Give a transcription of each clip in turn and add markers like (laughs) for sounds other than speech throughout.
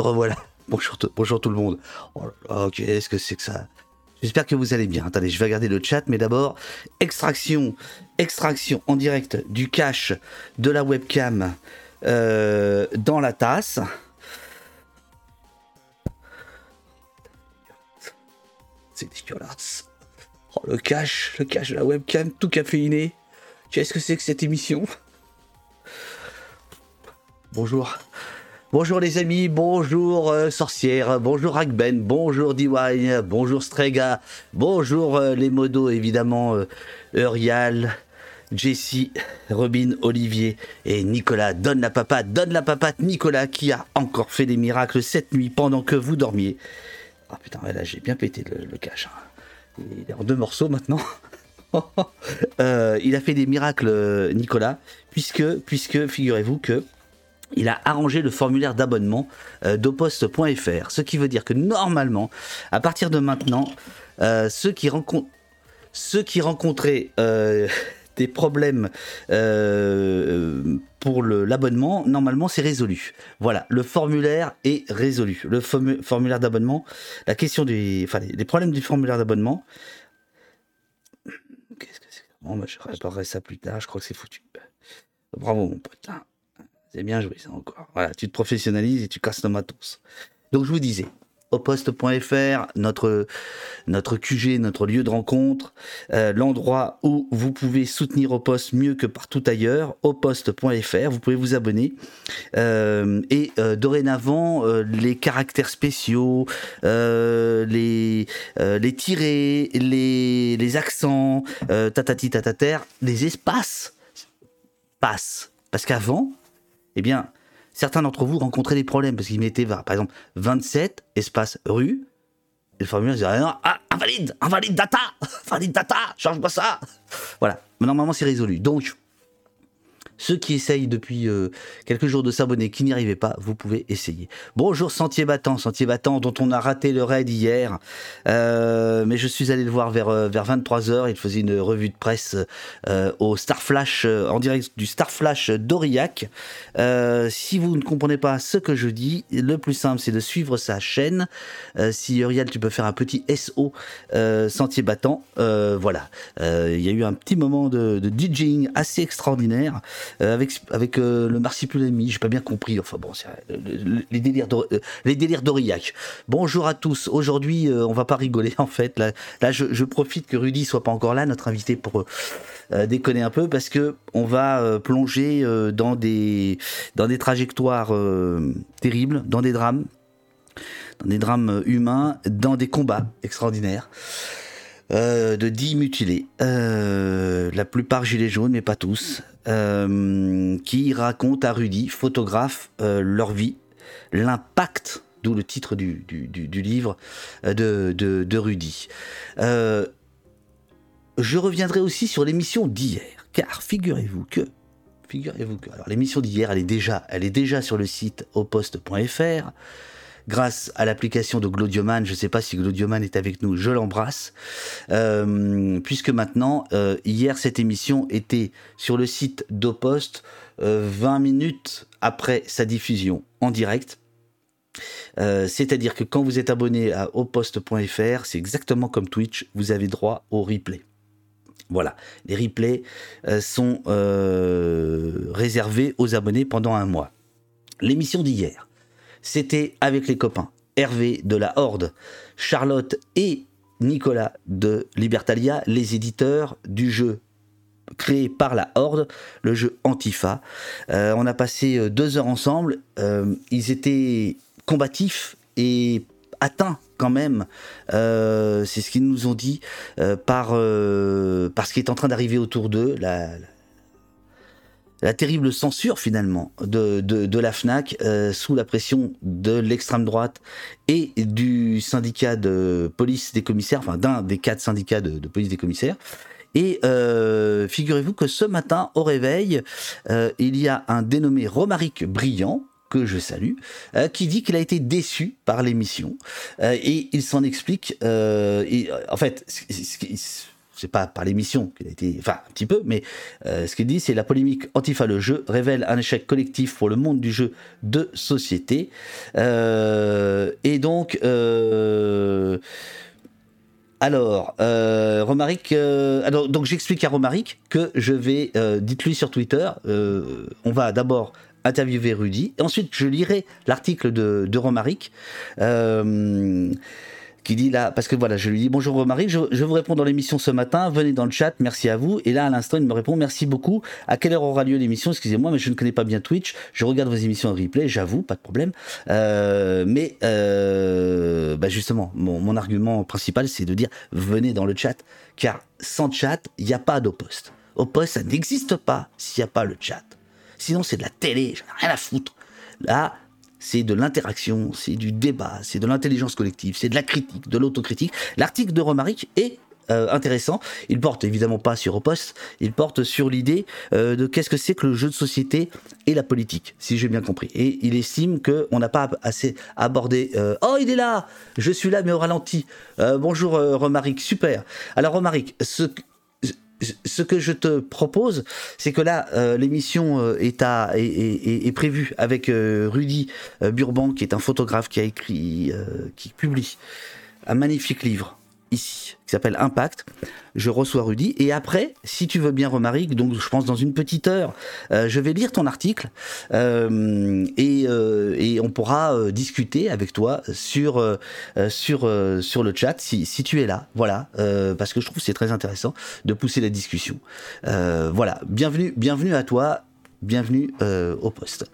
Revoilà. Bonjour, bonjour tout le monde. Oh qu'est-ce que c'est que ça? J'espère que vous allez bien. Attendez, je vais regarder le chat, mais d'abord, extraction, extraction en direct du cache de la webcam euh, dans la tasse. C'est dégueulasse. Oh, le cache, le cache de la webcam, tout caféiné. Qu'est-ce que c'est que cette émission? Bonjour. Bonjour les amis, bonjour euh, sorcière, bonjour Agben, bonjour Diwain, bonjour Strega, bonjour euh, les modos évidemment, euh, Urial, Jessie, Robin, Olivier et Nicolas. Donne la papate, donne la papate, Nicolas qui a encore fait des miracles cette nuit pendant que vous dormiez. Ah putain, là j'ai bien pété le, cache. Hein. Il est en deux morceaux maintenant. (laughs) il a fait des miracles, Nicolas, puisque, puisque figurez-vous que il a arrangé le formulaire d'abonnement euh, d'oposte.fr, ce qui veut dire que normalement, à partir de maintenant, euh, ceux, qui rencontraient euh, (laughs) des problèmes pour l'abonnement, normalement c'est résolu. Voilà, le formulaire est résolu. Le formulaire d'abonnement, la question enfin, les problèmes du formulaire d'abonnement. Qu'est-ce que c'est Bon, bah, je réparerai ça plus tard. Je crois que c'est foutu. Bravo mon pote. C'est bien joué ça encore. Voilà, tu te professionnalises et tu casses le matos. Donc je vous disais, oposte.fr, notre, notre QG, notre lieu de rencontre, euh, l'endroit où vous pouvez soutenir au mieux que partout ailleurs, oposte.fr, vous pouvez vous abonner. Euh, et euh, dorénavant, les caractères spéciaux, les, les tirés, les, les accents, tatati tatater, les espaces passent. Parce qu'avant, eh bien, certains d'entre vous rencontraient des problèmes parce qu'ils mettaient, par exemple, 27, espace rue, et le formulaire disait, ah, ah, invalide, invalide data, (laughs) invalide data, change-moi ça. Voilà, mais normalement c'est résolu. Donc, ceux qui essayent depuis euh, quelques jours de s'abonner, qui n'y arrivaient pas, vous pouvez essayer. Bonjour Sentier Battant, Sentier Battant dont on a raté le raid hier, euh, mais je suis allé le voir vers, euh, vers 23h, il faisait une revue de presse au Starflash, en direct du Starflash d'Aurillac. si vous ne comprenez pas ce que je dis, le plus simple c'est de suivre sa chaîne. si Uriel, tu peux faire un petit SO Sentier Battant, voilà. Il y a eu un petit moment de, de DJing assez extraordinaire. Euh, avec, avec euh, le marsipulami, j'ai pas bien compris. Enfin bon, c'est, euh, les délires les délires d'Aurillac. Bonjour à tous. Aujourd'hui, on va pas rigoler (laughs) en fait. Là, là je, profite que Rudy soit pas encore là, notre invité pour déconner un peu parce que on va plonger dans des dans des trajectoires terribles, dans des drames, dans des drames humains, dans des combats extraordinaires. De 10 mutilés, la plupart gilets jaunes, mais pas tous, euh, qui racontent à Rudy, photographe, leur vie, l'impact, d'où le titre du, livre de, de, Rudy. je reviendrai aussi sur l'émission d'hier, car figurez-vous que figurez-vous que alors l'émission d'hier, elle est déjà, elle est déjà sur le site oposte.fr grâce à l'application de Glodioman. Je ne sais pas si Glodioman est avec nous, je l'embrasse. Euh, puisque maintenant, euh, hier, cette émission était sur le site d'Opost 20 euh, minutes après sa diffusion en direct. C'est-à-dire que quand vous êtes abonné à opost.fr, c'est exactement comme Twitch, vous avez droit au replay. Voilà, les replays sont réservés aux abonnés pendant un mois. L'émission d'hier, c'était avec les copains Hervé de la Horde, Charlotte et Nicolas de Libertalia, les éditeurs du jeu créé par la Horde, le jeu Antifa. Euh, on a passé euh, deux heures ensemble. Euh, ils étaient combatifs et atteints quand même, c'est ce qu'ils nous ont dit, par, ce qui est en train d'arriver autour d'eux, la terrible censure finalement de, la FNAC euh, sous la pression de l'extrême droite et du syndicat de police des commissaires, enfin d'un des quatre syndicats de, police des commissaires. Et euh, figurez-vous que ce matin, au réveil, euh, il y a un dénommé Romaric Brillant, que je salue, qui dit qu'il a été déçu par l'émission. et il s'en explique. En fait, c'est pas par l'émission qu'il a été, enfin un petit peu, mais euh, ce qu'il dit, c'est la polémique Antifa le jeu révèle un échec collectif pour le monde du jeu de société. Euh, et donc, euh, alors, Romaric, alors donc j'explique à Romaric que je vais, dites-lui sur Twitter, on va d'abord interviewer Rudy, et ensuite je lirai l'article de, de Romaric qui dit là, parce que voilà, je lui dis bonjour Marie, je, je vous réponds dans l'émission ce matin, venez dans le chat, merci à vous. Et là, à l'instant, il me répond merci beaucoup. À quelle heure aura lieu l'émission? Excusez-moi, mais je ne connais pas bien Twitch. Je regarde vos émissions en replay, j'avoue, pas de problème. Euh, mais euh, bah justement, mon, mon argument principal, c'est de dire venez dans le chat, car sans chat, il n'y a pas d'Opost. Opost, ça n'existe pas s'il n'y a pas le chat. Sinon, c'est de la télé, j'en ai rien à foutre. Là, c'est de l'interaction, c'est du débat, c'est de l'intelligence collective, c'est de la critique, de l'autocritique. L'article de Romaric est euh, intéressant. Il porte évidemment pas sur Opost, il porte sur l'idée euh, de qu'est-ce que c'est que le jeu de société et la politique, si j'ai bien compris. Et il estime qu'on n'a pas assez abordé. Euh, oh, il est là Je suis là, mais au ralenti. bonjour Romaric, super. Alors Romaric, ce, ce que je te propose, c'est que là, euh, l'émission euh, est, est, prévue avec euh, Rudy Burban, qui est un photographe qui a écrit, qui publie un magnifique livre ici, qui s'appelle Impact. Je reçois Rudy. Et après, si tu veux bien, Romaric, donc je pense dans une petite heure, euh, je vais lire ton article euh, et, euh, et, on pourra discuter avec toi sur, sur, sur le chat si, si tu es là. Voilà, parce que je trouve que c'est très intéressant de pousser la discussion. voilà, bienvenue, bienvenue à toi. Bienvenue au poste.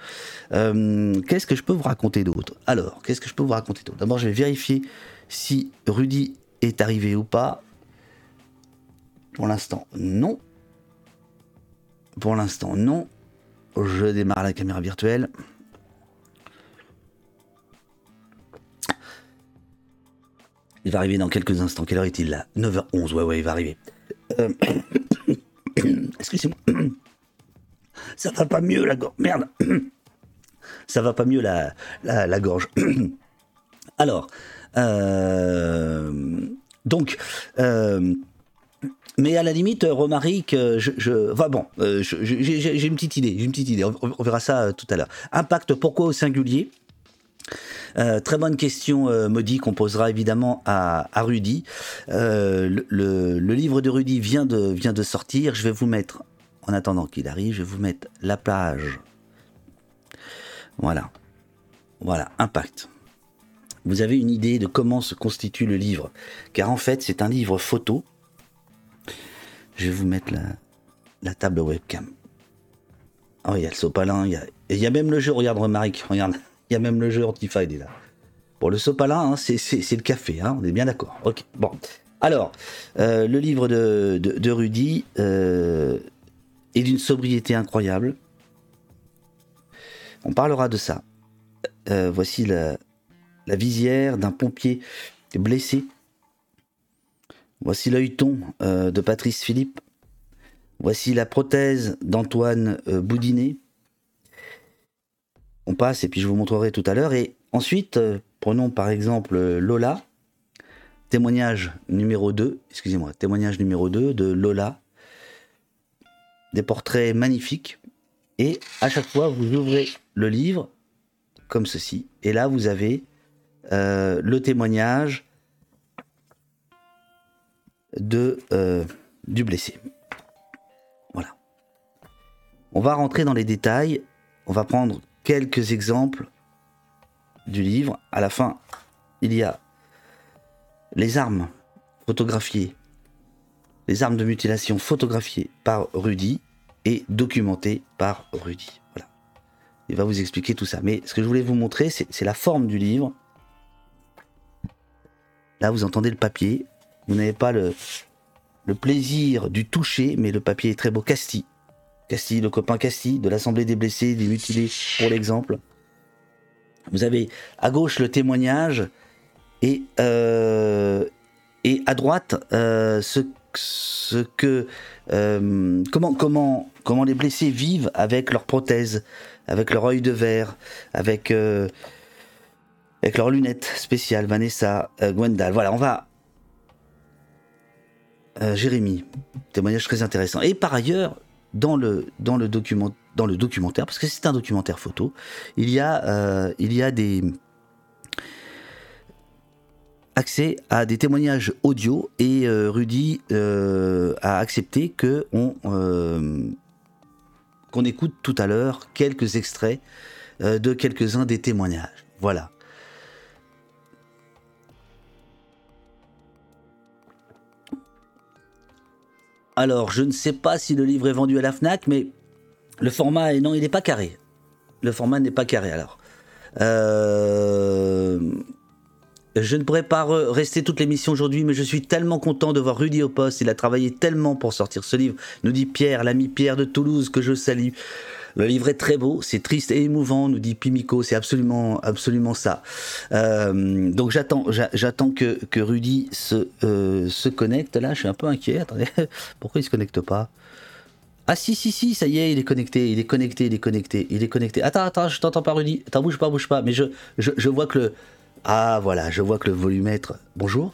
qu'est-ce que je peux vous raconter d'autre? Alors, qu'est-ce que je peux vous raconter d'autre? D'abord, je vais vérifier si Rudy est arrivé ou pas Pour l'instant, non. Pour l'instant, non. Je démarre la caméra virtuelle. Il va arriver dans quelques instants. Quelle heure est-il là? 9h11, ouais, ouais, il va arriver. Euh, (coughs) excusez-moi. (coughs) Ça va pas mieux la gorge. Merde. (coughs) Ça va pas mieux la, la, gorge. Alors, donc, euh, mais à la limite, Romaric, je, je, bon, euh, j'ai une petite idée, j'ai une petite idée. On, verra ça tout à l'heure. Impact, pourquoi au singulier? Très bonne question, euh, Maudit, qu'on posera évidemment à, Rudy. le, le, livre de Rudy vient de, vient de sortir. Je vais vous mettre, en attendant qu'il arrive, je vais vous mettre la page. Voilà. Voilà, Impact vous avez une idée de comment se constitue le livre. Car en fait, c'est un livre photo. Je vais vous mettre la, table webcam. Oh, il y a le sopalin, il y a, même le jeu, regarde Romaric, regarde, (laughs) il y a même le jeu Antifa, il est là. Bon, le sopalin, hein, c'est le café, hein, on est bien d'accord. Bon. Alors, euh, le livre de, de, Rudy euh, est d'une sobriété incroyable. On parlera de ça. Euh, voici la, la visière d'un pompier blessé. Voici l'œilleton euh, de Patrice Philippe. Voici la prothèse d'Antoine euh, Boudinet. On passe et puis je vous montrerai tout à l'heure. Et ensuite, euh, prenons par exemple Lola, témoignage numéro 2, excusez-moi, témoignage numéro 2 de Lola. Des portraits magnifiques. Et à chaque fois, vous ouvrez le livre comme ceci. Et là, vous avez euh, le témoignage euh, du blessé. Voilà. On va rentrer dans les détails. On va prendre quelques exemples du livre. À la fin, il y a les armes photographiées, les armes de mutilation photographiées par Rudy et documentées par Rudy. Voilà. Il va vous expliquer tout ça. Mais ce que je voulais vous montrer, c'est la forme du livre. Là, vous entendez le papier. Vous n'avez pas le, plaisir du toucher, mais le papier est très beau. Casti. Casti, le copain Casti, de l'Assemblée des blessés, des mutilés, pour l'exemple. Vous avez à gauche le témoignage et, euh, et à droite euh, ce, ce, que euh, comment comment comment les blessés vivent avec leurs prothèses, avec leur œil de verre, avec avec leurs lunettes spéciales, Vanessa, euh, Gwendal. Voilà, on va. Jérémy, témoignage très intéressant. Et par ailleurs, dans le, dans le, document, dans le documentaire, parce que c'est un documentaire photo, il y a, il y a des accès à des témoignages audio et Rudy a accepté que on qu'on écoute tout à l'heure quelques extraits de quelques-uns des témoignages. Voilà. Alors, je ne sais pas si le livre est vendu à la FNAC, mais le format, non, il n'est pas carré. Le format n'est pas carré, alors. Euh, je ne pourrais pas rester toute l'émission aujourd'hui, mais je suis tellement content de voir Rudy au poste. Il a travaillé tellement pour sortir ce livre, nous dit Pierre, l'ami Pierre de Toulouse, que je salue. Le livre est très beau, c'est triste et émouvant, nous dit Pimico, c'est absolument, absolument ça. Euh, donc j'attends, j'attends que, que Rudy se, euh, se connecte. Là, je suis un peu inquiet. Attendez, (laughs) pourquoi il se connecte pas? Ah si si si, ça y est, il est connecté, il est connecté, il est connecté, il est connecté. Attends attends, je t'entends pas Rudy. Attends bouge pas bouge pas. Mais je, je, je vois que le ah voilà, je vois que le volumètre. Bonjour?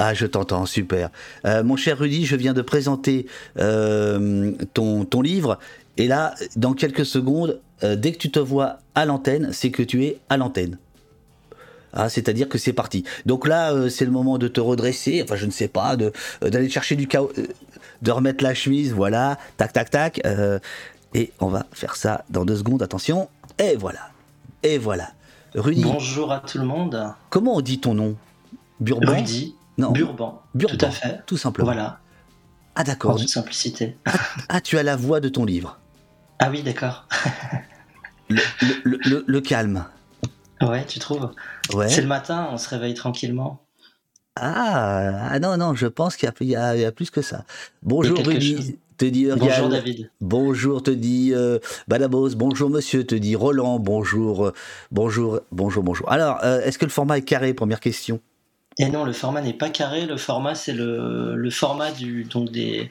Ah, je t'entends, super. Euh, mon cher Rudy, je viens de présenter ton, ton livre et là, dans quelques secondes, euh, dès que tu te vois à l'antenne, c'est que tu es à l'antenne. Ah, c'est-à-dire que c'est parti. Donc là, euh, c'est le moment de te redresser, enfin je ne sais pas, de euh, d'aller chercher du chaos, de remettre la chemise, voilà, tac tac tac, et on va faire ça dans deux secondes. Attention, et voilà, et voilà. Rudy. Bonjour à tout le monde. Comment on dit ton nom? Burban? Rudy. Non. Burban. Burban. Tout à fait. Tout simplement. Voilà. Ah d'accord. En toute simplicité. Ah, ah, tu as la voix de ton livre. Ah oui, d'accord. (laughs) le, calme. Ouais, tu trouves? Ouais. C'est le matin, on se réveille tranquillement. Ah, ah non, non, je pense qu'il y, a plus que ça. Bonjour Rudy, te dit Bonjour David. Bonjour te dit euh, bonjour monsieur, te dit Roland, bonjour, euh, bonjour, bonjour, bonjour. Alors, euh, est-ce que le format est carré? Première question. Et non, le format n'est pas carré, le format c'est le, le format du, donc des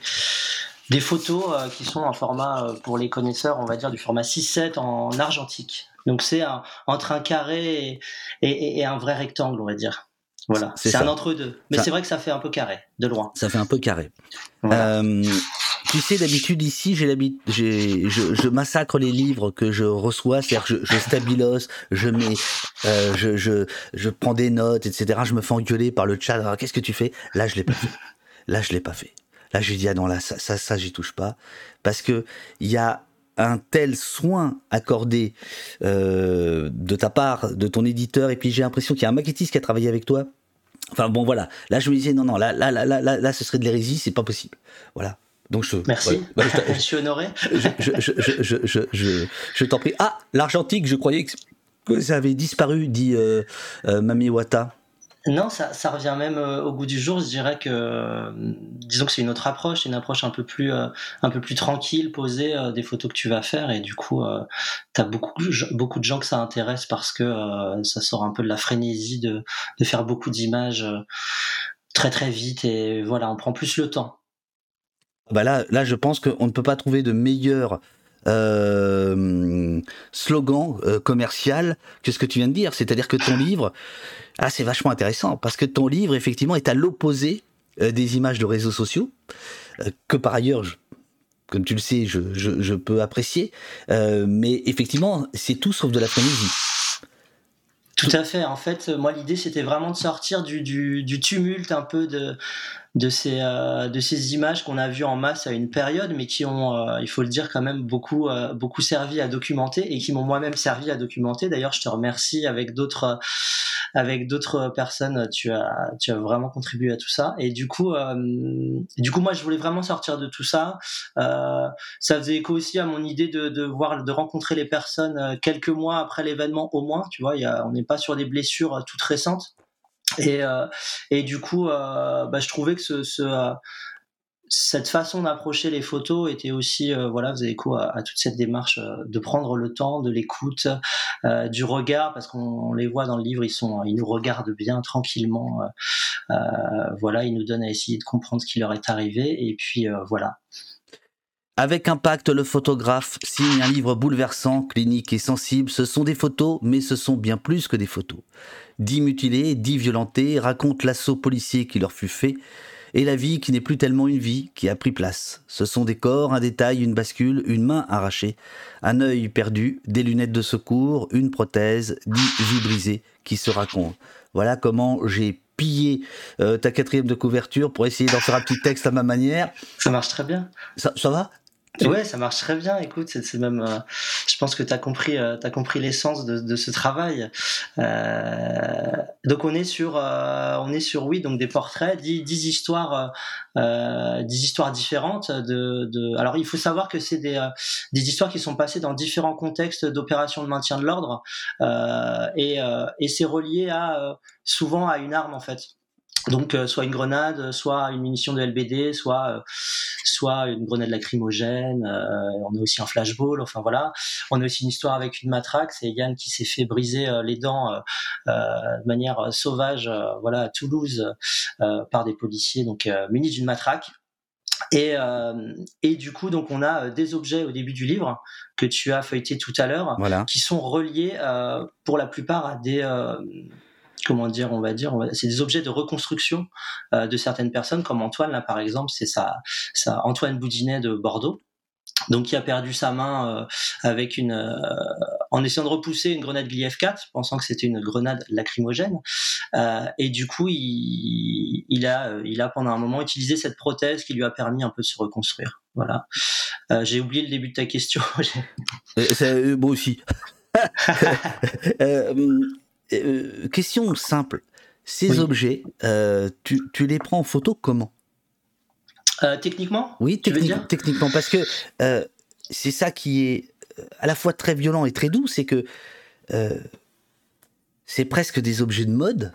des photos euh, qui sont en format, euh, pour les connaisseurs, on va dire du format 6-7 en argentique. Donc c'est entre un carré et, un vrai rectangle, on va dire. Voilà, c'est un entre-deux. Mais c'est vrai que ça fait un peu carré, de loin. Ça fait un peu carré. Euh, tu sais, d'habitude ici, j'ai je, je, massacre les livres que je reçois, c'est-à-dire je, je stabilose, je mets, je, je, je prends des notes, etc. Je me fais engueuler par le chat. Ah, qu'est-ce que tu fais? Là, je l'ai pas fait. Là, je l'ai pas fait. Là, je lui dis, ah non, là, ça, ça, ça j'y touche pas. Parce que il y a un tel soin accordé euh, de ta part, de ton éditeur, et puis j'ai l'impression qu'il y a un maquettiste qui a travaillé avec toi. Enfin bon, voilà. Là, je me disais, non, non, là, là, là, là, là, là ce serait de l'hérésie, c'est pas possible. Voilà. Donc je, Merci, bah, (laughs) je, suis honoré. je, je, je, je, je t'en prie. Ah, l'argentique, je croyais que ça avait disparu, dit euh, euh, Mami Wata. Non, ça, revient même euh, au goût du jour. Je dirais que, euh, disons que c'est une autre approche, une approche un peu plus, euh, un peu plus tranquille, posée des photos que tu vas faire, et du coup, tu beaucoup, beaucoup de gens que ça intéresse parce que ça sort un peu de la frénésie de, de faire beaucoup d'images très très vite, et voilà, on prend plus le temps. Bah là, là, je pense qu'on ne peut pas trouver de meilleur slogan commercial que ce que tu viens de dire. C'est-à-dire que ton livre, ah, c'est vachement intéressant parce que ton livre, effectivement, est à l'opposé euh, des images de réseaux sociaux euh, que par ailleurs, comme tu le sais, je, peux apprécier. Euh, mais effectivement, c'est tout sauf de la frénésie. Tout à fait. En fait, moi, l'idée, c'était vraiment de sortir du, tumulte un peu de, de ces, euh, de ces images qu'on a vues en masse à une période, mais qui ont, euh, il faut le dire, quand même beaucoup, euh, beaucoup servi à documenter et qui m'ont moi-même servi à documenter. D'ailleurs, je te remercie avec d'autres, avec d'autres personnes. Tu as, tu as vraiment contribué à tout ça. Et du coup, du coup, moi, je voulais vraiment sortir de tout ça. ça faisait écho aussi à mon idée de, de voir, de rencontrer les personnes quelques mois après l'événement au moins. Tu vois, y a, on n'est pas sur des blessures toutes récentes. Et, euh, et du coup, euh, bah, je trouvais que euh, cette façon d'approcher les photos était aussi, voilà, vous avez écho à, toute cette démarche de prendre le temps, de l'écoute, du regard, parce qu'on les voit dans le livre, ils ils nous regardent bien tranquillement, voilà, ils nous donnent à essayer de comprendre ce qui leur est arrivé, et puis voilà. Avec Impact, le photographe signe un livre bouleversant, clinique et sensible. Ce sont des photos, mais ce sont bien plus que des photos. Dix mutilés, dix violentés, racontent l'assaut policier qui leur fut fait et la vie qui n'est plus tellement une vie qui a pris place. Ce sont des corps, un détail, une bascule, une main arrachée, un œil perdu, des lunettes de secours, une prothèse, dix vies brisées qui se racontent. Voilà comment j'ai pillé euh, ta quatrième de couverture pour essayer d'en faire un petit texte à ma manière. Ça marche très bien. Ça, ça va? (laughs) Ouais, ça marche très bien. Écoute, c'est même, euh, je pense que tu as compris, euh, compris l'essence de, de, ce travail. Euh, donc on est sur, euh, on est sur oui, donc des portraits, dix, histoires, dix histoires différentes. De, de, alors il faut savoir que c'est des, des histoires qui sont passées dans différents contextes d'opérations de maintien de l'ordre, et, et c'est relié à souvent à une arme en fait. Donc, euh, soit une grenade, soit une munition de LBD, soit euh, soit une grenade lacrymogène. Euh, on a aussi un flashball. Enfin voilà. On a aussi une histoire avec une matraque. C'est Yann qui s'est fait briser les dents de manière sauvage, voilà, à Toulouse, par des policiers, donc munis d'une matraque. Et, et, du coup, donc on a des objets au début du livre que tu as feuilleté tout à l'heure, voilà. qui sont reliés pour la plupart à des comment dire, on va dire, c'est des objets de reconstruction euh, de certaines personnes, comme Antoine là par exemple, c'est ça, ça Antoine Boudinet de Bordeaux. Donc, qui a perdu sa main euh, avec une, euh, en essayant de repousser une grenade Gliev 4, pensant que c'était une grenade lacrymogène. Et du coup, il, il, a, il a pendant un moment utilisé cette prothèse qui lui a permis un peu de se reconstruire. Voilà. J'ai oublié le début de ta question. (laughs) c'est moi aussi. (laughs) Euh, question simple. Ces objets, euh, tu, tu, les prends en photo comment? Euh, Techniquement? Oui, techniquement. Parce que c'est ça qui est à la fois très violent et très doux, c'est que c'est presque des objets de mode.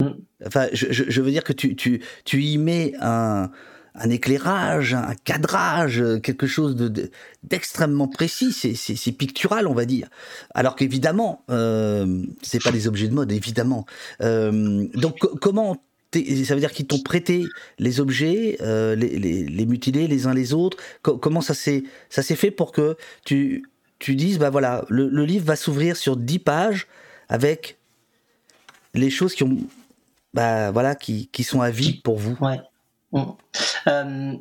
Mm. Enfin, je, je, veux dire que tu, tu, tu y mets un, un éclairage, un cadrage, quelque chose de, d'extrêmement précis. C'est, pictural, on va dire. Alors qu'évidemment, euh, c'est pas des objets de mode, évidemment. Euh, donc comment ça veut dire qu'ils t'ont prêté les objets, euh, les, mutilés les uns les autres? comment ça s'est fait pour que tu dises bah voilà le, livre va s'ouvrir sur 10 pages avec les choses qui ont bah voilà qui, sont à vie pour vous? Euh,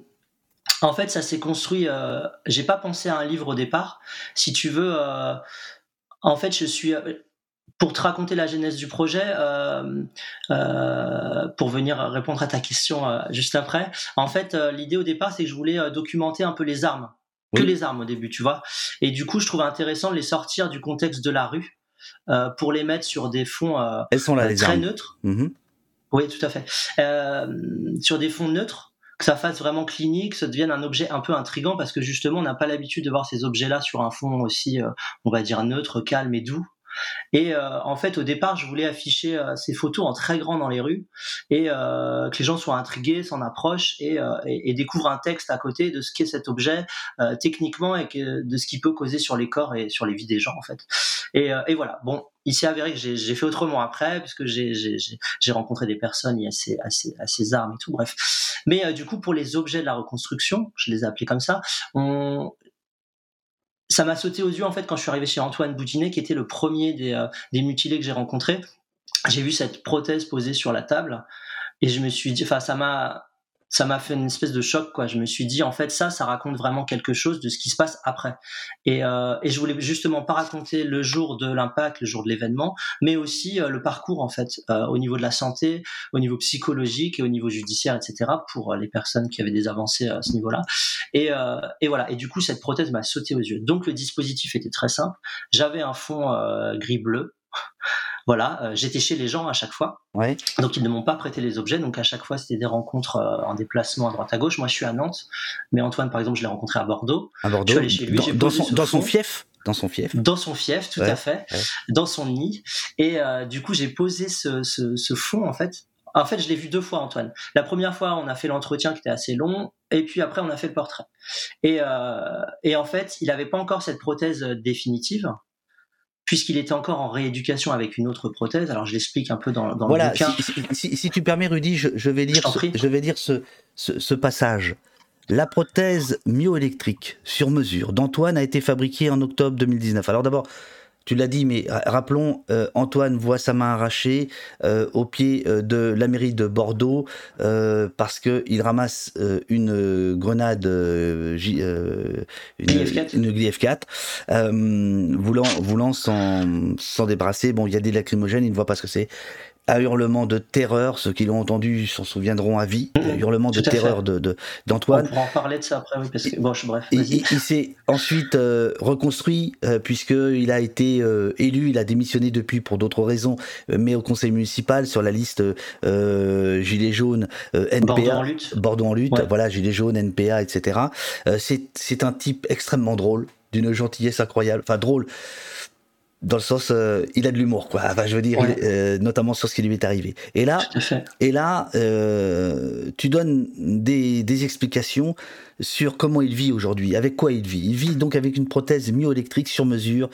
en fait, ça s'est construit. Euh, j'ai pas pensé à un livre au départ. Si tu veux, euh, en fait, je suis pour te raconter la genèse du projet, pour venir répondre à ta question juste après. En fait, l'idée au départ, c'est que je voulais documenter un peu les armes, que les armes au début, tu vois. Et du coup, je trouvais intéressant de les sortir du contexte de la rue pour les mettre sur des fonds Elles sont là, les très armes. neutres. Mhm. Oui, tout à fait. Euh, sur des fonds neutres, que ça fasse vraiment clinique, que ça devienne un objet un peu intrigant parce que justement, on n'a pas l'habitude de voir ces objets-là sur un fond aussi, euh, on va dire, neutre, calme et doux. Et euh, en fait, au départ, je voulais afficher euh, ces photos en très grand dans les rues et euh, que les gens soient intrigués, s'en approchent et, découvrent un texte à côté de ce qu'est cet objet techniquement et de ce qu'il peut causer sur les corps et sur les vies des gens en fait. Et, voilà. Bon, il s'est avéré que j'ai fait autrement après puisque j'ai rencontré des personnes il y a ces, à, ces, armes et tout. Bref. Mais du coup, pour les objets de la reconstruction, je les ai appelés comme ça, ça m'a sauté aux yeux en fait quand je suis arrivé chez Antoine Boutinet, qui était le premier des, euh, des mutilés que j'ai rencontré. J'ai vu cette prothèse posée sur la table et je me suis dit, enfin, ça m'a ça m'a fait une espèce de choc quoi. Je me suis dit en fait ça ça raconte vraiment quelque chose de ce qui se passe après. Et, euh, et je voulais justement pas raconter le jour de l'impact le jour de l'événement mais aussi euh, le parcours en fait euh, au niveau de la santé au niveau psychologique et au niveau judiciaire etc pour euh, les personnes qui avaient des avancées à ce niveau là et, euh, et voilà. Et du coup cette prothèse m'a sauté aux yeux. Donc le dispositif était très simple. J'avais un fond euh, gris bleu voilà, euh, j'étais chez les gens à chaque fois. Ouais. Donc ils ne m'ont pas prêté les objets. Donc à chaque fois c'était des rencontres euh, en déplacement à droite à gauche. Moi je suis à Nantes, mais Antoine par exemple je l'ai rencontré à Bordeaux. À Bordeaux. Je suis allé chez lui. Dans, dans, son, dans son, fief? Dans son fief. Dans son fief, tout ouais, à fait. Ouais. Dans son nid. Et euh, du coup j'ai posé ce, ce, ce fond en fait. En fait, je l'ai vu deux fois, Antoine. La première fois, on a fait l'entretien qui était assez long, et puis après, on a fait le portrait. Et, euh, et en fait, il n'avait pas encore cette prothèse définitive puisqu'il était encore en rééducation avec une autre prothèse. Alors je l'explique un peu dans, dans voilà, le bouquin. Si, si, si, tu permets, Rudy, je, je vais lire, je, ce, je vais lire ce, ce, ce, passage. La prothèse myoélectrique sur mesure d'Antoine a été fabriquée en octobre 2019. Alors d'abord, tu l'as dit, mais rappelons, euh, Antoine voit sa main arrachée euh, au pied euh, de la mairie de Bordeaux parce qu'il ramasse une grenade, une, une 4 voulant, voulant s'en débarrasser. Bon, il y a des lacrymogènes, il ne voit pas ce que c'est à hurlement de terreur. Ceux qui l'ont entendu s'en souviendront à vie. Mmh, hurlement de terreur de d'Antoine. On pourra en parler de ça après, oui, parce que bon, bref. Il, il, s'est ensuite euh, reconstruit euh, puisqu'il a été euh, élu. Il a démissionné depuis pour d'autres raisons, euh, mais au conseil municipal sur la liste Gilets jaunes, NPA, Bordeaux en lutte. Bordeaux en lutte. Voilà, Gilets jaunes, NPA, etc. c'est c'est un type extrêmement drôle, d'une gentillesse incroyable. Enfin drôle dans le sens euh, il a de l'humour quoi. Enfin je veux dire euh, notamment sur ce qui lui est arrivé. Et là et là euh, tu donnes des, des, explications sur comment il vit aujourd'hui avec quoi il vit. Il vit donc avec une prothèse myoélectrique sur mesure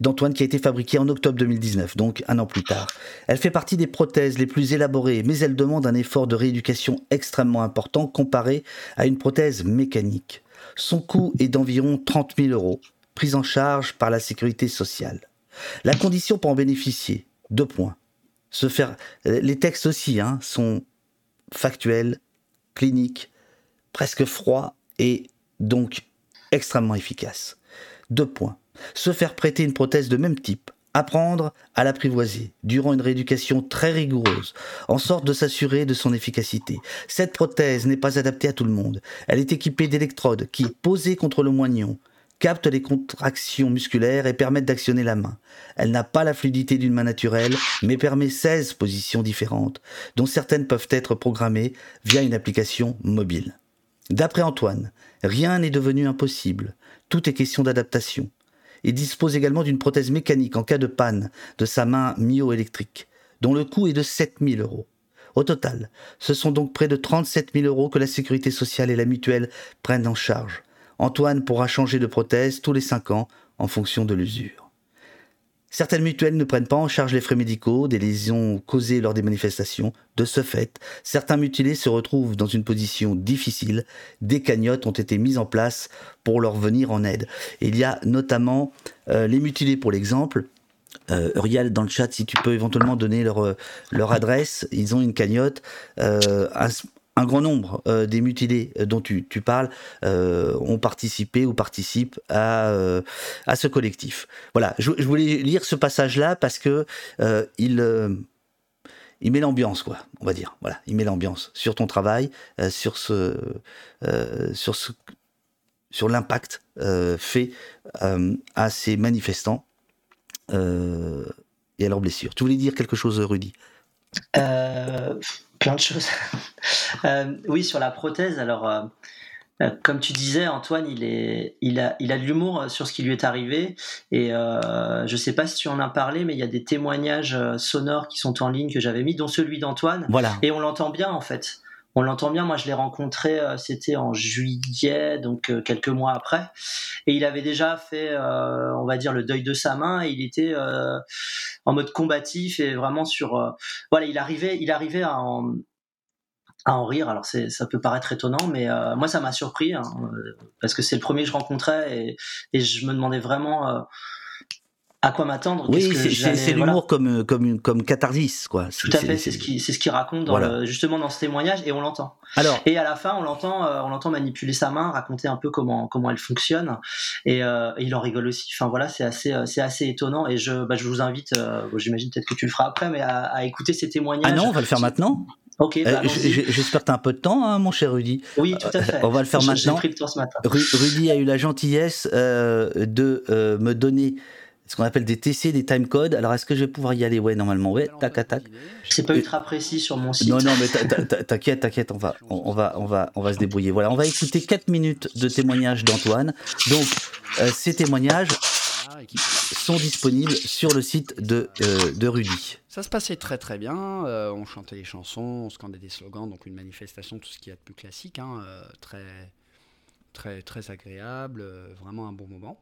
d'Antoine qui a été fabriquée en octobre 2019 donc un an plus tard. Elle fait partie des prothèses les plus élaborées mais elle demande un effort de rééducation extrêmement important comparé à une prothèse mécanique. Son coût est d'environ 30 000 euros prise en charge par la sécurité sociale la condition pour en bénéficier, deux points. Se faire, les textes aussi hein, sont factuels, cliniques, presque froids et donc extrêmement efficaces. Deux points. Se faire prêter une prothèse de même type, apprendre à l'apprivoiser durant une rééducation très rigoureuse, en sorte de s'assurer de son efficacité. Cette prothèse n'est pas adaptée à tout le monde. Elle est équipée d'électrodes qui, posées contre le moignon, capte les contractions musculaires et permettent d'actionner la main. Elle n'a pas la fluidité d'une main naturelle, mais permet 16 positions différentes, dont certaines peuvent être programmées via une application mobile. D'après Antoine, rien n'est devenu impossible, tout est question d'adaptation. Il dispose également d'une prothèse mécanique en cas de panne de sa main myoélectrique, dont le coût est de 7000 euros. Au total, ce sont donc près de 37 000 euros que la sécurité sociale et la mutuelle prennent en charge. Antoine pourra changer de prothèse tous les 5 ans en fonction de l'usure. Certaines mutuelles ne prennent pas en charge les frais médicaux des lésions causées lors des manifestations. De ce fait, certains mutilés se retrouvent dans une position difficile. Des cagnottes ont été mises en place pour leur venir en aide. il y a notamment euh, les mutilés pour l'exemple. Euh, Uriel, dans le chat, si tu peux éventuellement donner leur, euh, adresse, ils ont une cagnotte. Un grand nombre euh, des mutilés euh, dont tu, parles euh, ont participé ou participent à, à ce collectif. Voilà, je, voulais lire ce passage-là parce que il, il met l'ambiance, quoi, on va dire. Voilà, il met l'ambiance sur ton travail, sur ce, sur ce, sur l'impact fait à ces manifestants et à leurs blessures. Tu voulais dire quelque chose, Rudy? Plein de choses. (laughs) Euh, oui, sur la prothèse, alors, euh, euh, comme tu disais, Antoine, il, est, il, a, il a de l'humour sur ce qui lui est arrivé. Et je ne sais pas si tu en as parlé, mais il y a des témoignages sonores qui sont en ligne que j'avais mis, dont celui d'Antoine. Voilà. Et on l'entend bien, en fait on l'entend bien. Moi, je l'ai rencontré, euh, c'était en juillet, donc euh, quelques mois après, et il avait déjà fait, euh, on va dire, le deuil de sa main. Et il était en mode combatif et vraiment sur, voilà, il arrivait, il arrivait à en, à en rire. Alors ça peut paraître étonnant, mais moi ça m'a surpris hein, parce que c'est le premier que je rencontrais et, et je me demandais vraiment à quoi m'attendre. Oui, c'est l'humour comme, comme, comme catharsis, quoi. Tout à fait, c'est ce qu'il ce raconte dans justement dans ce témoignage et on l'entend. Alors, et à la fin, on l'entend euh, on l'entend manipuler sa main, raconter un peu comment, comment elle fonctionne et, euh, il en rigole aussi. Enfin voilà, c'est assez, euh, c'est assez étonnant et je, bah, je vous invite, j'imagine peut-être que tu le feras après, mais à, écouter ces témoignages. Ah non, on va le faire maintenant. Ok. Bah, j'espère que tu as un peu de temps, hein, mon cher Rudy. Oui, tout à fait. on va le faire maintenant. Pris le temps ce matin. Rudy a eu la gentillesse de me donner ce qu'on appelle des TC, des timecodes. Alors, est-ce que je vais pouvoir y aller? Ouais, normalement, ouais. Tac, tac, tac. C'est pas ultra précis sur mon site. Non, non, mais t'inquiète, t'inquiète, on va, on, va, on va, on va se débrouiller. Voilà, on va écouter 4 minutes de témoignages d'Antoine. Donc, euh, ces témoignages sont disponibles sur le site de, euh, de Rudy. Ça se passait très très bien. Euh, on chantait les chansons, on scandait des slogans, donc une manifestation, tout ce qui est a de plus classique, hein, très, très, très agréable, vraiment un bon moment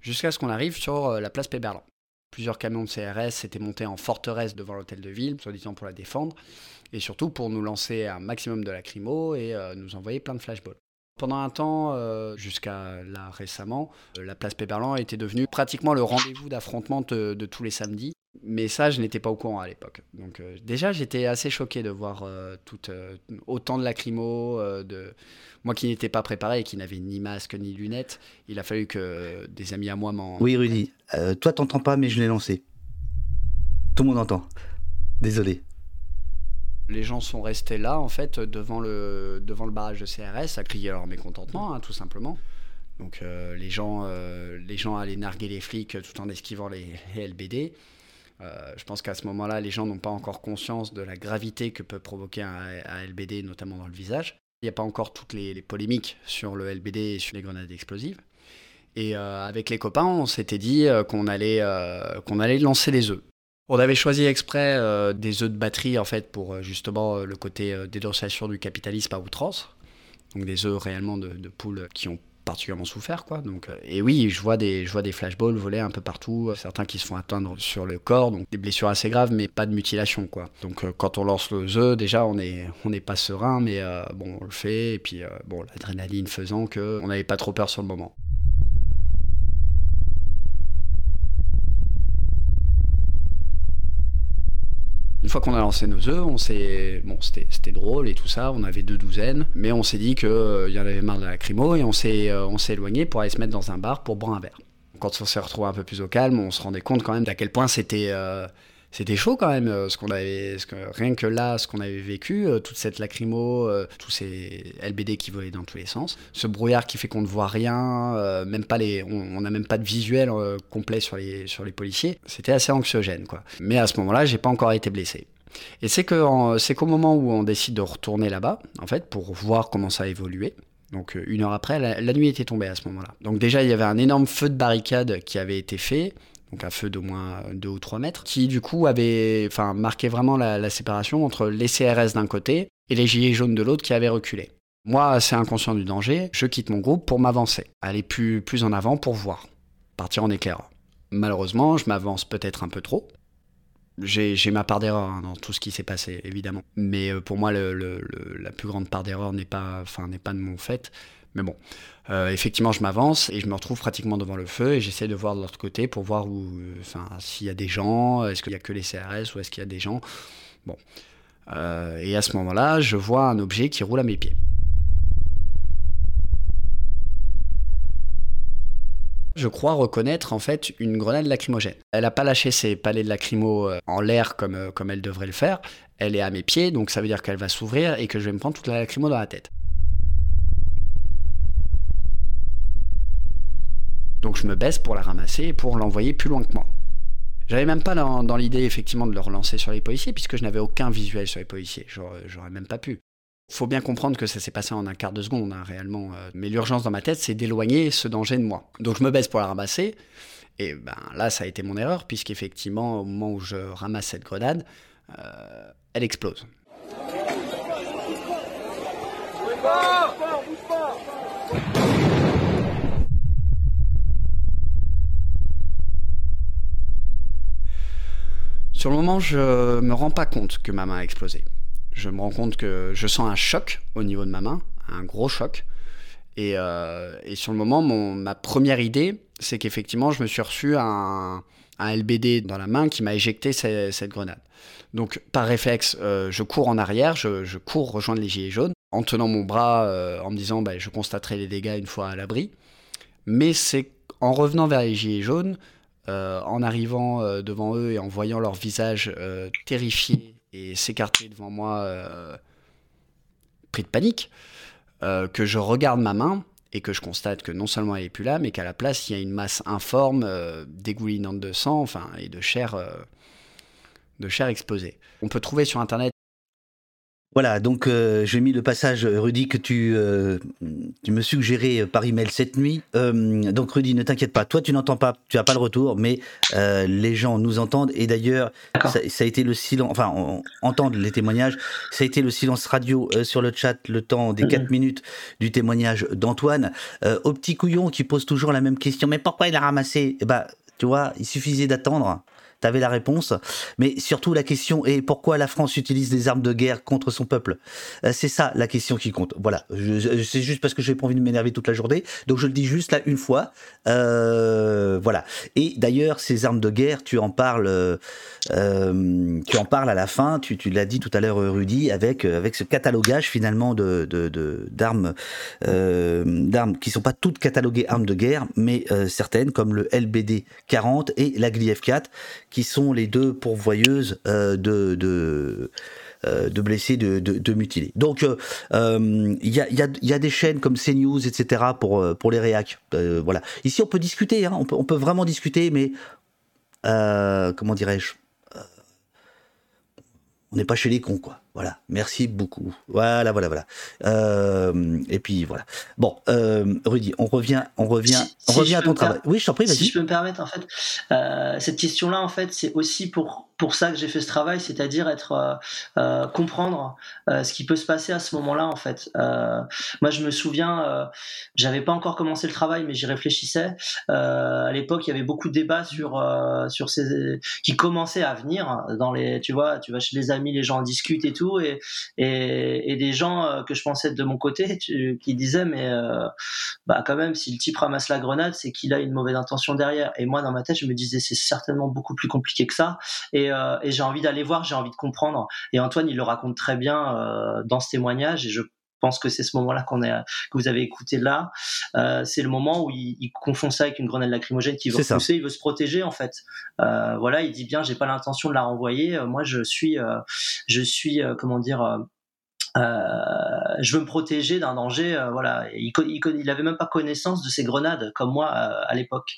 jusqu'à ce qu'on arrive sur euh, la place Péberlan. Plusieurs camions de CRS étaient montés en forteresse devant l'hôtel de ville, soi-disant pour la défendre, et surtout pour nous lancer un maximum de lacrymo et euh, nous envoyer plein de flashballs. Pendant un temps, euh, jusqu'à là récemment, la place Péperlan était devenue pratiquement le rendez-vous d'affrontement de, tous les samedis. Mais ça, je n'étais pas au courant à l'époque. Donc euh, déjà, j'étais assez choqué de voir tout, autant de lacrymo, de moi qui n'étais pas préparé et qui n'avais ni masque ni lunettes. Il a fallu que des amis à moi m'en... Oui, Rudy, toi t'entends pas, mais je l'ai lancé. Tout le monde entend. Désolé les gens sont restés là, en fait, devant le, devant le barrage de CRS, à crier leur mécontentement, hein, tout simplement. Donc euh, les, gens, euh, les gens allaient narguer les flics tout en esquivant les, LBD. Euh, je pense qu'à ce moment-là, les gens n'ont pas encore conscience de la gravité que peut provoquer un, LBD, notamment dans le visage. Il n'y a pas encore toutes les, les, polémiques sur le LBD et sur les grenades explosives. Et avec les copains, on s'était dit qu'on allait, allait lancer des œufs. On avait choisi exprès euh, des œufs de batterie en fait pour euh, justement euh, le côté dénonciation du capitalisme à outrance. Donc des œufs réellement de, poules qui ont particulièrement souffert quoi. Donc et oui, je vois des je vois des flashballs voler un peu partout, certains qui se font atteindre sur le corps, donc des blessures assez graves mais pas de mutilation quoi. Donc quand on lance le œuf, déjà on est on n'est pas serein mais bon, on le fait et puis bon, l'adrénaline faisant que on n'avait pas trop peur sur le moment. Une fois qu'on a lancé nos œufs, on s'est, bon, c'était drôle et tout ça. On avait deux douzaines, mais on s'est dit qu'il euh, y en avait marre de la crimo et on s'est, euh, on s'est éloigné pour aller se mettre dans un bar pour boire un verre. Quand on s'est retrouvé un peu plus au calme, on se rendait compte quand même d'à quel point c'était euh, c'était chaud quand même, euh, ce qu'on avait, rien que là, ce qu'on avait vécu, euh, toute cette lacrymo, euh, tous ces LBD qui volaient dans tous les sens, ce brouillard qui fait qu'on ne voit rien, même pas les, on n'a même pas de visuel complet sur les, sur les policiers, c'était assez anxiogène quoi. Mais à ce moment-là, j'ai pas encore été blessé. Et c'est que c'est qu'au moment où on décide de retourner là-bas, en fait, pour voir comment ça a évolué. Donc une heure après, la, la nuit était tombée à ce moment-là. Donc déjà, il y avait un énorme feu de barricade qui avait été fait donc un feu d'au moins 2 ou 3 mètres, qui du coup avait enfin, marqué vraiment la, séparation entre les CRS d'un côté et les gilets jaunes de l'autre qui avaient reculé. Moi, assez inconscient du danger, je quitte mon groupe pour m'avancer, aller plus, plus en avant pour voir, partir en éclaireur. Malheureusement, je m'avance peut-être un peu trop. J'ai ma part d'erreur hein, dans tout ce qui s'est passé, évidemment. Mais euh, pour moi, la plus grande part d'erreur n'est pas, pas de mon fait. Mais bon, euh, effectivement, je m'avance et je me retrouve pratiquement devant le feu et j'essaie de voir de l'autre côté pour voir où, s'il y a des gens, est-ce qu'il y a que les CRS ou est-ce qu'il y a des gens. Bon. Euh, et à ce moment-là, je vois un objet qui roule à mes pieds. je crois reconnaître en fait une grenade lacrymogène. Elle n'a pas lâché ses palais de lacrymo euh, en l'air comme, comme elle devrait le faire. Elle est à mes pieds, donc ça veut dire qu'elle va s'ouvrir et que je vais me prendre toute la lacrymo dans la tête. Donc je me baisse pour la ramasser et pour l'envoyer plus loin que moi. J'avais même pas dans, l'idée effectivement de le relancer sur les policiers puisque je n'avais aucun visuel sur les policiers. J'aurais même pas pu. Faut bien comprendre que ça s'est passé en un quart de seconde hein, réellement. Euh, mais l'urgence dans ma tête, c'est d'éloigner ce danger de moi. Donc je me baisse pour la ramasser. Et ben là, ça a été mon erreur puisqu'effectivement, au moment où je ramasse cette grenade, euh, elle explose. Sur le moment, je me rends pas compte que ma main a explosé. Je me rends compte que je sens un choc au niveau de ma main, un gros choc. Et, euh, sur le moment, ma première idée, c'est qu'effectivement, je me suis reçu un, LBD dans la main qui m'a éjecté cette, grenade. Donc, par réflexe, euh, je cours en arrière, je, cours rejoindre les gilets jaunes, en tenant mon bras, euh, en me disant, bah, je constaterai les dégâts une fois à l'abri. Mais c'est en revenant vers les gilets jaunes euh, en arrivant euh, devant eux et en voyant leur visage euh, terrifié et s'écarter devant moi, pris de panique, que je regarde ma main et que je constate que non seulement elle est plus là, mais qu'à la place il y a une masse informe, dégoulinante de sang, enfin et de chair, de chair explosée. On peut trouver sur internet voilà, donc euh, j'ai mis le passage, euh, Rudy, que tu, euh, tu me suggérais par email cette nuit. donc Rudy, ne t'inquiète pas, toi tu n'entends pas, tu n'as pas le retour, mais les gens nous entendent. Et d'ailleurs, ça, a été le silence, enfin, on, entend les témoignages, ça a été le silence radio sur le chat, le temps des 4 minutes du témoignage d'Antoine. au petit couillon qui pose toujours la même question, mais pourquoi il a ramassé? Eh ben, tu vois, il suffisait d'attendre tu avais la réponse. Mais surtout, la question est pourquoi la France utilise des armes de guerre contre son peuple? Euh, C'est ça la question qui compte. Voilà, c'est juste parce que je n'ai pas envie de m'énerver toute la journée. Donc je le dis juste là une fois. Euh, voilà. Et d'ailleurs, ces armes de guerre, tu en parles, euh, tu en parles à la fin, tu, l'as dit tout à l'heure, Rudy, avec, avec ce catalogage finalement de, d'armes, de, d'armes qui sont pas toutes cataloguées armes de guerre, mais certaines, comme le LBD 40 et la GLIF 4, qui sont les deux pourvoyeuses euh, de, de, euh, de, blessés, de, de, mutilés. Donc, il euh, y, a, y, a, des chaînes comme CNews, etc., pour, les réacs. voilà. Ici, on peut discuter, hein, on, peut, on peut vraiment discuter, mais comment dirais-je on n'est pas chez les cons, quoi. Voilà. Merci beaucoup. Voilà, voilà, voilà. Euh, et puis voilà. Bon, euh, Rudy, on revient, on revient, on revient à ton travail. Oui, je t'en prie, vas-y. Si je peux me permettre, en fait, euh, cette question-là, en fait, c'est aussi pour pour ça que j'ai fait ce travail, c'est-à-dire être comprendre ce qui peut se passer à ce moment-là en fait. moi, je me souviens, j'avais pas encore commencé le travail, mais j'y réfléchissais. à l'époque, il y avait beaucoup de débats sur sur ces qui commençaient à venir dans les, tu vois, tu vas chez les amis, les gens en discutent et tout, et des gens que je pensais être de mon côté, qui disaient mais bah quand même, si le type ramasse la grenade, c'est qu'il a une mauvaise intention derrière. Et moi, dans ma tête, je me disais c'est certainement beaucoup plus compliqué que ça. Et euh, j'ai envie d'aller voir, j'ai envie de comprendre. Et Antoine, il le raconte très bien euh, dans ce témoignage, et je pense que c'est ce moment-là qu'on est, que vous avez écouté là. Euh, c'est le moment où il, confond ça avec une grenade lacrymogène qui veut pousser, il veut se protéger en fait. voilà, il dit bien, j'ai pas l'intention de la renvoyer. Moi, je suis, je suis, comment dire. je veux me protéger d'un danger, voilà. Il, il, il, avait même pas connaissance de ces grenades comme moi à l'époque.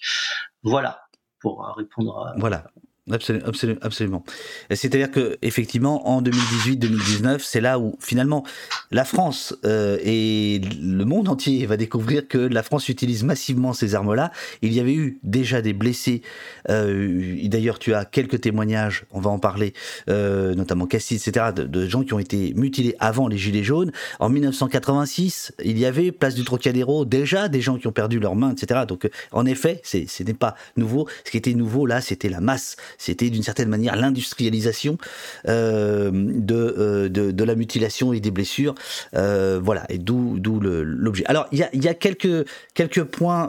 Voilà pour répondre. Voilà. Absolument, absolument, absolument. C'est-à-dire que effectivement, en 2018-2019, c'est là où finalement la France euh, et le monde entier va découvrir que la France utilise massivement ces armes-là. Il y avait eu déjà des blessés. Euh, D'ailleurs, tu as quelques témoignages, on va en parler, euh, notamment Cassis, etc., de, de, gens qui ont été mutilés avant les Gilets jaunes. En 1986, il y avait place du Trocadéro déjà des gens qui ont perdu leurs mains, etc. Donc, en effet, ce n'est pas nouveau. Ce qui était nouveau là, c'était la masse c'était d'une certaine manière l'industrialisation euh, euh, de, de, la mutilation et des blessures. Euh, voilà, et d'où l'objet. Alors, il y a, y a, quelques, quelques points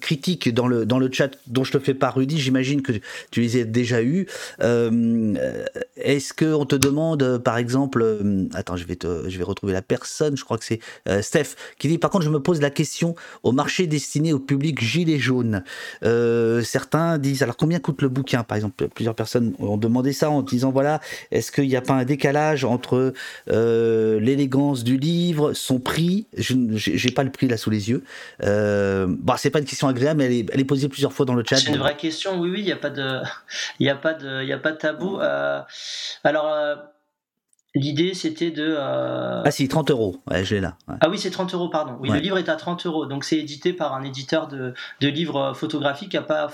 critiques dans le, dans le chat dont je te fais pas, Rudy. J'imagine que tu les as déjà eus. Est-ce qu'on te demande, par exemple, attends, je vais, je vais retrouver la personne, je crois que c'est Steph, qui dit, par contre, je me pose la question au marché destiné au public gilet jaune. certains disent, alors combien coûte le bouquin? Par exemple, plusieurs personnes ont demandé ça en disant voilà, est-ce qu'il n'y a pas un décalage entre euh, l'élégance du livre, son prix? Je n'ai pas le prix là sous les yeux. Euh, bon, c'est pas une question agréable, mais elle est, posée plusieurs fois dans le chat. C'est une vraie question. Oui, oui, il n'y (laughs) a pas de, il a pas de, il a pas de tabou. Euh, alors. L'idée, c'était de. Ah, si, 30 euros. Ouais, je l'ai là. Ah oui, c'est 30 euros, pardon. Oui, le livre est à 30 euros. Donc, c'est édité par un éditeur de, de livres photographiques qui n'est pas,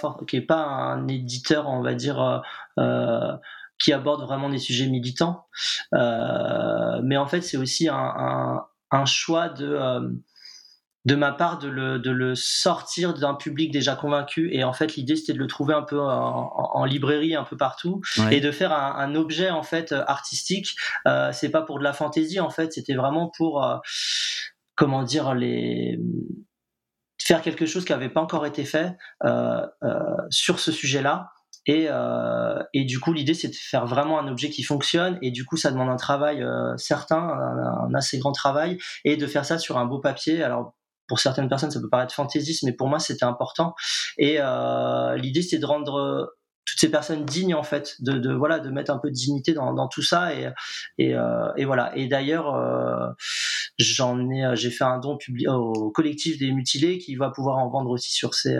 pas un éditeur, on va dire. Euh, euh, qui aborde vraiment des sujets militants. Euh, mais en fait, c'est aussi un, un, un choix de de ma part de le, de le sortir d'un public déjà convaincu. Et en fait l'idée c'était de le trouver un peu en, librairie un peu partout. Et de faire un, un, objet en fait artistique. Euh, c'est pas pour de la fantaisie en fait. C'était vraiment pour euh, comment dire les faire quelque chose qui avait pas encore été fait euh, euh sur ce sujet là et, euh, et, du coup, l'idée, c'est de faire vraiment un objet qui fonctionne. Et du coup, ça demande un travail euh, certain, un, un, assez grand travail, et de faire ça sur un beau papier. Alors, pour certaines personnes, ça peut paraître fantaisiste, mais pour moi, c'était important. Et euh, l'idée, c'est de rendre euh, toutes ces personnes dignes en fait de, voilà de mettre un peu de dignité dans, tout ça et et, euh, et voilà et d'ailleurs j'en ai j'ai fait un don public au collectif des mutilés qui va pouvoir en vendre aussi sur ces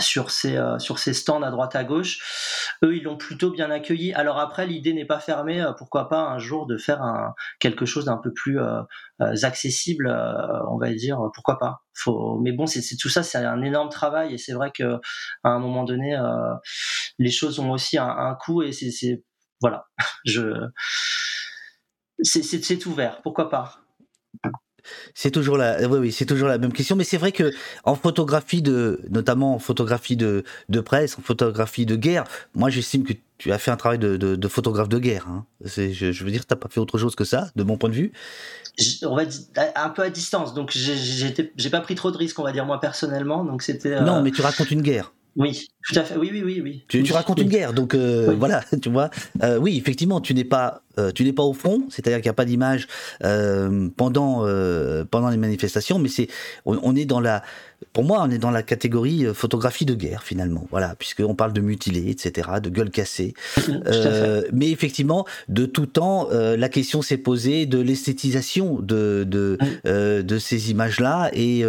sur ces, euh, sur ces stands à droite à gauche. Eux, ils l'ont plutôt bien accueilli. Alors après, l'idée n'est pas fermée. Euh, pourquoi pas un jour de faire un, quelque chose d'un peu plus euh, accessible, on va dire. Pourquoi pas Faut... Mais bon, c'est tout ça, c'est un énorme travail. Et c'est vrai que à un moment donné, les choses ont aussi un, un coût. Et c'est voilà, (laughs) je c'est ouvert. Pourquoi pas C'est toujours la, oui, oui, c'est toujours la même question. Mais c'est vrai que en photographie de, notamment en photographie de, de presse, en photographie de guerre, moi j'estime que tu as fait un travail de, de, photographe de guerre. Hein. Je, je, veux dire, t'as pas fait autre chose que ça, de mon point de vue. On va dire, un peu à distance, donc j'ai pas pris trop de risques, on va dire moi personnellement. Donc c'était. Non, euh, mais tu racontes une guerre. Oui, tout à fait. Oui, oui, oui, oui. Tu, tu racontes une guerre, donc euh, voilà, (laughs) tu vois. Euh, oui, effectivement, tu n'es pas, euh, tu n'es pas au front, c'est-à-dire qu'il n'y a pas d'image pendant pendant les manifestations, mais c'est, on, est dans la, pour moi, on est dans la catégorie photographie de guerre finalement, voilà, puisqu'on parle de mutilés, etc., de gueules cassées. mais effectivement, de tout temps, la question s'est posée de l'esthétisation de de, de ces images-là, et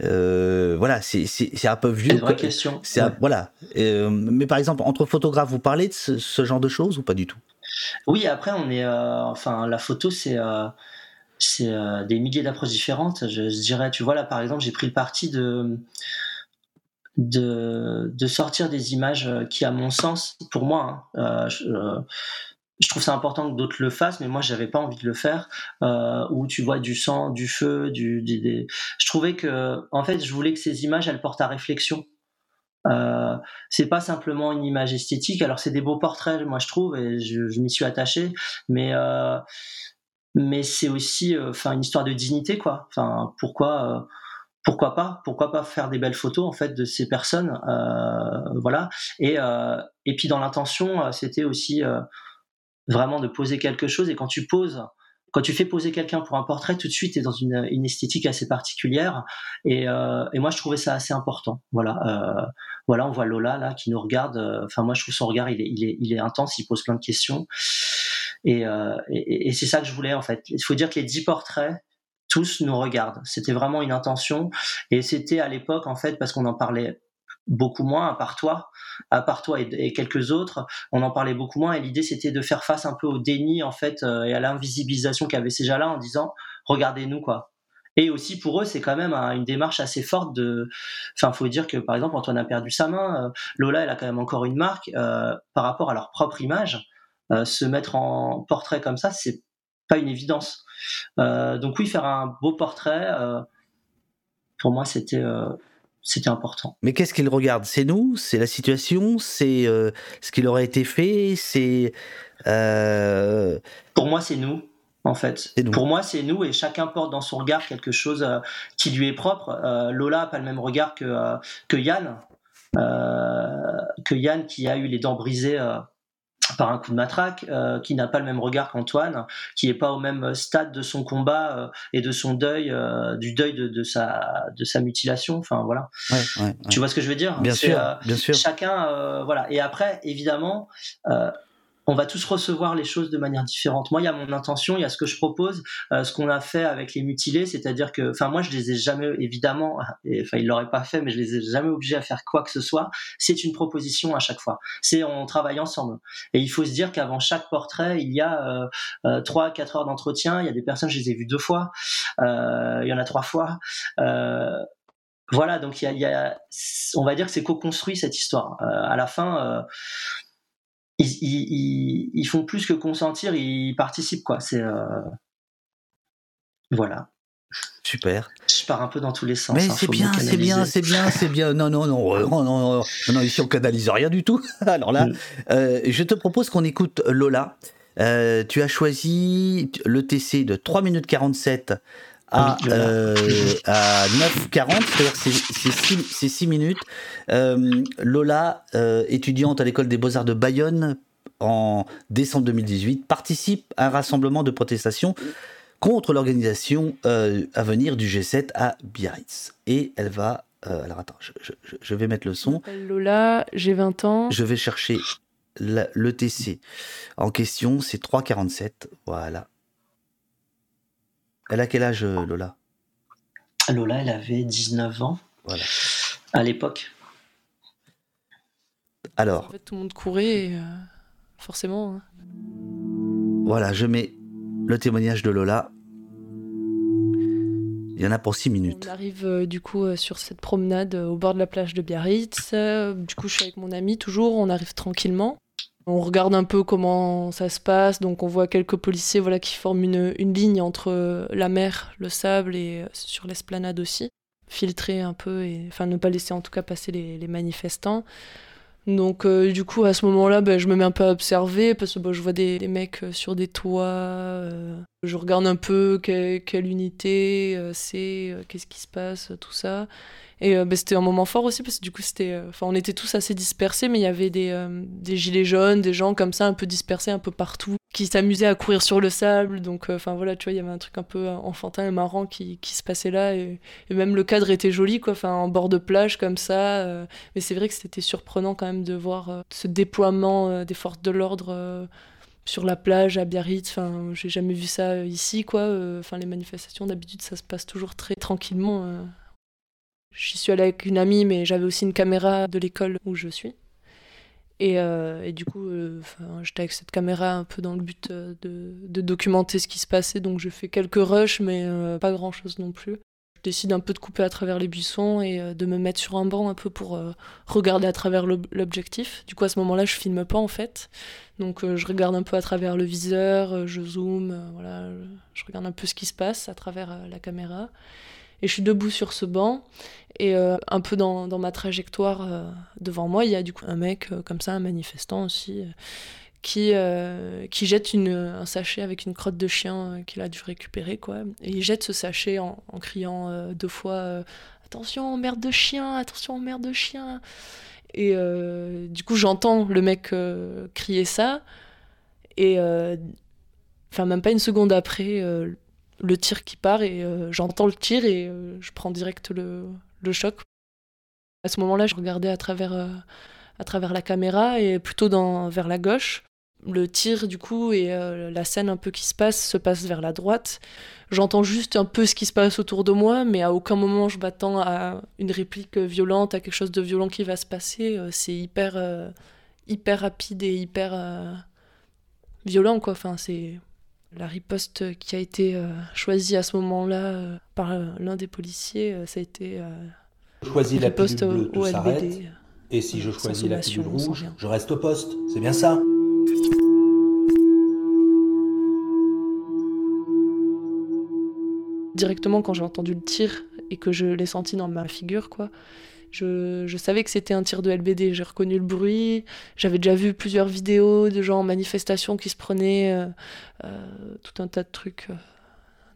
voilà, c'est c'est un peu vieux. C'est une vraie question voilà. Euh, mais par exemple, entre photographes, vous parlez de ce, genre de choses ou pas du tout? Oui, après, on est, euh, enfin, la photo, c'est euh, c'est des milliers d'approches différentes. Je, dirais, tu vois là, par exemple, j'ai pris le parti de de, de sortir des images qui, à mon sens, pour moi, hein, je, trouve ça important que d'autres le fassent, mais moi j'avais pas envie de le faire. où tu vois du sang, du feu, du, je trouvais que, en fait, je voulais que ces images elles portent à réflexion. Euh, c'est pas simplement une image esthétique. Alors c'est des beaux portraits, moi je trouve, et je, je m'y suis attaché, mais euh, mais c'est aussi, euh, enfin, une histoire de dignité, quoi. Enfin, pourquoi euh, pourquoi pas Pourquoi pas faire des belles photos en fait de ces personnes, euh, voilà. Et et puis dans l'intention, c'était aussi vraiment de poser quelque chose. Et quand tu poses quand tu fais poser quelqu'un pour un portrait, tout de suite, tu es dans une, une, esthétique assez particulière. Et, euh, et, moi, je trouvais ça assez important. Voilà, euh, voilà, on voit Lola là qui nous regarde. Euh, enfin, moi, je trouve son regard, il est, il est, il est intense, il pose plein de questions. Et, euh, et, et c'est ça que je voulais en fait. Il faut dire que les dix portraits, tous nous regardent. C'était vraiment une intention. Et c'était à l'époque, en fait, parce qu'on en parlait beaucoup moins, à part toi, à part toi et, quelques autres, on en parlait beaucoup moins. Et l'idée, c'était de faire face un peu au déni, en fait, euh, et à l'invisibilisation qu'il y avait déjà là, en disant, regardez-nous, quoi. Et aussi pour eux, c'est quand même une démarche assez forte de. Enfin, faut dire que par exemple, Antoine a perdu sa main. Euh, Lola, elle a quand même encore une marque euh, par rapport à leur propre image. se mettre en portrait comme ça, c'est pas une évidence. donc oui, faire un beau portrait, pour moi, c'était c'était important. Mais qu'est-ce qu'il regarde? C'est nous? C'est la situation? C'est euh, ce qu'il aurait été fait? C'est. Euh, Pour moi, c'est nous. En fait, pour moi, c'est nous et chacun porte dans son regard quelque chose euh, qui lui est propre. Lola n'a pas le même regard que, que Yann, que Yann qui a eu les dents brisées par un coup de matraque, euh, qui n'a pas le même regard qu'Antoine, qui n'est pas au même stade de son combat euh, et de son deuil, euh, du deuil de, de, sa, de sa mutilation. Enfin voilà. Tu vois ce que je veux dire? Bien sûr, bien sûr. Chacun, voilà. Et après, évidemment, on va tous recevoir les choses de manière différente. Moi, il y a mon intention, il y a ce que je propose, euh, ce qu'on a fait avec les mutilés, c'est-à-dire que, enfin, moi, je les ai jamais, évidemment, (laughs) enfin, ils l'auraient pas fait, mais je les ai jamais obligés à faire quoi que ce soit. C'est une proposition à chaque fois. C'est on travaille ensemble. Et il faut se dire qu'avant chaque portrait, il y a euh, euh, trois, quatre heures d'entretien. Il y a des personnes, je les ai vues deux fois. il y en a trois fois. voilà, donc il y, a, on va dire que c'est co-construit cette histoire. à la fin ils, font plus que consentir, ils participent quoi. C'est euh, voilà. Super. Je pars un peu dans tous les sens. Mais hein, c'est bien, c'est bien, c'est bien, c'est bien. Non, non, non, non, non, non, ici on canalise rien du tout. (laughs) Alors là, mm. euh, je te propose qu'on écoute Lola. Euh, tu as choisi le TC de 3 minutes 47 à, euh, à 9h40, c'est-à-dire c'est 6, minutes. Euh, Lola, euh, étudiante à l'école des beaux-arts de Bayonne en décembre 2018, participe à un rassemblement de protestation contre l'organisation à venir du G7 à Biarritz. Et elle va... alors attends, je, vais mettre le son. Lola, j'ai 20 ans. Je vais chercher le TC en question, c'est 3,47. Voilà. Elle a quel âge, euh, Lola? Lola, elle avait 19 ans. Voilà. À l'époque. Alors. En fait, tout le monde courait, euh, forcément. Hein. Voilà, je mets le témoignage de Lola. Il y en a pour 6 minutes. On arrive euh, du coup sur cette promenade au bord de la plage de Biarritz. du coup, je suis avec mon ami toujours. On arrive tranquillement. On regarde un peu comment ça se passe, donc on voit quelques policiers voilà, qui forment une, ligne entre la mer, le sable et sur l'esplanade aussi, filtrer un peu, et enfin ne pas laisser en tout cas passer les, manifestants. Donc euh, du coup à ce moment-là, ben, je me mets un peu à observer parce que je vois des, mecs euh, sur des toits. Euh, je regarde un peu quelle unité c'est, qu'est-ce qui se passe, tout ça. Et ben, c'était un moment fort aussi parce que du coup c'était, enfin on était tous assez dispersés, mais il y avait des, des gilets jaunes, des gens comme ça un peu dispersés un peu partout qui s'amusaient à courir sur le sable. Donc, euh, enfin voilà, tu vois, il y avait un truc un peu enfantin et marrant qui, qui se passait là. Et, même le cadre était joli, quoi, enfin, en bord de plage comme ça. Euh. mais c'est vrai que c'était surprenant quand même de voir euh, ce déploiement des forces de l'ordre sur la plage à Biarritz. Enfin, j'ai jamais vu ça ici, quoi. Enfin, les manifestations, d'habitude, ça se passe toujours très tranquillement. J'y suis allée avec une amie, mais j'avais aussi une caméra de l'école où je suis. Euh, et, du coup, euh, j'étais avec cette caméra un peu dans le but euh, de, documenter ce qui se passait. Donc je fais quelques rushs, mais pas grand chose non plus. Je décide un peu de couper à travers les buissons et de me mettre sur un banc un peu pour regarder à travers l'objectif. Du coup, à ce moment-là, je filme pas en fait. Donc je regarde un peu à travers le viseur, je zoome, voilà, je regarde un peu ce qui se passe à travers la caméra. Et je suis debout sur ce banc. Et euh, un peu dans, dans ma trajectoire euh, devant moi, il y a du coup un mec euh, comme ça, un manifestant aussi, qui, qui jette une, un sachet avec une crotte de chien qu'il a dû récupérer. Quoi. Et il jette ce sachet en, criant deux fois Attention, merde de chien, attention, merde de chien. Et du coup, j'entends le mec crier ça. Et enfin, même pas une seconde après, le tir qui part et euh, j'entends le tir et euh, je prends direct le, choc. À ce moment-là, je regardais à travers, euh, à travers la caméra et plutôt dans, vers la gauche. Le tir, du coup, et la scène un peu qui se passe se passe vers la droite. J'entends juste un peu ce qui se passe autour de moi, mais à aucun moment je m'attends à une réplique violente, à quelque chose de violent qui va se passer. C'est hyper, hyper rapide et hyper violent, quoi. Enfin, c'est la riposte qui a été euh, choisie à ce moment-là euh, par euh, l'un des policiers, ça a été choisis la pilule bleue. Et si je choisis la pilule rouge, je reste au poste. C'est bien ça Directement, quand j'ai entendu le tir et que je l'ai senti dans ma figure, quoi, je, savais que c'était un tir de LBD, j'ai reconnu le bruit, j'avais déjà vu plusieurs vidéos de gens en manifestation qui se prenaient euh, euh, tout un tas de trucs euh,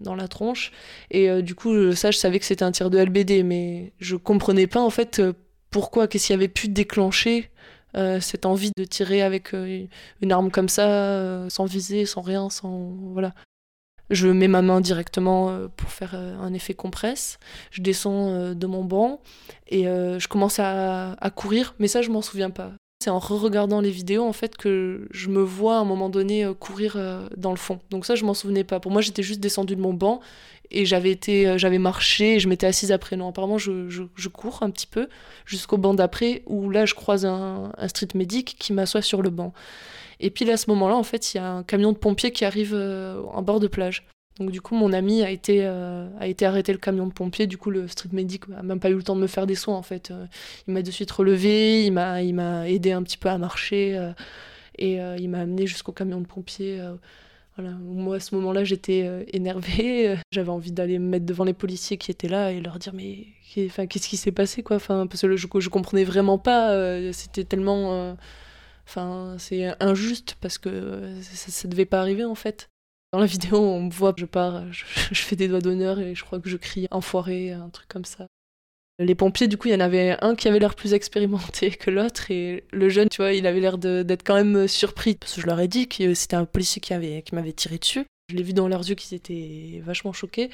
dans la tronche. Et du coup, ça, je savais que c'était un tir de LBD, mais je comprenais pas en fait pourquoi, qu'est-ce qui avait pu déclencher cette envie de tirer avec une arme comme ça, sans viser, sans rien, sans. Voilà. Je mets ma main directement euh, pour faire euh, un effet compresse. Je descends euh, de mon banc et je commence à, courir, mais ça, je m'en souviens pas. C'est en re-regardant les vidéos en fait que je me vois à un moment donné courir dans le fond. Donc ça, je m'en souvenais pas. Pour moi, j'étais juste descendu de mon banc et j'avais été, j'avais marché et je m'étais assise après. Non, apparemment, je, je, cours un petit peu jusqu'au banc d'après où là, je croise un, un street medic qui m'assoit sur le banc. Et puis à ce moment-là, en fait, il y a un camion de pompiers qui arrive euh, en bord de plage. Donc du coup, mon ami a été, euh, a été arrêté le camion de pompiers. Du coup, le street medic n'a même pas eu le temps de me faire des soins, en fait. Euh, il m'a de suite relevé, il m'a, aidé un petit peu à marcher et il m'a amené jusqu'au camion de pompiers. Voilà. Moi, à ce moment-là, j'étais énervée. J'avais envie d'aller me mettre devant les policiers qui étaient là et leur dire mais qu'est-ce qui s'est passé quoi? Enfin, Parce que je, je comprenais vraiment pas. C'était tellement Enfin, c'est injuste parce que ça, ne devait pas arriver en fait. Dans la vidéo, on me voit, je pars, je, fais des doigts d'honneur et je crois que je crie enfoiré, un truc comme ça. Les pompiers, du coup, il y en avait un qui avait l'air plus expérimenté (laughs) que l'autre et le jeune, tu vois, il avait l'air d'être quand même surpris parce que je leur ai dit que c'était un policier qui m'avait qui tiré dessus. Je l'ai vu dans leurs yeux qu'ils étaient vachement choqués.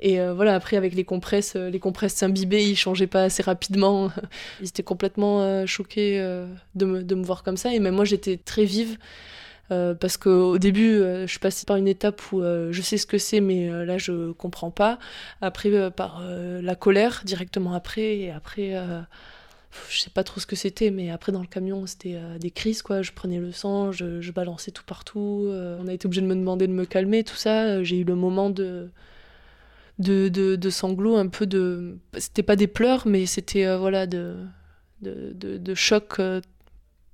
Et euh, voilà, après, avec les compresses, euh, les compresses s'imbibées, ils changeaient pas assez rapidement. (laughs) Ils étaient complètement euh, choqués de me, de, me, voir comme ça. Et même moi, j'étais très vive. parce qu'au début, je suis passée par une étape où je sais ce que c'est, mais là, je comprends pas. Après, par la colère, directement après. Et après, je sais pas trop ce que c'était, mais après, dans le camion, c'était des crises, quoi. Je prenais le sang, je, je balançais tout partout. on a été obligé de me demander de me calmer, tout ça. J'ai eu le moment de de, de, sanglots, un peu de. C'était pas des pleurs, mais c'était euh, voilà de, de, de, choc euh,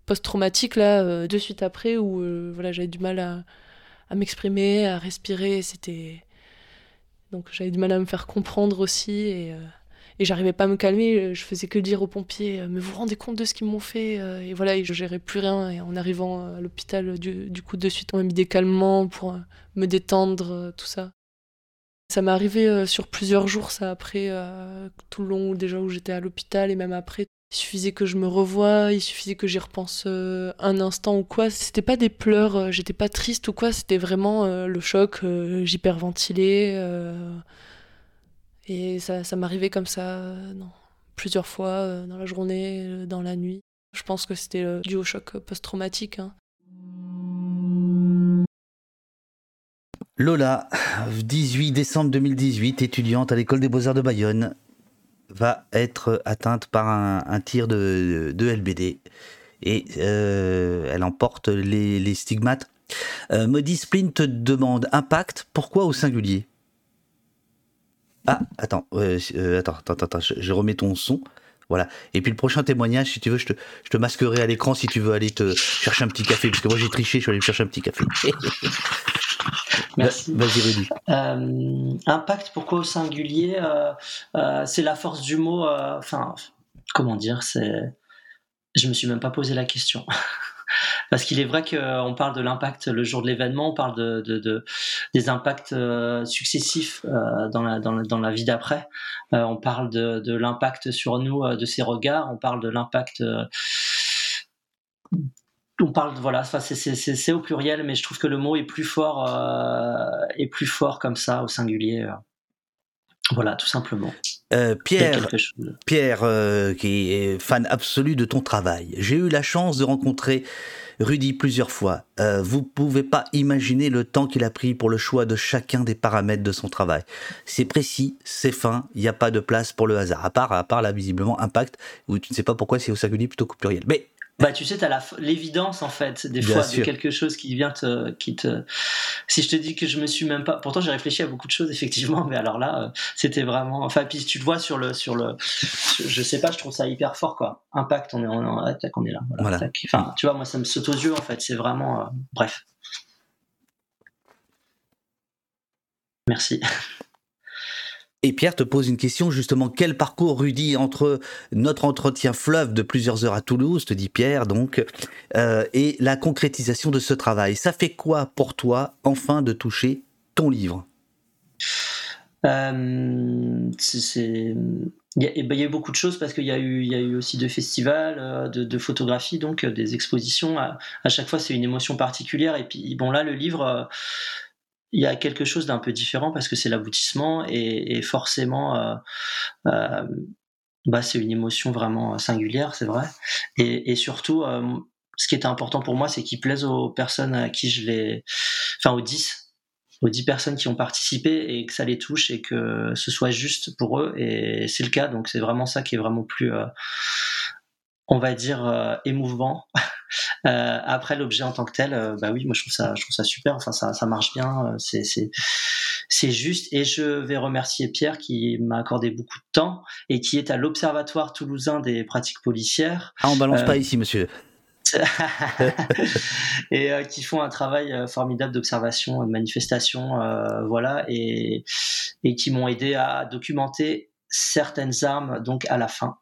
post-traumatique là, de suite après, où voilà, j'avais du mal à, à m'exprimer, à respirer. C'était donc j'avais du mal à me faire comprendre aussi et et j'arrivais pas à me calmer. Je faisais que dire aux pompiers Mais vous vous rendez compte de ce qu'ils m'ont fait Et voilà, et je gérais plus rien. Et en arrivant à l'hôpital, du, du, coup, de suite, on m'a mis des calmants pour me détendre, tout ça. Ça m'est arrivé euh, sur plusieurs jours, ça, après, euh, tout le long déjà où j'étais à l'hôpital et même après. Il suffisait que je me revoie, il suffisait que j'y repense euh, un instant ou quoi. C'était pas des pleurs, j'étais pas triste ou quoi, c'était vraiment le choc, j'hyperventilais. et ça, ça m'arrivait comme ça plusieurs fois dans la journée, dans la nuit. Je pense que c'était dû au choc post-traumatique. Hein. Lola, 18 décembre 2018, étudiante à l'école des beaux-arts de Bayonne, va être atteinte par un, tir de, LBD et euh, elle emporte les, stigmates. Euh, Modi Splint te demande impact, pourquoi au singulier? Ah, attends, euh, attends, attends, attends, je, remets ton son. Voilà. Et puis le prochain témoignage, si tu veux, je te, je te masquerai à l'écran si tu veux aller te chercher un petit café. Parce que moi j'ai triché, je suis allé me chercher un petit café. (laughs) Merci. Vas-y, Rudy. Euh, impact, pourquoi au singulier euh, euh, C'est la force du mot. Enfin, comment dire C'est. Je me suis même pas posé la question. (laughs) Parce qu'il est vrai qu'on parle de l'impact le jour de l'événement, on parle de, de, des impacts successifs dans, la, dans, la, dans, la, vie d'après. on parle de, de l'impact sur nous, de ses regards, on parle de l'impact on parle voilà c'est au pluriel mais je trouve que le mot est plus fort euh, est plus fort comme ça au singulier euh. voilà tout simplement. Euh, Pierre Pierre qui est fan absolu de ton travail. J'ai eu la chance de rencontrer Rudy plusieurs fois. Vous pouvez pas imaginer le temps qu'il a pris pour le choix de chacun des paramètres de son travail. C'est précis c'est fin il n'y a pas de place pour le hasard. À part à part là visiblement impact où tu ne sais pas pourquoi c'est au singulier plutôt qu'au pluriel. Mais bah, tu sais, tu as l'évidence, en fait, des fois, de quelque chose qui vient te, qui te. Si je te dis que je me suis même pas. Pourtant, j'ai réfléchi à beaucoup de choses, effectivement, mais alors là, euh, c'était vraiment. Enfin, puis tu te vois sur le. Sur le... Je sais pas, je trouve ça hyper fort, quoi. Impact, on est, on, on est là. Voilà. Enfin, tu vois, moi, ça me saute aux yeux, en fait. C'est vraiment. Euh, bref. Merci. (laughs) Et Pierre te pose une question justement, quel parcours Rudy entre notre entretien fleuve de plusieurs heures à Toulouse, te dit Pierre donc, euh, et la concrétisation de ce travail. Ça fait quoi pour toi enfin de toucher ton livre? Euh, il y, a, il y, a, eu beaucoup de choses parce qu'il y, a eu, aussi de festivals, euh, de, de photographie, donc des expositions. À, à chaque fois, c'est une émotion particulière. Et puis, bon, là, le livre, il y a quelque chose d'un peu différent parce que c'est l'aboutissement et, forcément, euh, euh, bah, c'est une émotion vraiment singulière, c'est vrai. Et, surtout, euh, ce qui était important pour moi, c'est qu'il plaise aux personnes à qui je l'ai, enfin aux 10 aux 10 personnes qui ont participé et que ça les touche et que ce soit juste pour eux et c'est le cas donc c'est vraiment ça qui est vraiment plus on va dire émouvant (laughs) Euh, après l'objet en tant que tel, euh, bah oui, moi je trouve ça, je trouve ça super. Enfin, ça, ça marche bien. Euh, c'est, c'est, c'est juste. Et je vais remercier Pierre qui m'a accordé beaucoup de temps et qui est à l'Observatoire toulousain des pratiques policières. Ah, on balance pas ici, monsieur. (laughs) et qui font un travail formidable d'observation, de manifestation, voilà, et, et qui m'ont aidé à documenter certaines armes donc à la fin.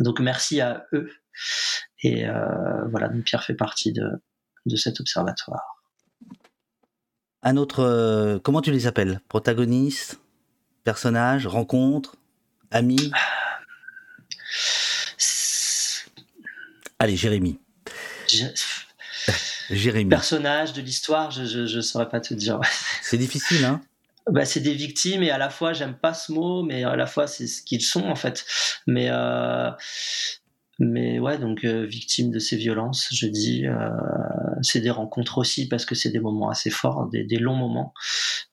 Donc merci à eux et euh, voilà, donc Pierre fait partie de, de cet observatoire. Un autre, euh, comment tu les appelles? Protagonistes? Personnages? Rencontres? Amis? Allez, Jérémy. Jérémy. Personnage de l'histoire, je ne saurais pas te dire. C'est difficile, hein? Bah, c'est des victimes et à la fois j'aime pas ce mot mais à la fois c'est ce qu'ils sont en fait mais euh, mais ouais, donc euh, victime de ces violences, je dis, euh, c'est des rencontres aussi parce que c'est des moments assez forts, des, longs moments.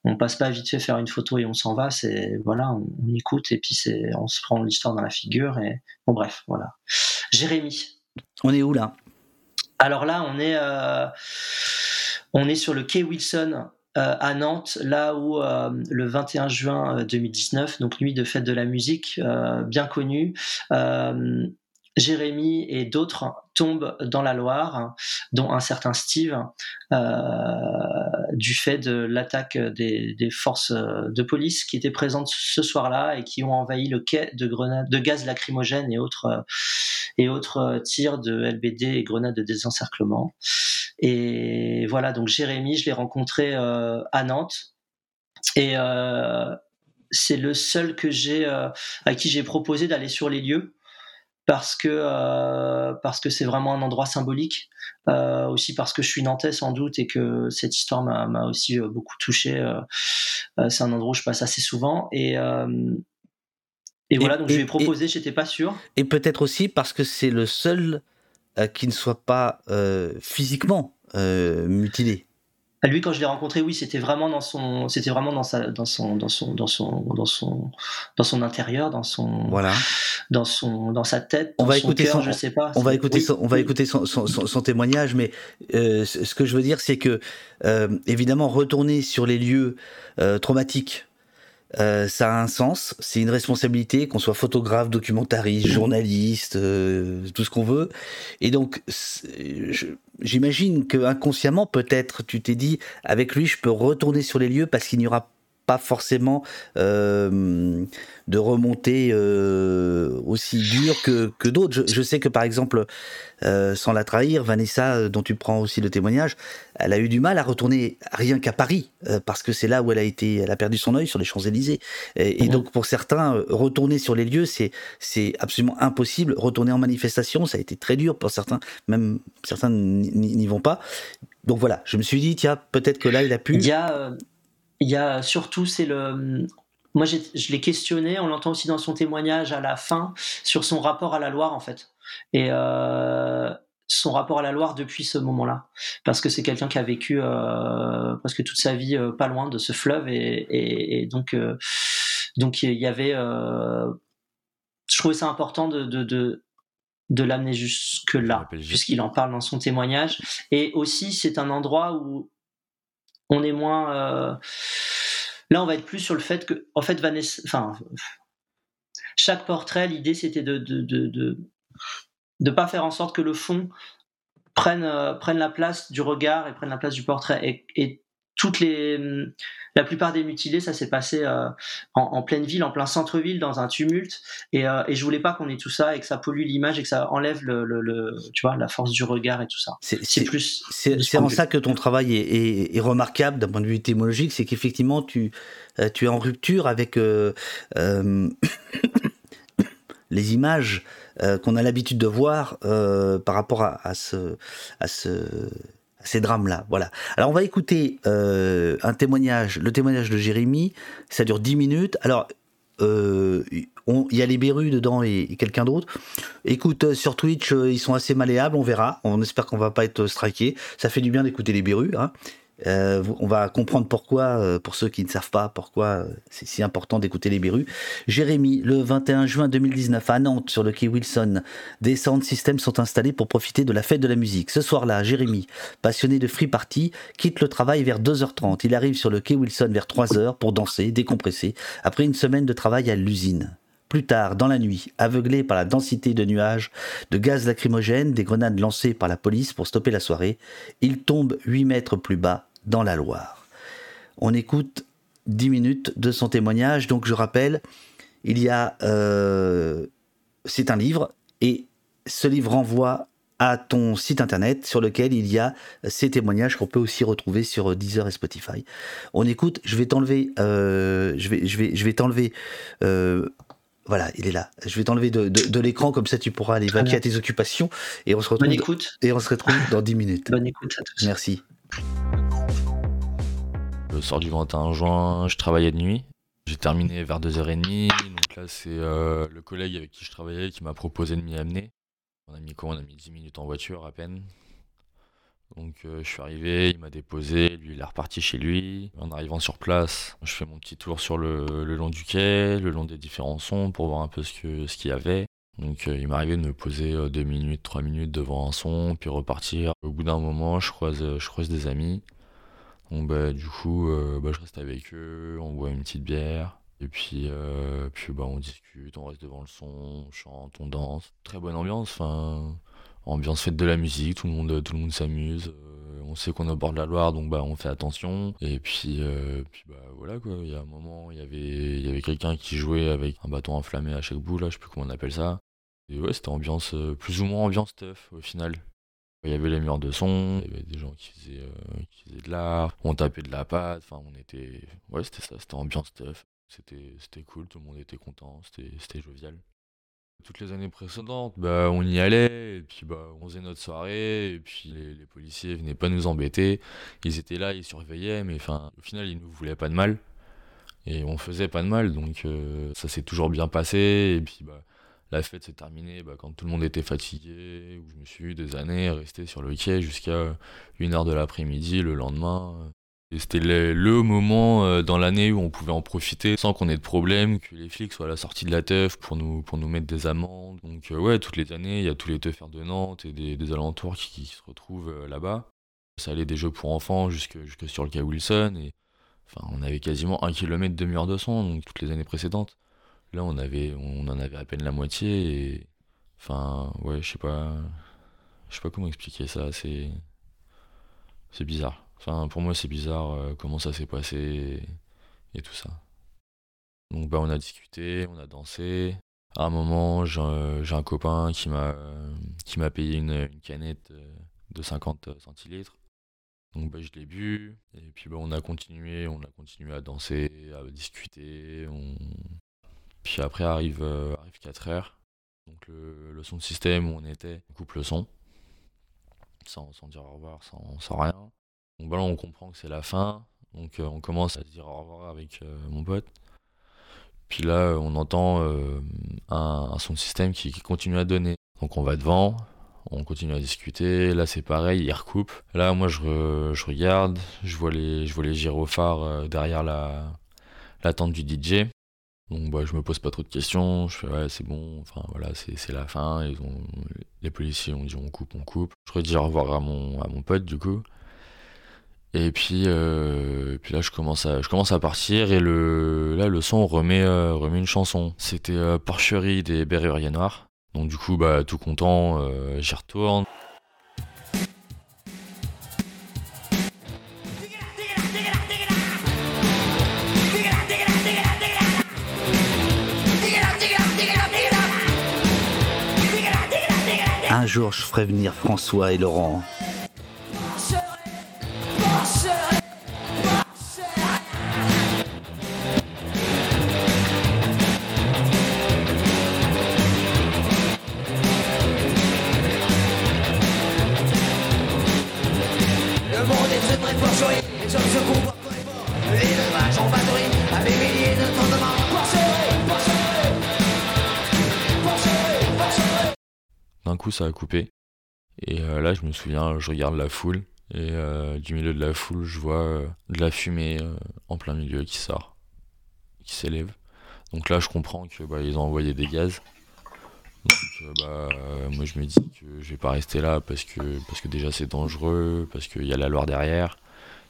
On passe pas vite fait faire une photo et on s'en va. C'est voilà, on, écoute et puis c'est, on se prend l'histoire dans la figure et bon bref, voilà. Jérémy. On est où là? Alors là, on est, euh, on est sur le quai Wilson à Nantes, là où le 21 juin 2019, donc nuit de fête de la musique, bien connue, Jérémy et d'autres tombent dans la Loire, dont un certain Steve, euh, du fait de l'attaque des, forces de police qui étaient présentes ce soir-là et qui ont envahi le quai de grenades, de gaz lacrymogène et autres et autres tirs de LBD et grenades de désencerclement. Et voilà, donc Jérémy, je l'ai rencontré euh, à Nantes et euh, c'est le seul que j'ai à qui j'ai proposé d'aller sur les lieux parce que euh, parce que c'est vraiment un endroit symbolique, euh, aussi parce que je suis nantais sans doute et que cette histoire m'a aussi euh, beaucoup touché. c'est un endroit où je passe assez souvent et et, voilà, donc je lui ai proposé, j'étais pas sûr. Et peut-être aussi parce que c'est le seul qui ne soit pas physiquement mutilé. Bah, lui, quand je l'ai rencontré, oui, c'était vraiment dans son, c'était vraiment dans sa, dans son, dans son, dans son, dans son, dans son intérieur, dans son, voilà, dans son, dans sa tête. on va écouter son, je sais pas. On va écouter, son, on va écouter son, son, son, témoignage, mais euh, ce que je veux dire, c'est que euh, évidemment retourner sur les lieux euh, traumatiques euh, ça a un sens, c'est une responsabilité, qu'on soit photographe, documentariste, journaliste, euh, tout ce qu'on veut. Et donc, j'imagine que inconsciemment, peut-être, tu t'es dit, avec lui, je peux retourner sur les lieux parce qu'il n'y aura pas forcément euh, de remontée euh, aussi dure que, que d'autres. Je, sais que par exemple, euh, sans la trahir, Vanessa, dont tu prends aussi le témoignage, elle a eu du mal à retourner rien qu'à Paris, parce que c'est là où elle a été, elle a perdu son œil sur les Champs-Élysées. Et, donc pour certains, retourner sur les lieux, c'est c'est absolument impossible. Retourner en manifestation, ça a été très dur pour certains, même certains n'y vont pas. Donc voilà, je me suis dit, tiens, peut-être que là, il a pu. Il y a il y a surtout, c'est le. Moi, je l'ai questionné, on l'entend aussi dans son témoignage à la fin, sur son rapport à la Loire, en fait. Et euh, son rapport à la Loire depuis ce moment-là. Parce que c'est quelqu'un qui a vécu euh, presque toute sa vie euh, pas loin de ce fleuve. Et, donc, donc, il y avait. je trouvais ça important de, de, de l'amener jusque-là, puisqu'il en parle dans son témoignage. Et aussi, c'est un endroit où on est moins. Euh, là, on va être plus sur le fait que, en fait, Vanessa. Enfin, chaque portrait, l'idée, c'était de de, de, pas faire en sorte que le fond prenne, euh, prenne la place du regard et prenne la place du portrait. Et toutes les, la plupart des mutilés, ça s'est passé euh, en, pleine ville, en plein centre-ville, dans un tumulte. Et, euh, et je voulais pas qu'on ait tout ça et que ça pollue l'image et que ça enlève le, tu vois, la force du regard et tout ça. C'est plus. C'est en ça que ton travail est, est, remarquable d'un point de vue étymologique, c'est qu'effectivement tu, euh, tu es en rupture avec (coughs) les images qu'on a l'habitude de voir par rapport à, à ce, à ce ces drames-là. Voilà. Alors on va écouter euh, un témoignage, le témoignage de Jérémy. Ça dure 10 minutes. Alors euh, il y a les Berus dedans et, quelqu'un d'autre. Écoute, euh, sur Twitch, ils sont assez malléables, on verra. On espère qu'on va pas être striké. Ça fait du bien d'écouter les Berus. Hein. Euh, on va comprendre pourquoi, euh, pour ceux qui ne savent pas, pourquoi euh, c'est si important d'écouter les Berus. Jérémy, le 21 juin 2019 à Nantes, sur le quai Wilson, des sound systems sont installés pour profiter de la fête de la musique. Ce soir-là, Jérémy, passionné de free party, quitte le travail vers 2h30. Il arrive sur le quai Wilson vers 3h pour danser, décompresser, après une semaine de travail à l'usine. Plus tard, dans la nuit, aveuglé par la densité de nuages, de gaz lacrymogènes, des grenades lancées par la police pour stopper la soirée, il tombe 8 mètres plus bas dans la Loire. On écoute 10 minutes de son témoignage. Donc je rappelle, il y a... Euh, c'est un livre et ce livre renvoie à ton site internet sur lequel il y a ces témoignages qu'on peut aussi retrouver sur Deezer et Spotify. On écoute, je vais t'enlever, euh, je vais, je vais, je vais t'enlever euh, voilà, il est là. Je vais t'enlever de, l'écran, comme ça tu pourras aller vaquer à tes occupations. Et on se retrouve, écoute. Et on se retrouve dans 10 minutes. (laughs) Bonne écoute à tous. Merci. Le soir du 21 juin, je travaillais de nuit. J'ai terminé vers 2h30. Donc là, c'est euh, le collègue avec qui je travaillais qui m'a proposé de m'y amener. On a mis quoi? On a mis 10 minutes en voiture à peine. Donc euh, je suis arrivé, il m'a déposé, lui il est reparti chez lui. En arrivant sur place, je fais mon petit tour sur le, long du quai, le long des différents sons pour voir un peu ce qu'il ce y avait. Donc euh, il m'arrivait de me poser 2 euh, minutes, 3 minutes devant un son, puis repartir. Au bout d'un moment, je croise, je croise des amis. Donc bah, du coup, bah, je reste avec eux, on boit une petite bière. Et puis, euh, puis bah, on discute, on reste devant le son, on chante, on danse. Très bonne ambiance, enfin, ambiance faite de la musique, tout le monde, tout le monde s'amuse. Euh, on sait qu'on est au bord de la Loire, donc bah, on fait attention. Et puis, euh, puis bah, voilà quoi, il y a un moment, il y avait, il y avait quelqu'un qui jouait avec un bâton enflammé à chaque bout, là, je sais plus comment on appelle ça. Et ouais, c'était ambiance, plus ou moins ambiance teuf au final. Il y avait les murs de son, il y avait des gens qui faisaient, qui faisaient de l'art, on tapait de la pâte, enfin on était... Ouais c'était ça, c'était ambiance teuf. C'était cool, tout le monde était content, c'était jovial. Toutes les années précédentes, bah, on y allait, et puis bah, on faisait notre soirée, et puis les, policiers venaient pas nous embêter. Ils étaient là, ils surveillaient, mais enfin, au final, ils nous voulaient pas de mal. Et on faisait pas de mal, donc euh, ça s'est toujours bien passé. Et puis bah, la fête s'est terminée bah, quand tout le monde était fatigué, où je me suis eu des années resté sur le quai jusqu'à 1h de l'après-midi le lendemain c'était le, moment euh, dans l'année où on pouvait en profiter sans qu'on ait de problème, que les flics soient à la sortie de la teuf pour nous, pour nous mettre des amendes. Donc euh, ouais, toutes les années, il y a tous les teufers de Nantes et des, alentours qui, se retrouvent euh, là-bas. Ça allait des jeux pour enfants jusque, jusque sur le quai Wilson. Et, enfin, on avait quasiment un kilomètre de mur de son, donc toutes les années précédentes. Là, on, avait, on en avait à peine la moitié. Et, enfin, ouais, je sais pas, je sais pas comment expliquer ça. C'est, c'est bizarre. Enfin, pour moi, c'est bizarre euh, comment ça s'est passé et, tout ça. Donc, bah, on a discuté, on a dansé. À un moment, j'ai un copain qui m'a m'a payé une, canette euh, de 50 centilitres. Donc bah, je l'ai bu et puis bah, on a continué, on a continué à danser, à discuter. Puis après arrive, euh, arrive 4 heures. Donc le, son de système où on était, on coupe le son. Sans, sans dire au revoir, sans, sans rien. Donc voilà, on comprend que c'est la fin. Donc euh, on commence à dire au revoir avec euh, mon pote. Puis là, euh, on entend un, son de système qui, continue à donner. Donc on va devant, on continue à discuter. Là, c'est pareil, il recoupe. Là, moi, je, regarde, je vois les, gyrophares derrière la, tente du DJ. Donc bah, je me pose pas trop de questions, je fais ouais c'est bon, enfin voilà c'est la fin, les policiers ont dit on coupe, on coupe. Je redis au revoir à mon pote du coup. Et puis, euh, puis là, je commence à, je commence à partir et le, là, le son remet, euh, une chanson. C'était euh, Porcherie des Berruriers Noirs. Donc du coup, bah, tout content, j'y retourne. Un jour, je ferai venir François et Laurent. D'un coup, ça a coupé. Et euh, là, je me souviens, je regarde la foule. Et euh, du milieu de la foule, je vois euh, de la fumée en plein milieu qui sort, qui s'élève. Donc là, je comprends que bah, ont envoyé des gaz. Donc bah, moi, je me dis que je vais pas rester là parce que, parce que déjà c'est dangereux, parce qu'il y a la Loire derrière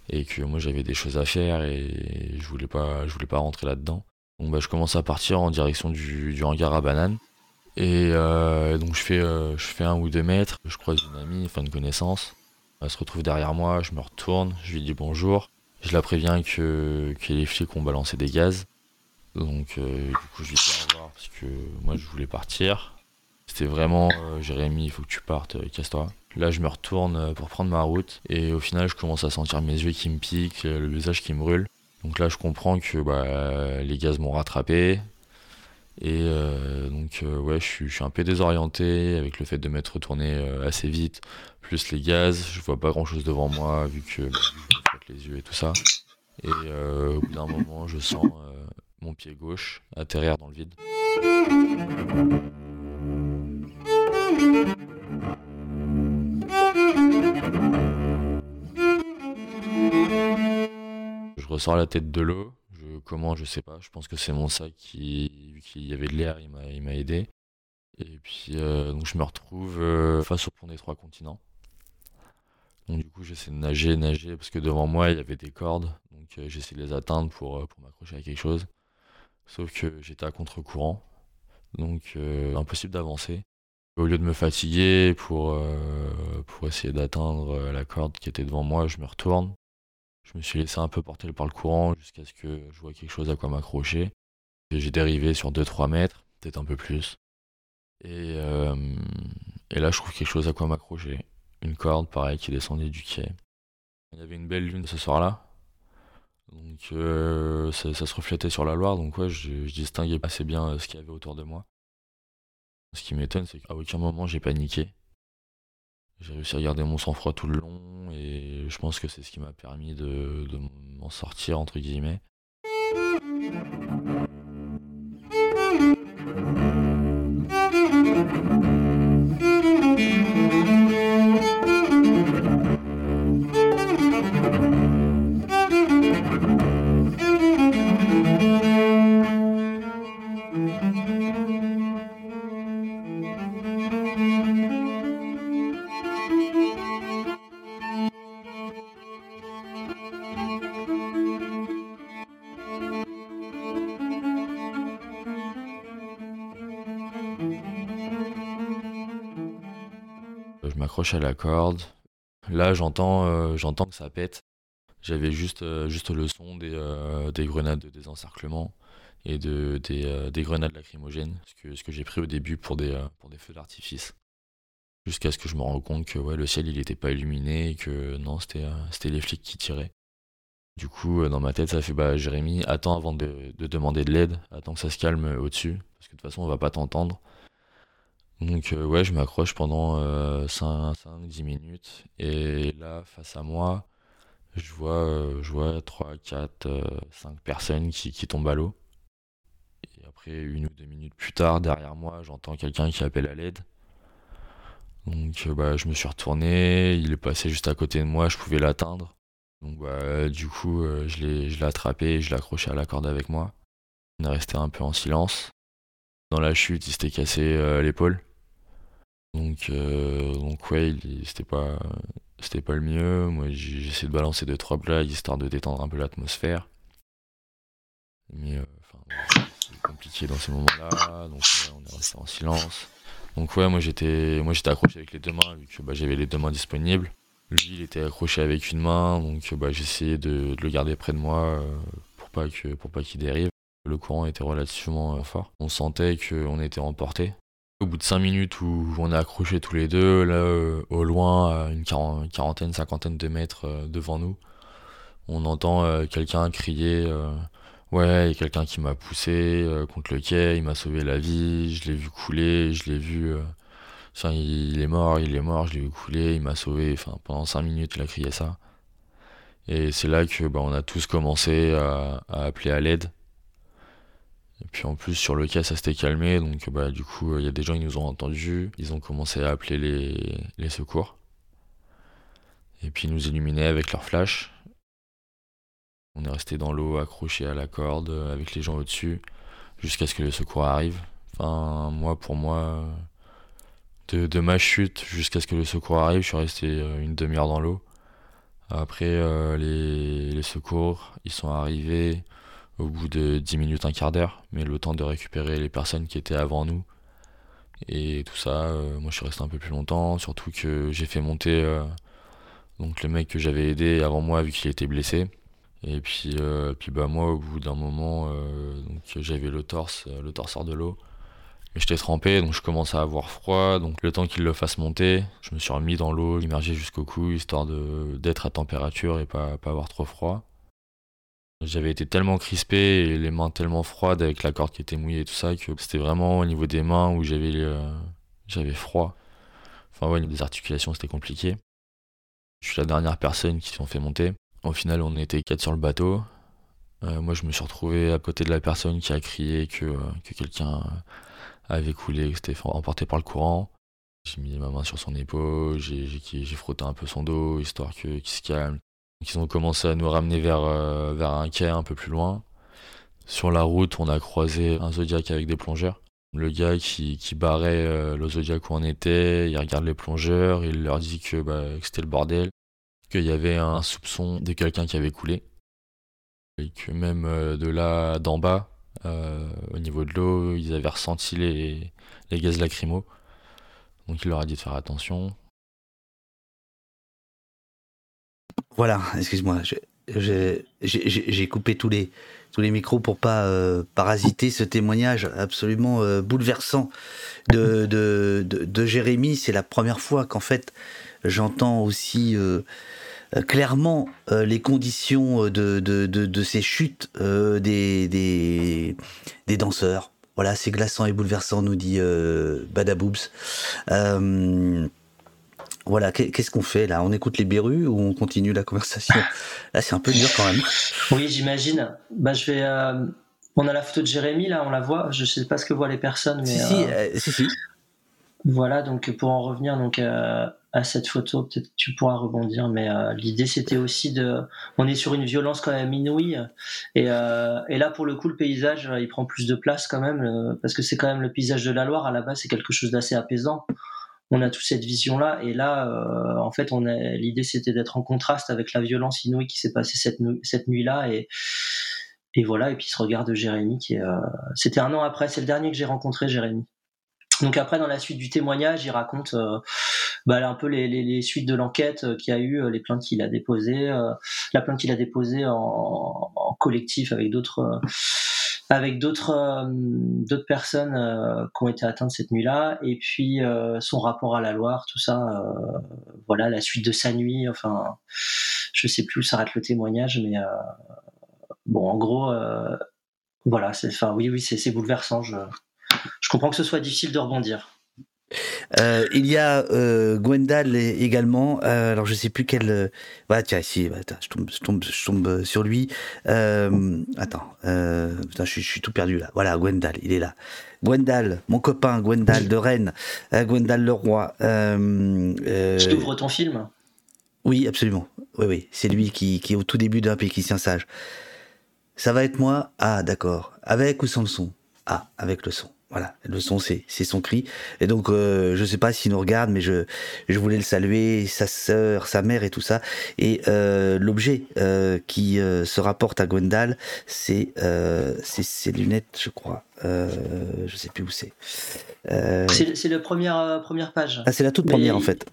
et que moi j'avais des choses à faire et je voulais pas, je voulais pas rentrer là-dedans. Donc bah, je commence à partir en direction du hangar à bananes. Et euh, donc je fais, euh, je fais un ou deux mètres, je croise une amie, enfin une connaissance. Elle se retrouve derrière moi, je me retourne, je lui dis bonjour. Je la préviens que, que les flics ont balancé des gaz. Donc euh, du coup je lui dis au revoir parce que moi je voulais partir. C'était vraiment Jérémy, il faut que tu partes, casse-toi. Là je me retourne pour prendre ma route et au final je commence à sentir mes yeux qui me piquent, le visage qui me brûle. Donc là je comprends que bah, les gaz m'ont rattrapé, et euh, donc, euh, ouais, je suis, un peu désorienté avec le fait de m'être retourné euh, assez vite, plus les gaz. Je vois pas grand chose devant moi vu que bah, les yeux et tout ça. Et au bout d'un moment, je sens mon pied gauche atterrir dans le vide. Je ressors la tête de l'eau comment, je sais pas. Je pense que c'est mon sac qui, vu qu'il y avait de l'air, il m'a aidé. Et puis, euh, donc je me retrouve euh, face au pont des trois continents. Donc du coup, j'essaie de nager, nager, parce que devant moi, il y avait des cordes. Donc euh, j'essaie de les atteindre pour, pour m'accrocher à quelque chose. Sauf que j'étais à contre-courant, donc impossible d'avancer. Au lieu de me fatiguer pour, pour essayer d'atteindre la corde qui était devant moi, je me retourne. Je me suis laissé un peu porter par le courant jusqu'à ce que je vois quelque chose à quoi m'accrocher. J'ai dérivé sur 2-3 mètres, peut-être un peu plus. Et, et là, je trouve quelque chose à quoi m'accrocher. Une corde, pareil, qui descendait du quai. Il y avait une belle lune ce soir-là. Donc euh, ça, se reflétait sur la Loire, donc ouais, je, distinguais assez bien euh, ce qu'il y avait autour de moi. Ce qui m'étonne, c'est qu'à aucun moment j'ai paniqué. J'ai réussi à garder mon sang-froid tout le long et je pense que c'est ce qui m'a permis de m'en sortir, entre guillemets. À la corde. Là, j'entends euh, j'entends que ça pète. J'avais juste, euh, juste le son des, euh, des grenades de désencerclement et de, des, des grenades lacrymogènes, ce que, ce que j'ai pris au début pour des, pour des feux d'artifice. Jusqu'à ce que je me rende compte que ouais, le ciel il était pas illuminé et que non, c'était c'était les flics qui tiraient. Du coup, dans ma tête, ça fait bah Jérémy, attends avant de, de demander de l'aide, attends que ça se calme au-dessus, parce que de toute façon on va pas t'entendre. Donc euh, ouais, je m'accroche pendant 5-10 euh, minutes. Et là, face à moi, je vois, euh, je vois 3, 4, 5 personnes qui, qui tombent à l'eau. Et après, une ou deux minutes plus tard, derrière moi, j'entends quelqu'un qui appelle à l'aide. Donc bah, je me suis retourné, il est passé juste à côté de moi, je pouvais l'atteindre. Donc bah, du coup, je l'ai attrapé et je l'ai accroché à la corde avec moi. On est resté un peu en silence. Dans la chute, il s'était cassé l'épaule. Donc, euh, donc ouais, c'était pas, c'était pas le mieux. Moi, j'ai essayé de balancer deux trois blagues histoire de détendre un peu l'atmosphère. Mais euh, c'est compliqué dans ces moments-là. Donc on est resté en silence. Donc ouais, moi j'étais, moi j'étais accroché avec les deux mains vu que bah, j'avais les deux mains disponibles. Lui, il était accroché avec une main, donc bah, j'essayais de, de, le garder près de moi euh, pour pas que, pour pas qu'il dérive. Le courant était relativement fort. On sentait qu'on était emporté. Au bout de 5 minutes où on est accrochés tous les deux, là, euh, au loin, à une quarantaine, cinquantaine de mètres euh, devant nous, on entend euh, quelqu'un crier Ouais, il y a quelqu'un qui m'a poussé contre le quai, il m'a sauvé la vie, je l'ai vu couler, je l'ai vu. Il est mort, il est mort, je l'ai vu couler, il m'a sauvé. Enfin, pendant 5 minutes, il a crié ça. Et c'est là que bah, on a tous commencé à appeler à l'aide. Et puis en plus sur le cas ça s'était calmé, donc bah du coup il y a des gens qui nous ont entendus, ils ont commencé à appeler les, les secours. Et puis ils nous illuminaient avec leur flash. On est resté dans l'eau accroché à la corde avec les gens au-dessus jusqu'à ce que les secours arrivent. Enfin moi pour moi de, de ma chute jusqu'à ce que le secours arrive, je suis resté euh, une demi-heure dans l'eau. Après euh, les, les secours, ils sont arrivés, au bout de 10 minutes, un quart d'heure, mais le temps de récupérer les personnes qui étaient avant nous. Et tout ça, euh, moi je suis resté un peu plus longtemps, surtout que j'ai fait monter euh, donc le mec que j'avais aidé avant moi vu qu'il était blessé. Et puis, euh, puis bah moi au bout d'un moment, donc j'avais le torse, le torse hors de l'eau. Mais j'étais trempé, donc je commençais à avoir froid. Donc le temps qu'il le fasse monter, je me suis remis dans l'eau, immergé jusqu'au cou, histoire d'être à température et pas, pas avoir trop froid. J'avais été tellement crispé et les mains tellement froides avec la corde qui était mouillée et tout ça que c'était vraiment au niveau des mains où j'avais j'avais froid. Enfin ouais, des articulations c'était compliqué. Je suis la dernière personne qui s'en fait monter. Au final, on était quatre sur le bateau. Euh, moi, je me suis retrouvé à côté de la personne qui a crié que, euh, que quelqu'un avait coulé, que c'était emporté par le courant. J'ai mis ma main sur son épaule, j'ai frotté un peu son dos, histoire qu'il se calme. Ils ont commencé à nous ramener vers, euh, vers un quai un peu plus loin. Sur la route, on a croisé un Zodiac avec des plongeurs. Le gars qui, barrait euh, le Zodiac où on était, il regarde les plongeurs, il leur dit que, bah, que c'était le bordel, qu'il y avait un soupçon de quelqu'un qui avait coulé. Et que même euh, de là, d'en bas, au niveau de l'eau, ils avaient ressenti les, les gaz lacrymaux. Donc il leur a dit de faire attention. Voilà, excuse-moi, j'ai coupé tous les, tous les micros pour pas euh, parasiter ce témoignage absolument euh, bouleversant de, de, de, Jérémy. C'est la première fois qu'en fait j'entends aussi euh, clairement les conditions de, de, ces chutes des, des, des, danseurs. Voilà, c'est glaçant et bouleversant, nous dit Badaboobs. Voilà, qu'est-ce qu'on fait là? On écoute les berrues ou on continue la conversation? Là, c'est un peu dur quand même. Oui, j'imagine. Bah, je vais. Euh, on a la photo de Jérémy là, on la voit. Je sais pas ce que voient les personnes, mais. Si, si, euh, si, Voilà, donc pour en revenir donc euh, à cette photo, peut-être tu pourras rebondir, mais l'idée c'était aussi de. On est sur une violence quand même inouïe, et, et là pour le coup le paysage il prend plus de place quand même, parce que c'est quand même le paysage de la Loire à la base, c'est quelque chose d'assez apaisant on a toute cette vision là et là euh, en fait on l'idée c'était d'être en contraste avec la violence inouïe qui s'est passée cette, cette nuit là et voilà. Et puis ce regard de Jérémy qui euh, c'était un an après. C'est le dernier que j'ai rencontré Jérémy. Donc après dans la suite du témoignage il raconte euh, bah, un peu les, suites de l'enquête qu'il a eu les plaintes qu'il a déposées la plainte qu'il a déposée en collectif avec d'autres avec d'autres euh, d'autres personnes euh, qui ont été atteintes cette nuit-là, et puis euh, son rapport à la Loire, tout ça, voilà, la suite de sa nuit, enfin, je sais plus où s'arrête le témoignage, mais bon, en gros, voilà, c'est, enfin, oui, oui, c'est bouleversant. Je, je comprends que ce soit difficile de rebondir. Euh, il y a euh, Gwendal également. Euh, alors je sais plus quel. Bah tiens ici, bah, je, tombe, je, tombe, je tombe sur lui. attends, putain, je, suis tout perdu là. Voilà, Gwendal, il est là. Gwendal, mon copain Gwendal de Rennes, Gwendal le roi. je t'ouvre ton film? Oui, absolument. Oui, oui, c'est lui qui, qui est au tout début d'un péquicien sage. Ça va être moi? Ah, d'accord. Avec ou sans le son? Ah, avec le son. Voilà, le son, c'est son cri. Et donc, euh, je sais pas s'il nous regarde, mais je, je voulais le saluer, sa sœur, sa mère et tout ça. Et euh, l'objet euh, qui se rapporte à Gwendal, c'est ses lunettes, je crois. je sais plus où c'est. c'est la première, première page. Ah, c'est la toute première, en fait.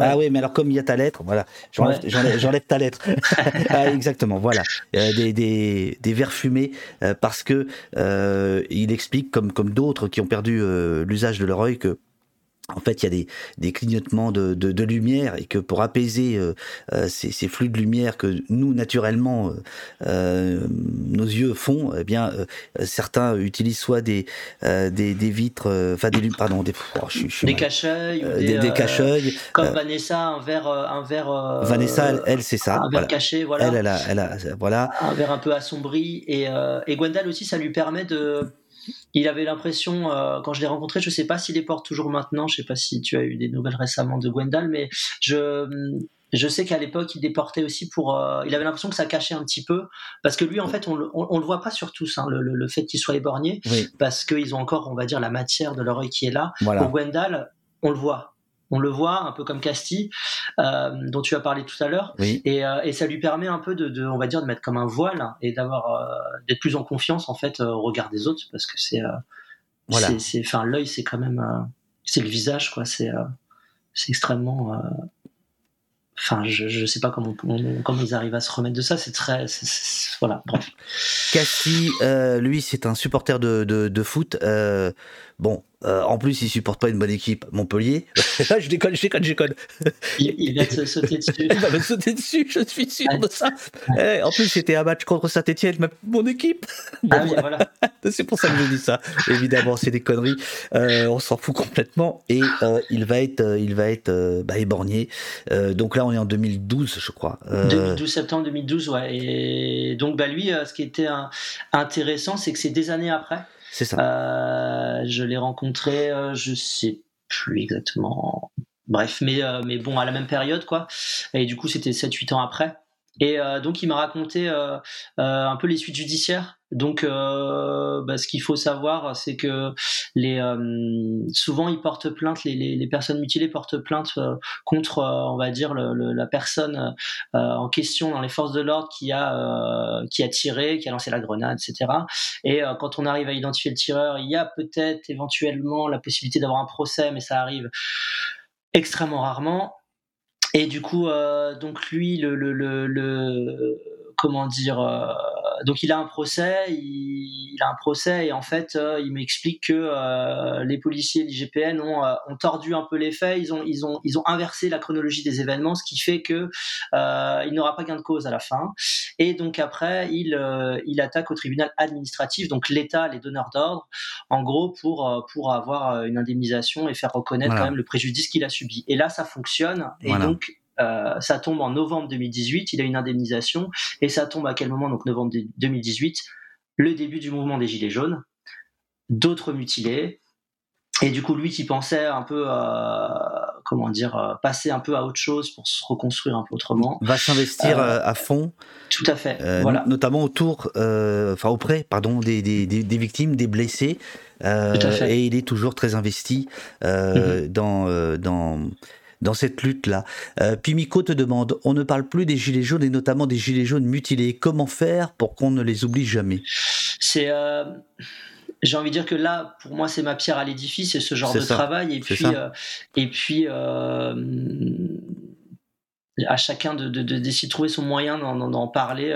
Ah oui, mais alors comme il y a ta lettre, voilà, j'enlève ta lettre. (laughs) ah, exactement, voilà, euh, des, des, des verres fumés euh, parce que euh, il explique comme comme d'autres qui ont perdu l'usage de leur œil que en fait, il y a des, des clignotements de, de, de, lumière et que pour apaiser euh, euh ces, ces, flux de lumière que nous, naturellement, euh, nos yeux font, eh bien, euh, certains utilisent soit des, des, des, vitres, enfin des pardon, des, oh, je, je des cache-œils, des, des. Comme Vanessa, un verre, un verre. Vanessa, elle, elle c'est ça. Un verre caché, voilà. Elle, elle a, elle a, voilà. Un verre un peu assombri et, et Gwendal aussi, ça lui permet de il avait l'impression, euh, quand je l'ai rencontré, je ne sais pas s'il les porte toujours maintenant, je ne sais pas si tu as eu des nouvelles récemment de Gwendal, mais je, je sais qu'à l'époque, il les portait aussi pour. Euh, il avait l'impression que ça cachait un petit peu, parce que lui, en fait, on, ne le voit pas sur tous, hein, le, fait qu'il soit éborgné, parce qu'ils ont encore, on va dire, la matière de leur œil qui est là. Pour Gwendal, on le voit on le voit un peu comme Casti euh, dont tu as parlé tout à l'heure euh, et, ça lui permet un peu de, on va dire de mettre comme un voile et d'avoir euh, d'être plus en confiance en fait au regard des autres parce que c'est voilà. c'est enfin l'œil c'est quand même c'est le visage quoi c'est c'est extrêmement Enfin, je ne sais pas comment, comment ils arrivent à se remettre de ça. C'est très. voilà, bref. Cassie, lui, c'est un supporter de, de, de foot. Bon, euh, en plus, il supporte pas une bonne équipe, Montpellier. (laughs) je déconne, je déconne, je déconne. Il, va te sauter dessus. (laughs) il va me sauter dessus, je suis sûr de ça. Eh, en plus, c'était un match contre Saint-Etienne, mon équipe. ah oui, voilà. (laughs) c'est pour ça que je dis ça. Évidemment, c'est des conneries. Euh, on s'en fout complètement. Et euh, il va être, il va être bah, éborgné. donc là, on est en 2012, je crois. 2012, septembre 2012, ouais. Et donc, bah, lui, ce qui était intéressant, c'est que c'est des années après. C'est ça. Euh, je l'ai rencontré, euh, je sais plus exactement. Bref, mais, euh, mais bon, à la même période, quoi. Et du coup, c'était 7-8 ans après. Et donc, il m'a raconté un peu les suites judiciaires Donc, euh, bah, ce qu'il faut savoir, c'est que les, euh, souvent ils portent plainte, les, les, personnes mutilées portent plainte euh, contre, euh, on va dire, la personne en question dans les forces de l'ordre qui a qui a tiré, qui a lancé la grenade, etc. Et quand on arrive à identifier le tireur, il y a peut-être éventuellement la possibilité d'avoir un procès, mais ça arrive extrêmement rarement. Et du coup, donc lui, le, le, le comment dire donc il a un procès, il, a un procès et en fait euh, il m'explique que euh, les policiers de l'IGPN ont, euh, ont, tordu un peu les faits, ils ont, ils ont, ils ont inversé la chronologie des événements, ce qui fait que il n'aura pas gain de cause à la fin. Et donc après il, il attaque au tribunal administratif, donc l'État, les donneurs d'ordre, en gros pour pour avoir une indemnisation et faire reconnaître quand même le préjudice qu'il a subi. Et là ça fonctionne et donc euh, ça tombe en novembre 2018, il a une indemnisation, et ça tombe à quel moment Donc novembre 2018, le début du mouvement des Gilets jaunes, d'autres mutilés, et du coup lui qui pensait un peu, euh, comment dire, euh, passer un peu à autre chose pour se reconstruire un peu autrement, va s'investir à fond. Tout à fait. voilà. Notamment autour, enfin auprès, pardon, des, des, des, victimes, des blessés. et il est toujours très investi mm-hmm. dans dans dans cette lutte-là. Euh, Pimico te demande, on ne parle plus des gilets jaunes et notamment des gilets jaunes mutilés. Comment faire pour qu'on ne les oublie jamais? C'est euh, j'ai envie de dire que là, pour moi, c'est ma pierre à l'édifice, c'est ce genre de travail. Et puis, euh, et puis à chacun de, d'essayer de, trouver son moyen d'en, parler,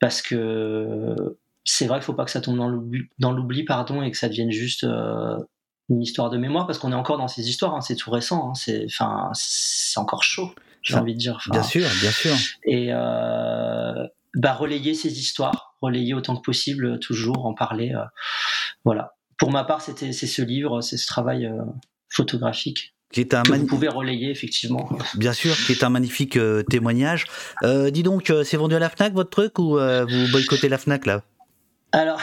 parce que c'est vrai qu'il ne faut pas que ça tombe dans l'oubli, dans l'oubli, pardon, et que ça devienne juste une histoire de mémoire parce qu'on est encore dans ces histoires, hein, c'est tout récent, hein, c'est enfin c'est encore chaud, j'ai envie de dire. bien sûr, bien sûr. Et euh, bah, relayer ces histoires, relayer autant que possible, toujours en parler, euh, voilà. Pour ma part, c'était c'est ce livre, c'est ce travail euh, photographique. Qui est un que vous pouvez relayer effectivement. Bien sûr, qui est un magnifique témoignage. dis donc, c'est vendu à la Fnac votre truc ou vous boycottez la Fnac là? Alors.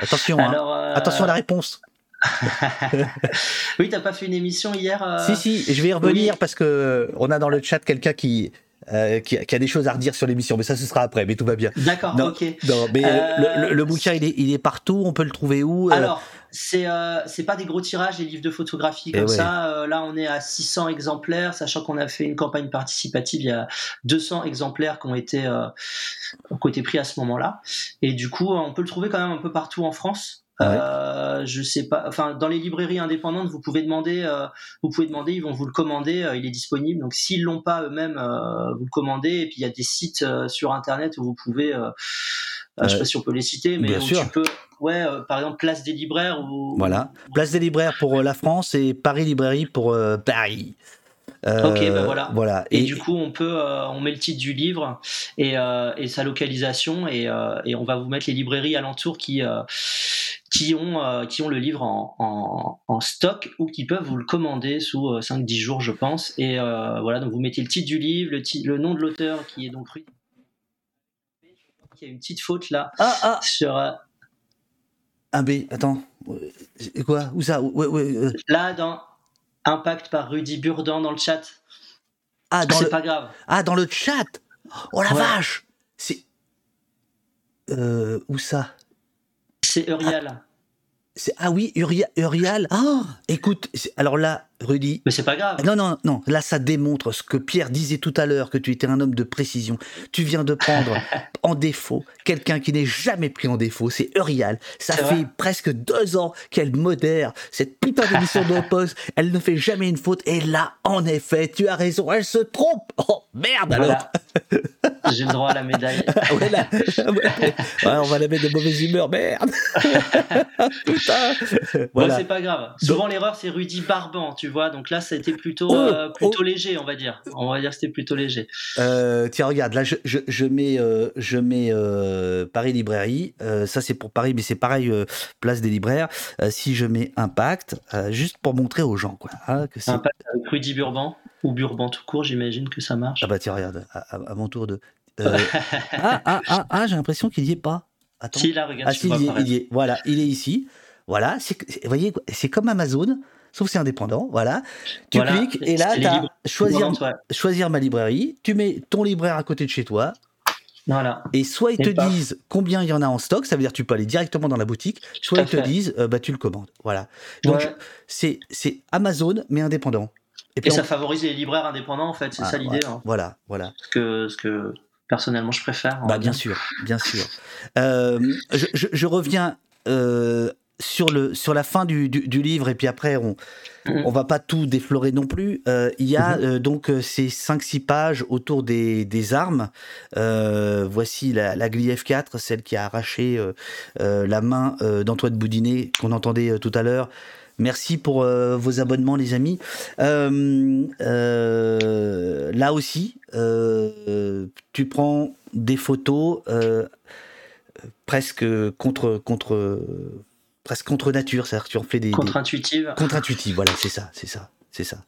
Attention, hein. attention à la réponse. (laughs) oui, t'as pas fait une émission hier euh Si, si, je vais y revenir parce que euh, on a dans le chat quelqu'un qui, euh, qui, a des choses à redire sur l'émission, mais ça ce sera après, mais tout va bien. D'accord, ok. Non, mais le, bouquin il est, il est partout, on peut le trouver où Alors, c'est c'est pas des gros tirages, les livres de photographie eh comme ça. là, on est à 600 exemplaires, sachant qu'on a fait une campagne participative, il y a 200 exemplaires qui ont été, qui ont été pris à ce moment-là. Et du coup, on peut le trouver quand même un peu partout en France. Euh, je sais pas. Enfin, dans les librairies indépendantes, vous pouvez demander. Euh, vous pouvez demander. Ils vont vous le commander. Euh, il est disponible. Donc, s'ils l'ont pas eux-mêmes, vous le commandez. Et puis, il y a des sites sur Internet où vous pouvez. je sais pas si on peut les citer, mais où tu peux. Ouais, par exemple, Place des libraires. Ou... Voilà. Place des libraires pour la France et Paris Librairie pour Paris. ok, ben voilà. voilà. Et, du coup, on peut, on met le titre du livre et, et sa localisation et, et, on va vous mettre les librairies alentours qui qui ont, euh, qui ont le livre en, en, stock ou qui peuvent vous le commander sous 5-10 euh, jours, je pense. Et euh, voilà, donc vous mettez le titre du livre, le, le nom de l'auteur qui est donc. Il y a une petite faute là. Ah, ah. Sur. Un B, attends. Quoi? Où ça? Là, dans Impact par Rudy Burdan dans le chat. Ah, dans c'est pas grave. Ah, dans le chat Oh la vache C'est. où ça? C'est Urial. Ah, ah oui, Urial. Urial. Ah, écoute, alors là, Rudy. Mais c'est pas grave. Non, non, non. Là, ça démontre ce que Pierre disait tout à l'heure, que tu étais un homme de précision. Tu viens de prendre (laughs) en défaut quelqu'un qui n'est jamais pris en défaut. C'est Urial. Ça fait presque deux ans qu'elle modère cette putain d'émission de poste. Elle ne fait jamais une faute. Et là, en effet, tu as raison. Elle se trompe. Oh, merde alors. (laughs) J'ai le droit à la médaille. (laughs) on va la mettre de mauvaise humeur. Merde. putain. Voilà. c'est pas grave. Souvent, l'erreur, c'est Rudy Barban, tu vois. Donc là, c'était plutôt, oh, euh, plutôt oh. léger, on va dire. On va dire que c'était plutôt léger. Euh, tiens, regarde, là, je, je, mets, euh, je mets Paris Librairie. ça, c'est pour Paris, mais c'est pareil, place des libraires. si je mets Impact, juste pour montrer aux gens, quoi. Hein, que Impact avec Rudy Burban ou Burban tout court, j'imagine que ça marche. Ah bah tiens, regarde, à, mon tour de. ah, ah, ah, ah j'ai l'impression qu'il n'y est pas. Attends. Si, là, regarde, ah, si, il, il y est. Voilà, il est ici. Voilà, vous voyez, c'est comme Amazon sauf c'est indépendant, voilà. Tu cliques et là, tu as choisir, choisir ma librairie, tu mets ton libraire à côté de chez toi, Voilà. Et soit ils te disent combien il y en a en stock, ça veut dire que tu peux aller directement dans la boutique, soit ils te disent bah tu le commandes. Voilà. Donc c'est c'est Amazon mais indépendant. Et, ça favorise les libraires indépendants en fait, c'est ah, ça l'idée. Hein. Voilà, voilà. Ce que ce que personnellement je préfère. Bah bien sûr, bien sûr. Euh, je, je, reviens euh, sur, le, sur la fin du, du, livre, et puis après, on mm. on va pas tout déflorer non plus. Euh, il y a mm-hmm. donc ces 5-6 pages autour des, des armes. voici la, la F4, celle qui a arraché la main d'Antoine Boudinet, qu'on entendait tout à l'heure. Merci pour vos abonnements, les amis. là aussi, tu prends des photos presque contre contre presque contre nature, c'est-à-dire que tu en fais des contre-intuitives. Contre-intuitives, voilà, c'est ça, c'est ça, c'est ça.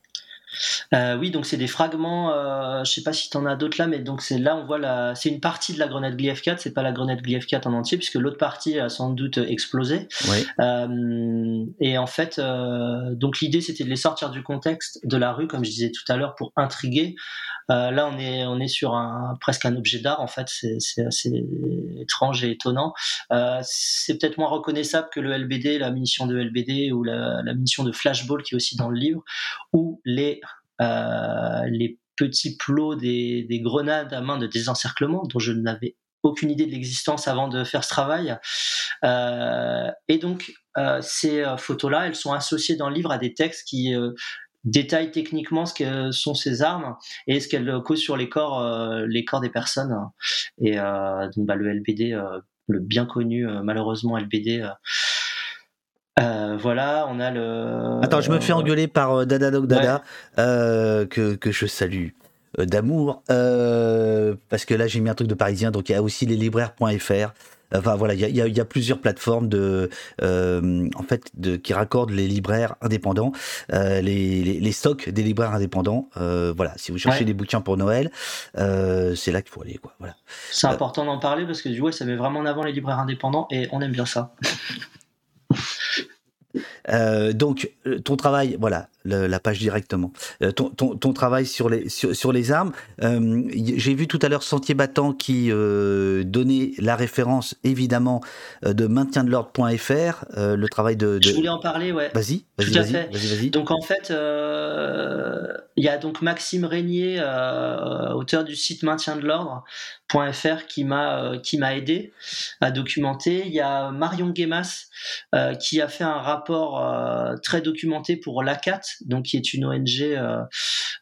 Euh, oui, donc c'est des fragments. Euh, je sais pas si tu en as d'autres là, mais donc c'est là on voit la. C'est une partie de la grenade GLIF4. C'est pas la grenade GLIF4 en entier, puisque l'autre partie a sans doute explosé. Euh, et en fait, euh, donc l'idée c'était de les sortir du contexte de la rue, comme je disais tout à l'heure, pour intriguer. Euh, là, on est on est sur un presque un objet d'art. En fait, c'est assez étrange et étonnant. c'est peut-être moins reconnaissable que le LBD, la munition de LBD ou la, munition de flashball qui est aussi dans le livre, ou les euh, les petits plots des, grenades à main de désencerclement dont je n'avais aucune idée de l'existence avant de faire ce travail. Euh, et donc, euh, ces photos-là, elles sont associées dans le livre à des textes qui détaillent techniquement ce que sont ces armes et ce qu'elles causent sur les corps, les corps des personnes. Et donc, bah, le LBD, le bien connu, malheureusement, LBD, euh, voilà, on a le. Attends, je me fais engueuler par euh, Dada Dog Dada, euh, que, que, je salue d'amour, parce que là j'ai mis un truc de parisien, donc il y a aussi les libraires.fr. Enfin voilà, il y, y a, plusieurs plateformes de, en fait, de, qui raccordent les libraires indépendants, les, les, stocks des libraires indépendants. voilà, si vous cherchez des bouquins pour Noël, c'est là qu'il faut aller, quoi. Voilà. C'est important d'en parler parce que du coup, ça met vraiment en avant les libraires indépendants et on aime bien ça. Euh, donc, euh, ton travail, voilà, la page directement. Euh, ton, ton, travail sur les, sur, les armes. J'ai vu tout à l'heure Sentier Battant qui donnait la référence, évidemment, de maintien de l'ordre.fr, le travail de, Je voulais en parler, ouais. Vas-y, vas-y, vas-y. donc, en fait, il y a donc Maxime Régnier, auteur du site maintien de l'ordre.fr, qui m'a qui m'a aidé à documenter. Il y a Marion Guémas euh, qui a fait un rapport euh, très documenté pour l'ACAT, donc qui est une ONG euh,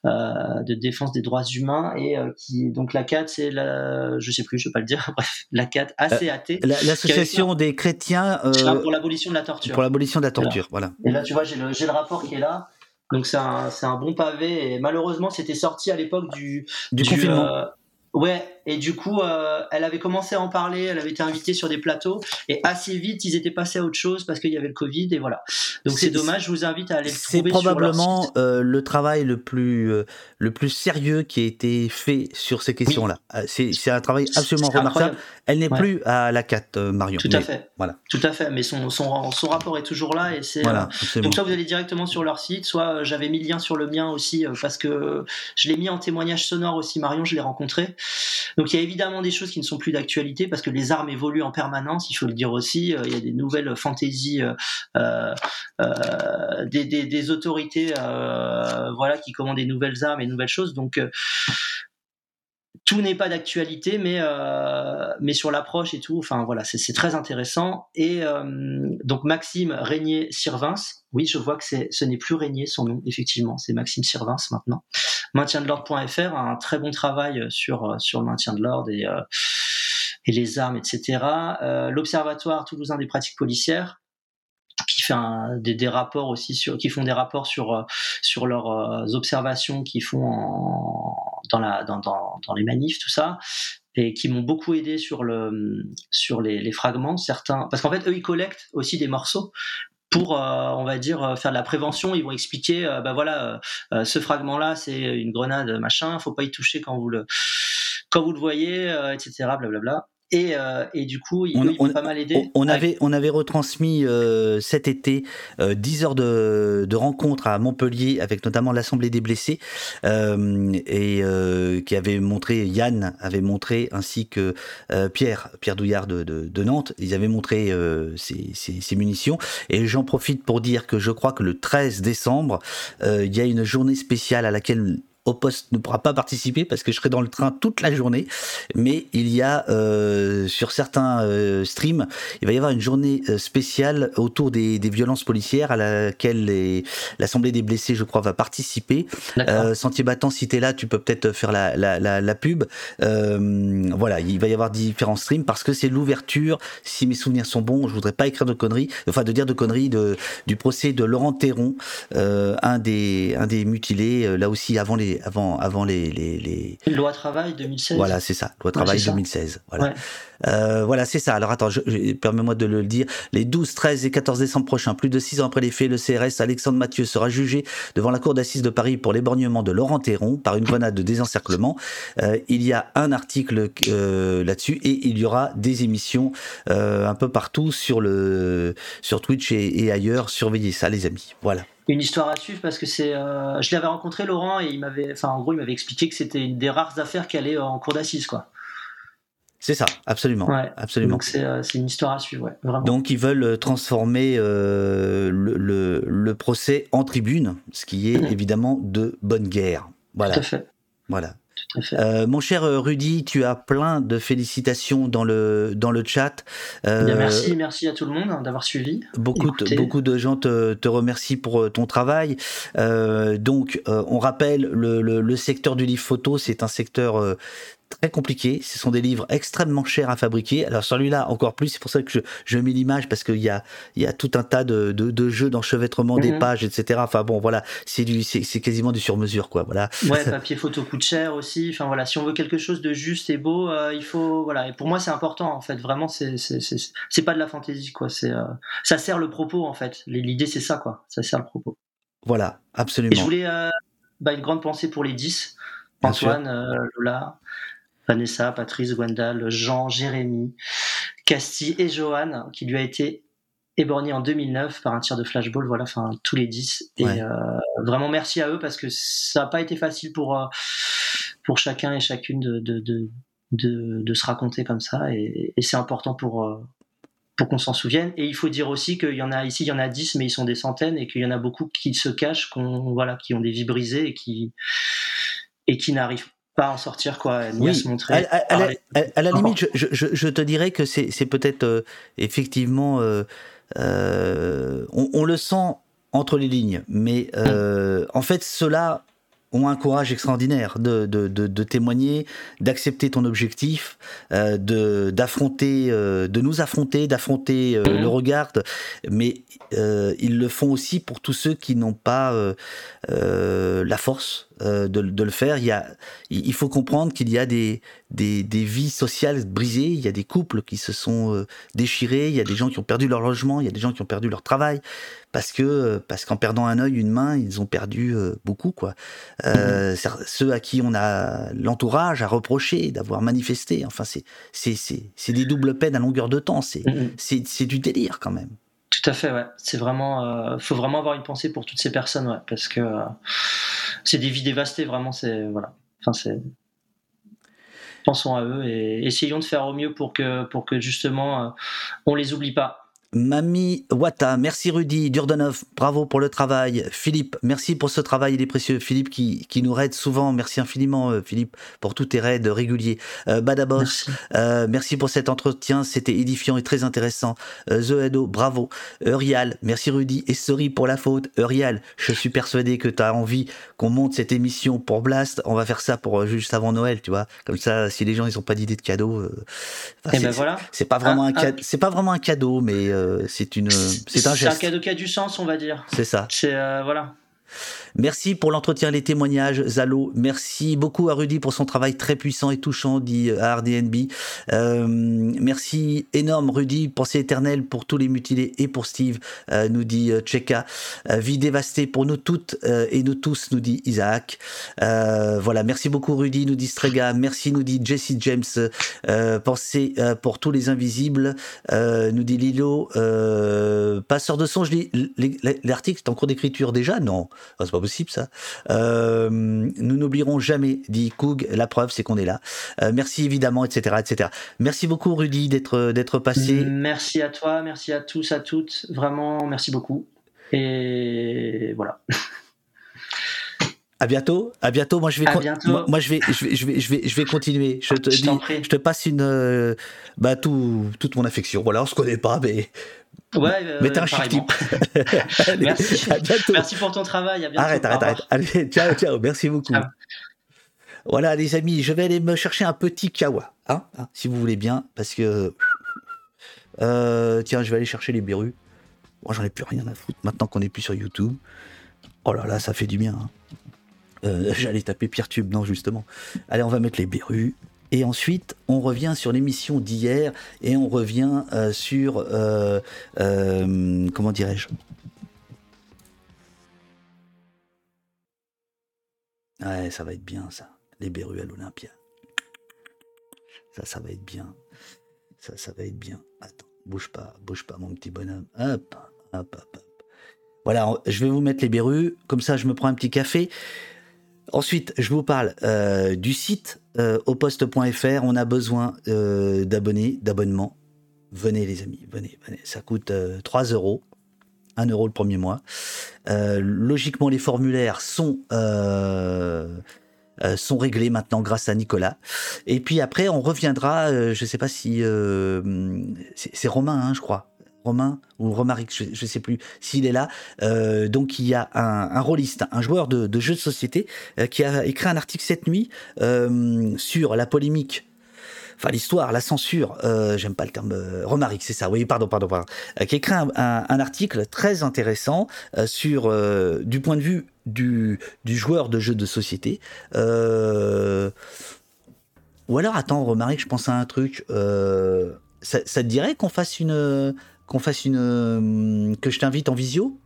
de défense des droits humains et qui donc l'ACAT c'est la, je sais plus, je vais pas le dire, bref, l'ACAT, ACAT, l'association des chrétiens pour l'abolition de la torture. Pour l'abolition de la torture, voilà. Et là, tu vois, j'ai le, le rapport qui est là. Donc c'est un, un, bon pavé et malheureusement c'était sorti à l'époque du, du, confinement. Ouais, et du coup, euh, elle avait commencé à en parler, elle avait été invitée sur des plateaux, et assez vite, ils étaient passés à autre chose parce qu'il y avait le Covid, et voilà. Donc c'est dommage, je vous invite à aller le trouver. C'est probablement euh, le travail le plus, euh, le plus sérieux qui a été fait sur ces questions-là. C'est un travail absolument remarquable. Elle n'est plus à la 4, Marion. Tout à fait. Voilà. Tout à fait, mais son, son, son rapport est toujours là, et c'est. Voilà, donc soit vous allez directement sur leur site, soit j'avais mis le lien sur le mien aussi, parce que je l'ai mis en témoignage sonore aussi, Marion, je l'ai rencontré. Donc il y a évidemment des choses qui ne sont plus d'actualité parce que les armes évoluent en permanence, il faut le dire aussi. Euh, il y a des nouvelles fantaisies euh, euh, des, autorités voilà, qui commandent des nouvelles armes et nouvelles choses. Donc tout n'est pas d'actualité, mais mais sur l'approche et tout, enfin voilà, c'est très intéressant. Et donc Maxime Régnier Sirvins, oui, je vois que ce n'est plus Régnier son nom, effectivement, c'est Maxime Sirvins maintenant maintien de l'ordre.fr un très bon travail sur, euh, sur le maintien de l'ordre et, euh, et les armes, etc. Euh, L'Observatoire toulousain des pratiques policières, qui fait des, des, rapports aussi sur, qui font des rapports sur sur leurs observations qu'ils font en, dans les manifs tout ça et qui m'ont beaucoup aidé sur le sur les, fragments certains parce qu'en fait eux ils collectent aussi des morceaux pour, euh, on va dire, euh, faire de la prévention. Ils vont expliquer, euh, bah voilà, ce fragment-là, c'est une grenade, machin, faut pas y toucher quand vous le, quand vous le voyez, etc. Blablabla. Et, euh, et, du coup, on, pas mal aidé. On, avait, on avait retransmis euh, cet été euh, 10 heures de, de rencontres à Montpellier avec notamment l'Assemblée des blessés euh, et euh, qui avait montré, Yann avait montré, ainsi que Pierre, Pierre Douillard de, de, de, Nantes, ils avaient montré ces, ces, ces, munitions. Et j'en profite pour dire que je crois que le 13 décembre, il y a une journée spéciale à laquelle au poste ne pourra pas participer parce que je serai dans le train toute la journée. Mais il y a euh, sur certains euh, streams, il va y avoir une journée euh, spéciale autour des, des violences policières à laquelle l'Assemblée des blessés, je crois, va participer. Euh, Sentier battant, si t'es là, tu peux peut-être faire la, la, la, la pub. Voilà, il va y avoir différents streams parce que c'est l'ouverture. Si mes souvenirs sont bons, je voudrais pas écrire de conneries, enfin de dire de conneries de, du procès de Laurent Théron, un des un des mutilés, là aussi avant les avant, avant les, les, les... Loi travail 2016. Voilà, c'est ça. Loi travail 2016. Voilà. Euh, voilà, c'est ça. Alors attends, permets-moi de le dire. Les 12, 13 et 14 décembre prochains, plus de six ans après les faits, le CRS Alexandre Mathieu sera jugé devant la cour d'assises de Paris pour l'éborgnement de Laurent Théron par une grenade de désencerclement. Euh, il y a un article euh, là-dessus et il y aura des émissions euh, un peu partout sur le sur Twitch et, et ailleurs. Surveillez ça, les amis. Voilà une histoire à suivre parce que c'est. Euh, je l'avais rencontré Laurent et il m'avait, enfin en gros il m'avait expliqué que c'était une des rares affaires qui allait en cour d'assises quoi. C'est ça, absolument, ouais. absolument. Donc c'est, euh, une histoire à suivre, ouais, vraiment. Donc ils veulent euh, transformer euh, le, le, le, procès en tribune, ce qui est mmh. évidemment de bonne guerre. Voilà. Tout à fait. Voilà. Euh, mon cher Rudy, tu as plein de félicitations dans le, dans le chat. Euh, Bien, merci, merci à tout le monde hein, d'avoir suivi. Beaucoup de, beaucoup de gens te, te remercient pour ton travail. Donc, on rappelle, le, le, le, secteur du livre photo, c'est un secteur très compliqué. Ce sont des livres extrêmement chers à fabriquer. Alors celui-là encore plus. C'est pour ça que je, je mets l'image parce qu'il y a il y a tout un tas de, de, de jeux d'enchevêtrement mm -hmm. des mhm. pages, etc. Enfin bon, voilà, c'est du c'est quasiment du sur-mesure quoi. Voilà. Ouais, (laughs) papier photo coûte cher aussi. Enfin voilà, si on veut quelque chose de juste et beau, euh, il faut voilà. Et pour moi, c'est important en fait. Vraiment, c'est pas de la fantaisie quoi. C'est euh, ça sert le propos en fait. L'idée c'est ça quoi. Ça sert le propos. Voilà, absolument. Et je voulais euh, bah, une grande pensée pour les 10. Antoine, Lola, Vanessa, Patrice, Gwendal, Jean, Jérémy, Casti et Johan, qui lui a été éborgné en 2009 par un tir de flashball, voilà, enfin tous les 10. Et euh, vraiment merci à eux parce que ça n'a pas été facile pour, euh, pour chacun et chacune de, de, de, de, de se raconter comme ça. Et, et c'est important pour, euh, pour qu'on s'en souvienne. Et il faut dire aussi qu'il y en a ici, il y en a 10, mais ils sont des centaines et qu'il y en a beaucoup qui se cachent, voilà, qui ont des vies brisées et qui, et qui n'arrivent pas en sortir quoi ni oui. à se montrer à, à, à, la, à la, limite je, je, je, te dirais que c'est peut-être euh, effectivement euh, euh, on, on, le sent entre les lignes mais euh, en fait cela ont un courage extraordinaire de, de, de, de témoigner, d'accepter ton objectif, euh, de d'affronter, euh, de nous affronter, d'affronter euh, mmh. le regard, mais ils le font aussi pour tous ceux qui n'ont pas la force de, de, le faire. Il, y a, il faut comprendre qu'il y a des, des, des, vies sociales brisées, il y a des couples qui se sont déchirés, il y a des gens qui ont perdu leur logement, il y a des gens qui ont perdu leur travail, parce que parce qu'en perdant un œil, une main, ils ont perdu beaucoup quoi. Euh, ceux à qui on a l'entourage à reprocher d'avoir manifesté, enfin c'est c'est c'est des doubles peines à longueur de temps, c'est mmh. c'est du délire quand même. Tout à fait, ouais. C'est vraiment, euh, faut vraiment avoir une pensée pour toutes ces personnes, ouais, parce que euh, c'est des vies dévastées, vraiment. C'est voilà. Enfin, c'est. Pensons à eux et essayons de faire au mieux pour que, pour que justement, euh, on les oublie pas. Mami Wata, merci Rudy, Durdanov, bravo pour le travail. Philippe, merci pour ce travail, il est précieux. Philippe qui, qui nous raide souvent, merci infiniment euh, Philippe pour tous tes raids réguliers. Euh, Badabos, merci. Euh, merci. pour cet entretien, c'était édifiant et très intéressant. Zoedo, bravo. Eurial, merci Rudy et sorry pour la faute. Eurial, je suis persuadé que tu as envie qu'on monte cette émission pour Blast. On va faire ça pour juste avant Noël, tu vois. Comme ça, si les gens ils ont pas d'idée de cadeau, enfin, eh ben voilà. c'est pas vraiment ah, un, cadeau, ah. c'est pas vraiment un cadeau, mais c'est une, c'est un geste. C'est un cadeau qui a du sens, on va dire. C'est ça. C'est euh, voilà. Merci pour l'entretien, les témoignages, Zalo. Merci beaucoup à Rudy pour son travail très puissant et touchant, dit à RDNB. Euh, merci énorme, Rudy, pensée éternelle pour tous les mutilés et pour Steve, euh, nous dit euh, Cheka. vie dévastée pour nous toutes et nous tous, nous dit Isaac. voilà, merci beaucoup, Rudy, nous dit Strega. Merci, nous dit Jesse James. pensée pour tous les invisibles, nous dit Lilo. passeur de son, je lis l'article est en cours d'écriture déjà? Non, oh, c'est pas possible ça. Euh, nous n'oublierons jamais, dit Coug. La preuve, c'est qu'on est là. Euh, merci évidemment, etc., etc. Merci beaucoup, Rudy, d'être d'être passé. Merci à toi, merci à tous, à toutes. Vraiment, merci beaucoup. Et voilà. (laughs) À bientôt. À bientôt. Moi, je vais. Moi, je vais, je vais, je vais, je vais, je vais continuer. Je te dis, je te passe une, euh, bah, tout, toute mon affection. Voilà, on se connaît pas, mais Ouais, euh, mais t'es un chic type. (laughs) Merci. Merci pour ton travail. À arrête, arrête, arrête. Allez, ciao, ciao. Merci beaucoup. Voilà, les amis, je vais aller me chercher un petit kawa, hein, hein si vous voulez bien, parce que. Euh, tiens, je vais aller chercher les berrues. Moi, j'en ai plus rien à foutre maintenant qu'on est plus sur YouTube. Oh là là, ça fait du bien. Hein. Euh, (laughs) j'allais taper Pierre Tube, non, justement. Allez, on va mettre les berrues. Et ensuite, on revient sur l'émission d'hier et on revient euh, sur, euh, comment dirais-je? Ouais, ça va être bien ça, les berrues à l'Olympia. Ça, ça va être bien. Ça, ça va être bien. Attends, bouge pas, bouge pas mon petit bonhomme. Hop, hop, hop, hop. Voilà, je vais vous mettre les berrues, comme ça je me prends un petit café. Ensuite, je vous parle euh, du site euh, poste.fr. On a besoin euh, d'abonnés, d'abonnements. Venez les amis, venez, venez. Ça coûte 3 euros. 1 euro le premier mois. logiquement, les formulaires sont, sont réglés maintenant grâce à Nicolas. Et puis après, on reviendra, je ne sais pas si... c'est Romain, hein, je crois Romain ou Romaric, je ne sais plus s'il est là. Euh, donc il y a un, un un joueur de, de jeux de société euh, qui a écrit un article cette nuit euh, sur la polémique enfin l'histoire, la censure, j'aime pas le terme, Romaric, c'est ça, oui, pardon, pardon, pardon, qui écrit un, article très intéressant sur, du point de vue du, joueur de jeux de société. ou alors, attends, Romaric, je pense à un truc, ça, te dirait qu'on fasse une, qu'on fasse une. Euh, que je t'invite en visio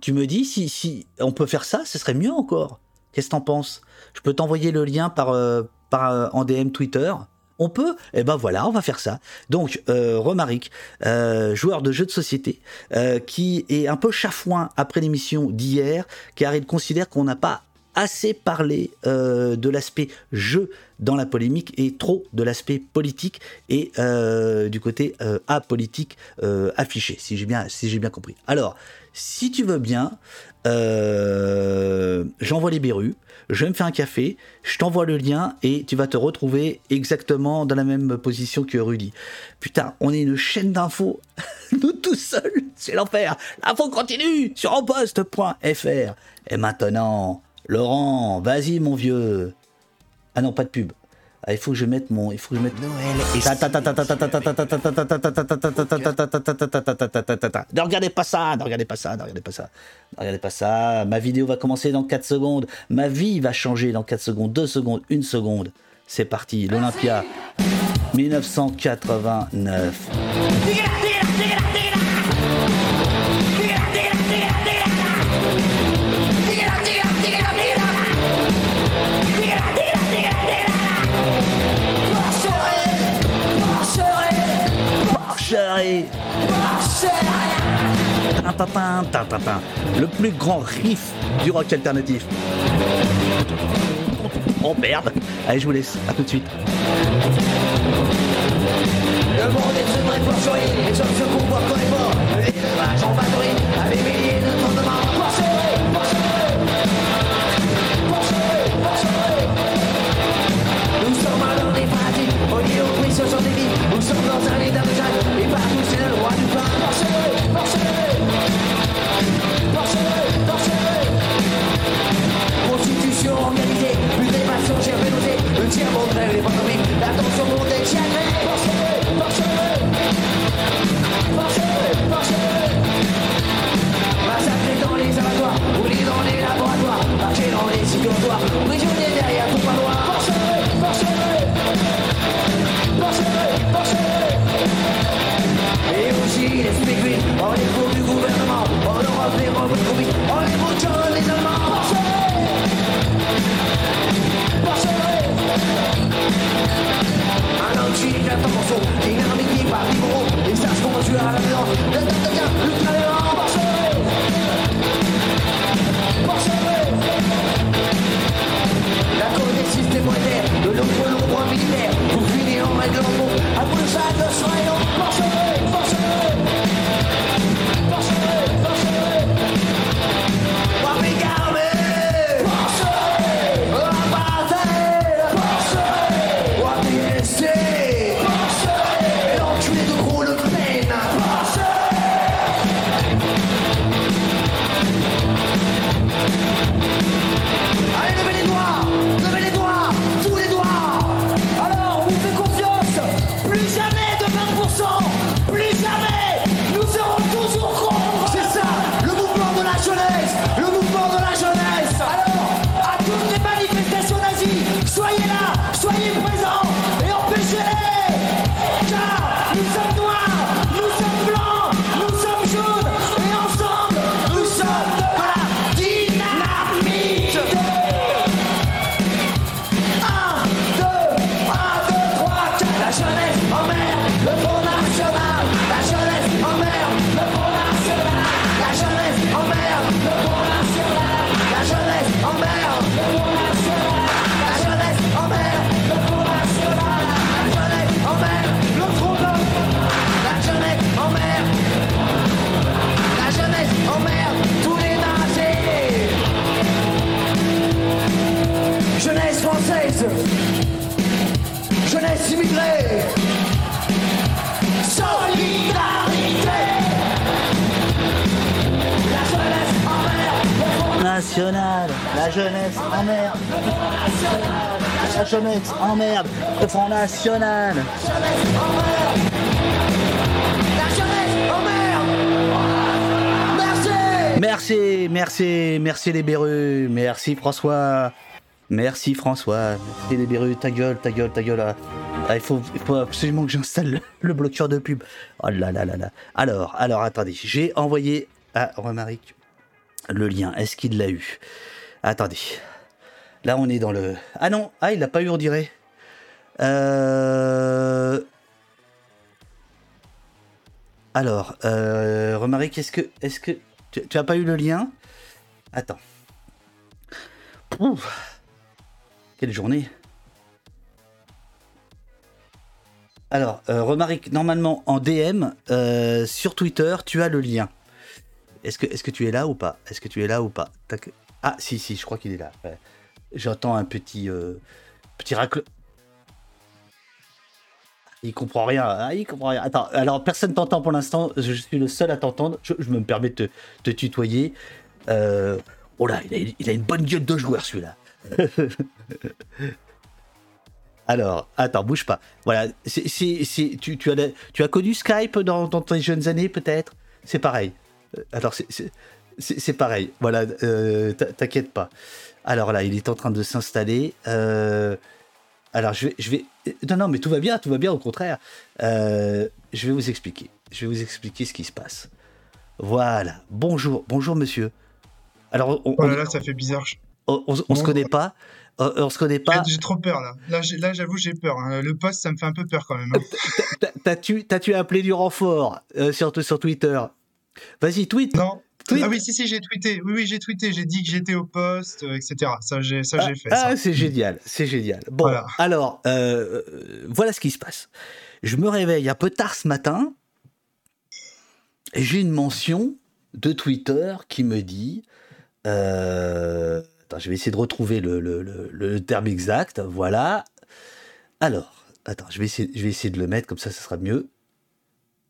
Tu me dis si, si on peut faire ça, ce serait mieux encore. Qu'est-ce que t'en penses? Je peux t'envoyer le lien par, euh, par euh, en DM Twitter. On peut? Eh ben voilà, on va faire ça. Donc, Romaric, joueur de jeux de société, qui est un peu chafouin après l'émission d'hier, car il considère qu'on n'a pas assez parlé euh, de l'aspect jeu dans la polémique et trop de l'aspect politique et euh, du côté euh, apolitique affiché, si j'ai bien, si bien compris. Alors, si tu veux bien, j'envoie les berrues, je me faire un café, je t'envoie le lien et tu vas te retrouver exactement dans la même position que Rudy. Putain, on est une chaîne d'infos, (laughs) nous tout seuls, c'est l'enfer. L'info continue sur enposte.fr. Et maintenant, Laurent, vas-y mon vieux. Ah non, pas de pub. il faut que je mette mon. Il faut que je mette. Noël Ne regardez pas ça, ne regardez pas ça, ne regardez pas ça. Ne regardez pas ça. Ma vidéo va commencer dans 4 secondes. Ma vie va changer dans 4 secondes, 2 secondes, 1 seconde. C'est parti, l'Olympia 1989. Le plus grand riff du rock alternatif. Oh merde Allez, je vous laisse. À tout de suite. Le monde est très pour sourire, les hommes se comportent comme les morts. L'élevage en batterie, au niveau du gouvernement, en les les Allemands. Marchez Marchez Un morceau, une armée qui et ça se conduit à la maison, le le marchez Marchez La des monétaires, de pour finir en règle en à bout de ça, de soyons, marchez mer, National, la jeunesse en merde. La jeunesse en merde, le Front National. Merci. Merci, merci, merci les Bérus, merci François, merci François, merci les Bérus, ta gueule, ta gueule, ta gueule. ah. Il, faut, il faut absolument que j'installe le, le bloqueur de pub. Oh là là là là. Alors, alors attendez, j'ai envoyé à Romaric le lien. Est-ce qu'il l'a eu? Attendez. Là, on est dans le. Ah non, ah, il l'a pas eu, on dirait. Euh... Alors, euh, Romaric, est-ce que, est-ce que tu, tu as pas eu le lien? Attends. Quelle journée. Alors, euh, Romaric, normalement en DM euh, sur Twitter, tu as le lien. Est-ce que, est-ce que tu es là ou pas? Est-ce que tu es là ou pas? Ah, si, si, je crois qu'il est là. J'entends un petit, euh, petit racle. Il comprend rien. Ah, il comprend rien. Attends, alors personne t'entend pour l'instant. Je suis le seul à t'entendre. Je, me permets de te, tutoyer. Euh, Oh là, il a, une bonne gueule de joueur celui-là. (laughs) Alors, attends, bouge pas. Voilà, tu, as, connu Skype dans tes jeunes années, peut-être? C'est pareil. Euh, Alors, c'est, pareil. Voilà, euh, t'inquiète pas. Alors là, il est en train de s'installer. Euh, alors, je vais, je vais. Non, non, mais tout va bien, tout va bien, au contraire. Euh, je vais vous expliquer. Je vais vous expliquer ce qui se passe. Voilà. Bonjour, bonjour, monsieur. Alors, on, Oh là on- là, ça fait bizarre. On, on- on se connaît pas. On, on se connaît pas. J'ai trop peur là. Là, j'avoue, j'ai peur. hein. Le poste, ça me fait un peu peur quand même. hein. T'as- T'as-tu, appelé du renfort euh, sur, sur Twitter? Vas-y, tweet. Non. Tweet. Ah oui, si, si, j'ai tweeté. Oui, oui, j'ai tweeté. J'ai dit que j'étais au poste, euh, etc. Ça, j'ai, ça, Ah, j'ai fait. ah, ça. c'est génial, c'est génial. Bon, Voilà. alors, euh, euh, voilà ce qui se passe. Je me réveille un peu tard ce matin et j'ai une mention de Twitter qui me dit. euh, attends, je vais essayer de retrouver le, le- le- le terme exact. Voilà. Alors, attends, je vais, essayer, je vais essayer de le mettre comme ça, ça sera mieux.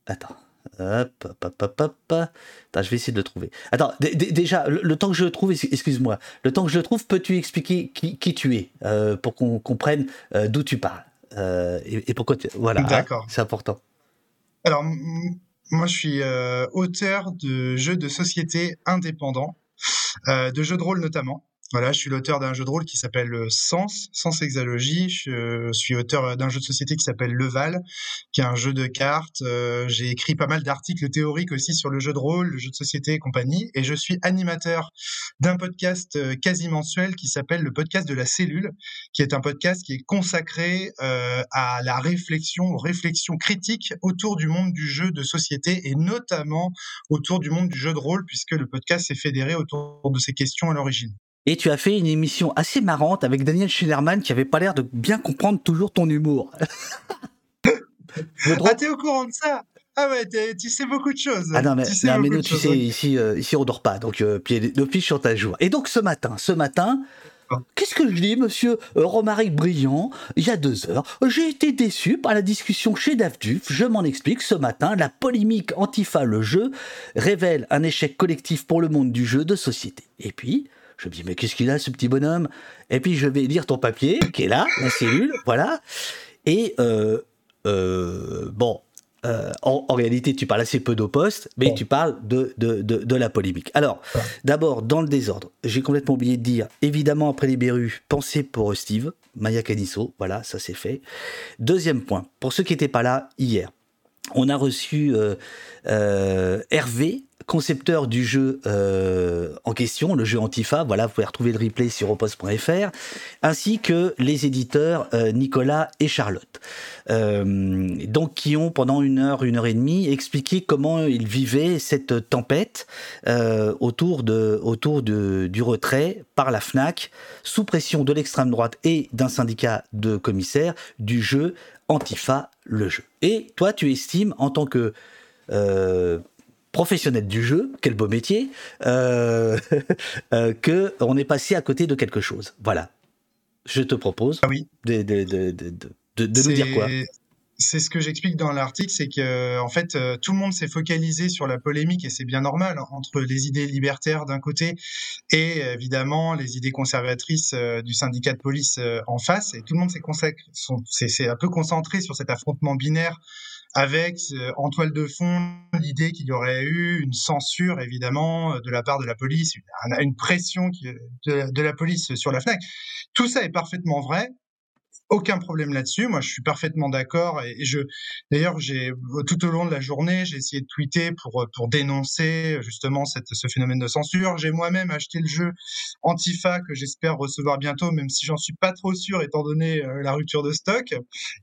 Attends. Hop, hop, hop, hop, hop. Attends, je vais essayer de le trouver. Attends, dé- dé- déjà, le, le temps que je le trouve, ex- excuse-moi, le temps que je le trouve, peux-tu expliquer qui, qui tu es euh, pour qu'on comprenne euh, d'où tu parles euh, et, et pourquoi tu... Voilà, hein, D'accord. c'est important. Alors, moi, je suis auteur de jeux de société indépendants, de jeux de rôle notamment. Voilà, je suis l'auteur d'un jeu de rôle qui s'appelle euh, Sens, Sens Exalogie. Je euh, suis auteur d'un jeu de société qui s'appelle Leval, qui est un jeu de cartes. Euh, J'ai écrit pas mal d'articles théoriques aussi sur le jeu de rôle, le jeu de société et compagnie. Et je suis animateur d'un podcast euh, quasi mensuel qui s'appelle le podcast de la cellule, qui est un podcast qui est consacré euh, à la réflexion, aux réflexions critiques autour du monde du jeu de société et notamment autour du monde du jeu de rôle, puisque le podcast s'est fédéré autour de ces questions à l'origine. Et tu as fait une émission assez marrante avec Daniel Schneiderman qui avait pas l'air de bien comprendre toujours ton humour. (laughs) Ah, t'es au courant de ça? Ah ouais, tu sais beaucoup de choses. Ah non mais, tu sais non, mais nous tu sais ici euh, ici on dort pas donc euh, le pied sur ta joue. Et donc ce matin ce matin Ah. qu'est-ce que je dis monsieur euh, Romaric Brillant il y a deux heures j'ai été déçu par la discussion chez Davduf je m'en explique ce matin la polémique Antifa le jeu révèle un échec collectif pour le monde du jeu de société. Et puis je me dis mais qu'est-ce qu'il a ce petit bonhomme? Et puis je vais lire ton papier qui est là la cellule voilà et euh, euh, bon euh, en, en réalité, tu parles assez peu d'au poste, mais Bon. tu parles de, de, de, de la polémique. Alors, d'abord, dans le désordre, j'ai complètement oublié de dire, évidemment, après les Berus, pensez pour Steve, Maya Canisso, voilà, ça c'est fait. Deuxième point, pour ceux qui n'étaient pas là hier, on a reçu euh, euh, Hervé, concepteur du jeu euh, en question, le jeu Antifa. Voilà, vous pouvez retrouver le replay sur opost.fr, ainsi que les éditeurs euh, Nicolas et Charlotte. Euh, donc, qui ont pendant une heure, une heure et demie expliqué comment ils vivaient cette tempête autour, du retrait par la FNAC, sous pression de l'extrême droite et d'un syndicat de commissaires, du jeu Antifa, le jeu. Et toi, tu estimes, en tant que professionnel du jeu, quel beau métier, euh, (laughs) euh, que on est passé à côté de quelque chose. Voilà. je te propose ah oui. de, de, de, de, de nous dire quoi c'est ce que j'explique dans l'article, c'est que en fait euh, tout le monde s'est focalisé sur la polémique et c'est bien normal entre les idées libertaires d'un côté et évidemment les idées conservatrices euh, du syndicat de police en face et tout le monde s'est un peu concentré sur cet affrontement binaire avec en toile de fond l'idée qu'il y aurait eu une censure évidemment de la part de la police, une, pression de, de la police sur la FNAC. Tout ça est parfaitement vrai, aucun problème là-dessus. Moi, je suis parfaitement d'accord. Et, je, d'ailleurs, j'ai tout au long de la journée, j'ai essayé de tweeter pour pour dénoncer justement cette, ce phénomène de censure. J'ai moi-même acheté le jeu Antifa que j'espère recevoir bientôt, même si j'en suis pas trop sûr étant donné euh, la rupture de stock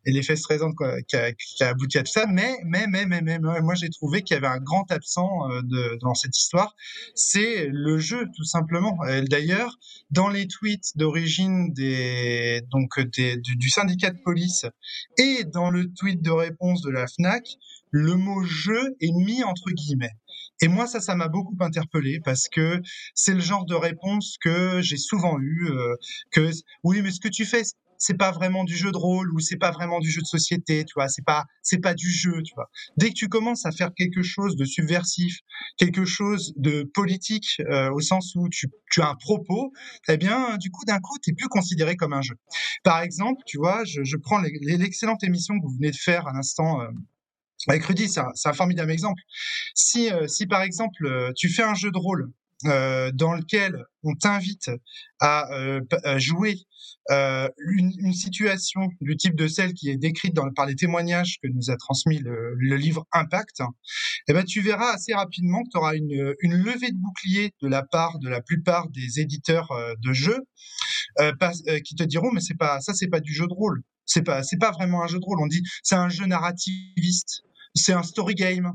et fesses présentes qui a, abouti à tout ça. Mais mais mais mais, mais moi, j'ai trouvé qu'il y avait un grand absent euh, dans cette histoire, c'est le jeu tout simplement. D'ailleurs, dans les tweets d'origine des donc des, du, du syndicat de police et dans le tweet de réponse de la FNAC, le mot jeu est mis entre guillemets. Et moi, ça, ça m'a beaucoup interpellé parce que c'est le genre de réponse que j'ai souvent eu, euh, que oui, mais ce que tu fais, c'est pas vraiment du jeu de rôle ou c'est pas vraiment du jeu de société, tu vois, c'est pas c'est pas du jeu, tu vois. Dès que tu commences à faire quelque chose de subversif, quelque chose de politique euh, au sens où tu, tu as un propos, eh bien du coup d'un coup tu es plus considéré comme un jeu. Par exemple, tu vois, je, je prends l'excellente émission que vous venez de faire à l'instant euh, avec Rudy, c'est un, un, formidable exemple. Si, euh, si par exemple euh, tu fais un jeu de rôle euh, dans lequel on t'invite à, euh, jouer euh, une, situation du type de celle qui est décrite par les témoignages que nous a transmis le, livre Impact, eh ben, tu verras assez rapidement que tu auras une, levée de bouclier de la part de la plupart des éditeurs de jeux qui te diront mais c'est pas ça c'est pas du jeu de rôle. C'est pas pas vraiment un jeu de rôle. On dit c'est un jeu narrativiste. C'est un story game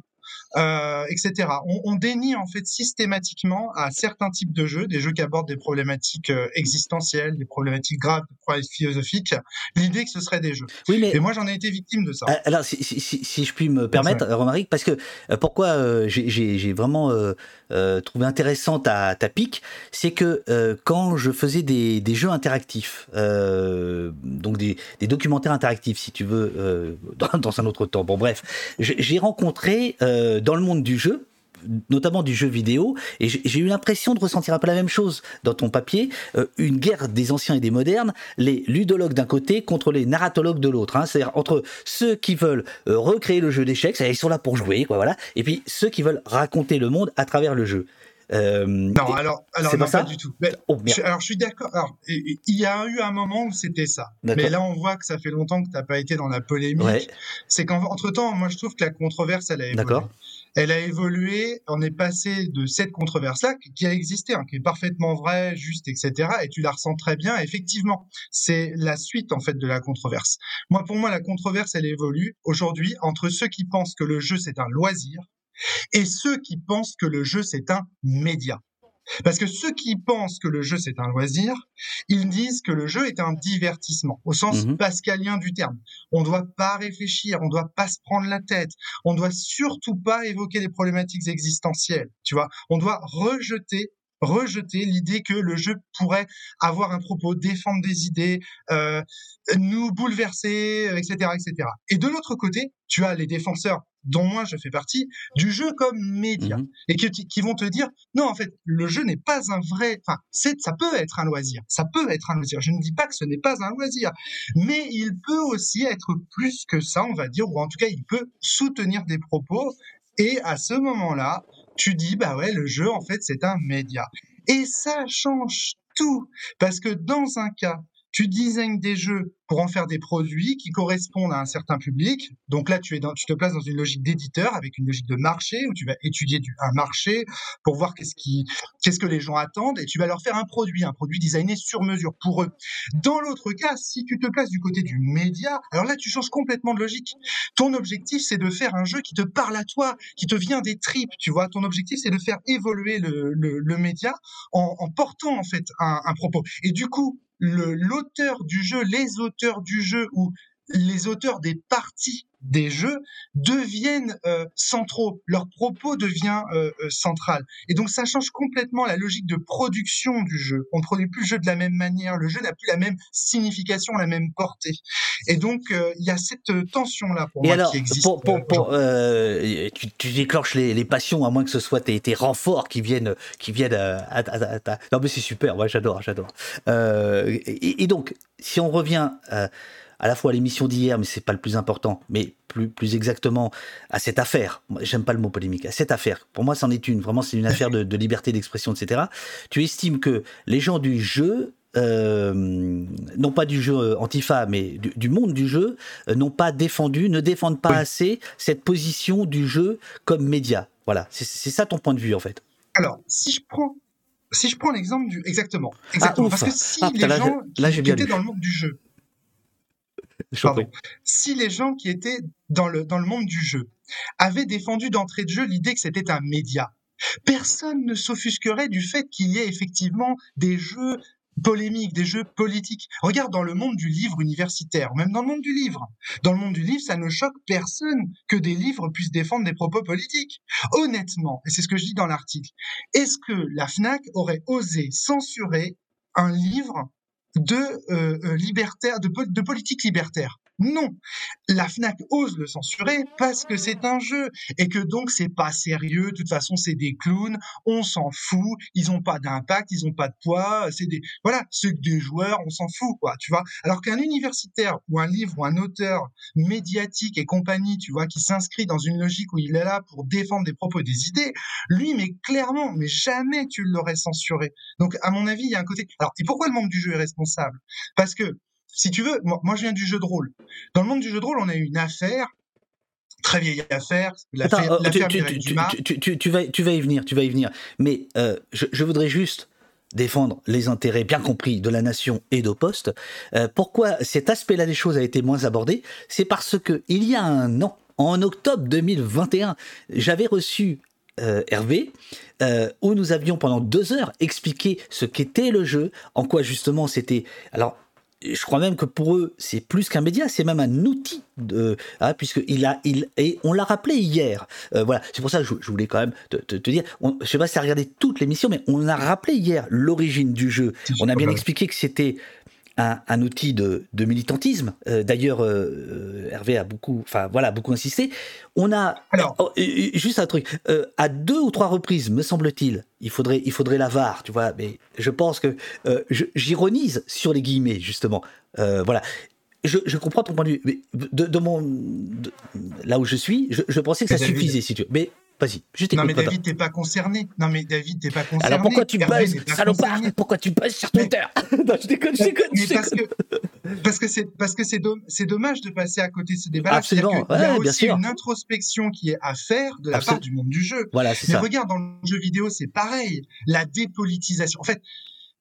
euh, etc. On, on, dénie en fait systématiquement à certains types de jeux, des jeux qui abordent des problématiques euh, existentielles, des problématiques graves, philosophiques, l'idée que ce serait des jeux. Oui, mais et moi j'en ai été victime de ça. Euh, alors si, si, si, si je puis me permettre, Romaric, parce que euh, pourquoi euh, j'ai vraiment euh, trouvé intéressant ta, ta pique, c'est que quand je faisais des, des jeux interactifs, donc des, des, documentaires interactifs, si tu veux, (laughs) dans, dans, un autre temps. Bon bref, j'ai rencontré dans le monde du jeu, notamment du jeu vidéo, et j'ai eu l'impression de ressentir un peu la même chose dans ton papier, euh, une guerre des anciens et des modernes, les ludologues d'un côté contre les narratologues de l'autre, hein, c'est-à-dire entre ceux qui veulent euh, recréer le jeu d'échecs, ils sont là pour jouer, quoi, voilà, et puis ceux qui veulent raconter le monde à travers le jeu. Euh, non, alors, alors non, pas, du tout. Mais, oh, je, alors, je suis d'accord. Il y a eu un moment où c'était ça. Mais là, on voit que ça fait longtemps que tu n'as pas été dans la polémique. Ouais. C'est qu'entre temps, moi, je trouve que la controverse, elle a évolué. Elle a évolué. On est passé de cette controverse-là qui a existé, hein, qui est parfaitement vraie, juste, etc. Et tu la ressens très bien. Effectivement, c'est la suite en fait de la controverse. Moi, pour moi, la controverse, elle évolue aujourd'hui entre ceux qui pensent que le jeu c'est un loisir et ceux qui pensent que le jeu c'est un média. Parce que ceux qui pensent que le jeu c'est un loisir, ils disent que le jeu est un divertissement, au sens mmh pascalien du terme. On ne doit pas réfléchir, on ne doit pas se prendre la tête, on ne doit surtout pas évoquer les problématiques existentielles, tu vois. On doit rejeter rejeter l'idée que le jeu pourrait avoir un propos, défendre des idées, euh, nous bouleverser, etc., etc. Et de l'autre côté, tu as les défenseurs dont moi je fais partie, du jeu comme média, mmh et qui, qui, vont te dire non en fait le jeu n'est pas un vrai, enfin ça peut être un loisir, ça peut être un loisir. Je ne dis pas que ce n'est pas un loisir, mais il peut aussi être plus que ça, on va dire, ou en tout cas il peut soutenir des propos. Et à ce moment-là, tu dis bah ouais le jeu en fait c'est un média. Et ça change tout parce que dans un cas tu designes des jeux pour en faire des produits qui correspondent à un certain public. Donc là, tu, es dans, te places dans une logique d'éditeur avec une logique de marché où tu vas étudier du, un marché pour voir qu'est-ce qui, qu'est-ce que les gens attendent et tu vas leur faire un produit, un produit designé sur mesure pour eux. Dans l'autre cas, si tu te places du côté du média, alors là, tu changes complètement de logique. Ton objectif, c'est de faire un jeu qui te parle à toi, qui te vient des tripes, tu vois. Ton objectif, c'est de faire évoluer le, le, média en, portant, en fait, un propos. Et du coup, l'auteur du jeu, les auteurs du jeu ou les auteurs des parties des jeux deviennent euh, centraux, leur propos devient euh, euh, central. Et donc ça change complètement la logique de production du jeu. On ne produit plus le jeu de la même manière, le jeu n'a plus la même signification, la même portée. Et donc il y a cette tension-là pour moi qui existe. Pour, pour, pour, tu, tu, déclenches les, les, passions, à moins que ce soit tes, tes renforts qui viennent, qui viennent à, à, à, Non mais c'est super, moi j'adore, j'adore. Et, et, donc, si on revient à la fois à l'émission d'hier, mais c'est pas le plus important, mais plus, plus exactement à cette affaire. J'aime pas le mot polémique. À cette affaire. Pour moi, c'en est une. Vraiment, c'est une affaire de, de liberté d'expression, etc. Tu estimes que les gens du jeu euh, non pas du jeu antifa, mais du, du monde du jeu, euh, n'ont pas défendu, ne défendent pas oui. assez cette position du jeu comme média. Voilà, c'est ça ton point de vue en fait. Alors, si je prends, si je prends l'exemple du, exactement, exactement, ah, parce que si ah, les là, gens là, qui étaient dans le monde du jeu Si les gens qui étaient dans le, dans le monde du jeu avaient défendu d'entrée de jeu l'idée que c'était un média, personne ne s'offusquerait du fait qu'il y ait effectivement des jeux polémiques, des jeux politiques. Regarde dans le monde du livre universitaire, même dans le monde du livre. Dans le monde du livre, ça ne choque personne que des livres puissent défendre des propos politiques. Honnêtement, et c'est ce que je dis dans l'article, est-ce que la FNAC aurait osé censurer un livre de euh, libertaire, de, de politique libertaire. Non, la Fnac ose le censurer parce que c'est un jeu et que donc c'est pas sérieux. De toute façon, c'est des clowns, on s'en fout. Ils ont pas d'impact, ils ont pas de poids. C'est des voilà, c'est des joueurs, on s'en fout quoi, tu vois. Alors qu'un universitaire ou un livre ou un auteur médiatique et compagnie, tu vois, qui s'inscrit dans une logique où il est là pour défendre des propos, des idées, lui, mais clairement, mais jamais tu l'aurais censuré. Donc à mon avis, il y a un côté. Alors et pourquoi le monde du jeu est responsable? Parce que si tu veux, moi, moi, je viens du jeu de rôle. Dans le monde du jeu de rôle, on a eu une affaire, très vieille affaire, l'affaire tu, tu, tu, tu, vas, tu vas y venir, tu vas y venir. Mais euh, je, je, voudrais juste défendre les intérêts bien compris de la nation et d'Opost. Euh, pourquoi cet aspect-là des choses a été moins abordé? C'est parce que il y a un an, en octobre 2021, j'avais reçu euh, Hervé, euh, où nous avions pendant deux heures expliqué ce qu'était le jeu, en quoi justement c'était. Alors, je crois même que pour eux, c'est plus qu'un média, c'est même un outil de, hein, puisque il a, il et on l'a rappelé hier. Euh, voilà, c'est pour ça que je, je, voulais quand même te, te, te dire. On, je sais pas si tu as regardé toute l'émission, mais on a rappelé hier l'origine du jeu. On a bien expliqué que c'était un, un, outil de, de militantisme. Euh, D'ailleurs, euh, Hervé a beaucoup, enfin voilà, beaucoup insisté. On a Alors, oh, juste un truc. Euh, à deux ou trois reprises, me semble-t-il, il faudrait, il faudrait la VAR, tu vois. Mais je pense que euh, j'ironise sur les guillemets justement. Euh, voilà. Je, je, comprends ton point de vue, mais de, de mon de, là où je suis, je, je pensais que ça suffisait si tu veux. Mais Vas-y, je Non mais David, t'es pas concerné. Non mais David, t'es pas concerné. Alors pourquoi tu buzzes, salopard Pourquoi tu buzzes sur Twitter (laughs) Non, je déconne, je déconne, mais parce que parce que c'est parce que c'est do dommage de passer à côté de ce débat. Absolument, Il y a ouais, aussi une introspection qui est à faire de la part du monde du jeu. Voilà, c'est Mais ça. regarde dans le jeu vidéo, c'est pareil. La dépolitisation. En fait,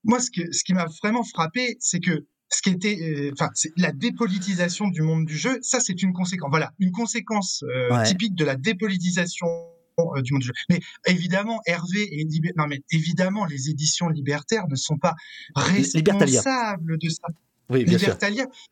moi, ce que ce qui m'a vraiment frappé, c'est que ce qui était, enfin, euh, la dépolitisation du monde du jeu, ça c'est une conséquence. Voilà, une conséquence euh, Ouais. typique de la dépolitisation du monde du jeu. Mais évidemment, Hervé et Libé- non mais évidemment, les éditions libertaires ne sont pas responsables de ça. Oui, bien sûr.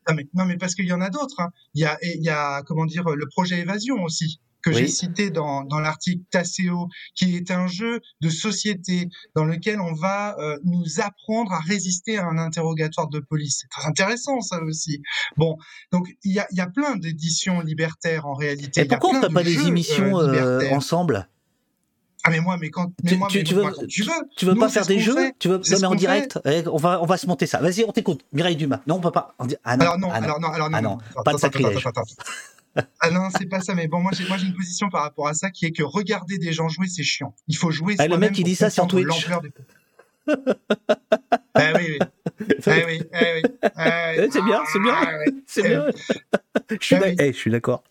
Non mais, non mais parce qu'il y en a d'autres. hein. Il y a, il y a comment dire le projet Évasion aussi que Oui. j'ai cité dans, dans l'article Tasséo, qui est un jeu de société dans lequel on va euh, nous apprendre à résister à un interrogatoire de police. C'est très intéressant ça aussi. Bon, donc il y a, il y a plein d'éditions libertaires en réalité. Et pourquoi on plein fait pas de des émissions euh, euh, ensemble? Ah mais moi, mais quand, mais Tu- moi, tu- mais tu moi, veux- quand tu veux. Tu veux Nous, pas faire des jeux? fait. Tu veux Non mais en direct? Eh, On va on va se monter ça. Vas-y, on t'écoute. Mireille Dumas. Non, on peut pas. Ah non. alors non, ah non. alors non, alors non, Ah non, non. pas de Attends, attends, sacrilège. Ah non, c'est pas ça, mais bon, moi j'ai, moi j'ai une position par rapport à ça qui est que regarder des gens jouer, c'est chiant. Il faut jouer Ah, le mec, pour dit ça sur Twitch. l'ampleur des- ah oui, oui. (laughs) Ah oui, ah oui. Ah oui. Eh, C'est bien, c'est bien. Ah oui. (laughs) C'est bien. Suis Ah eh, je suis d'accord.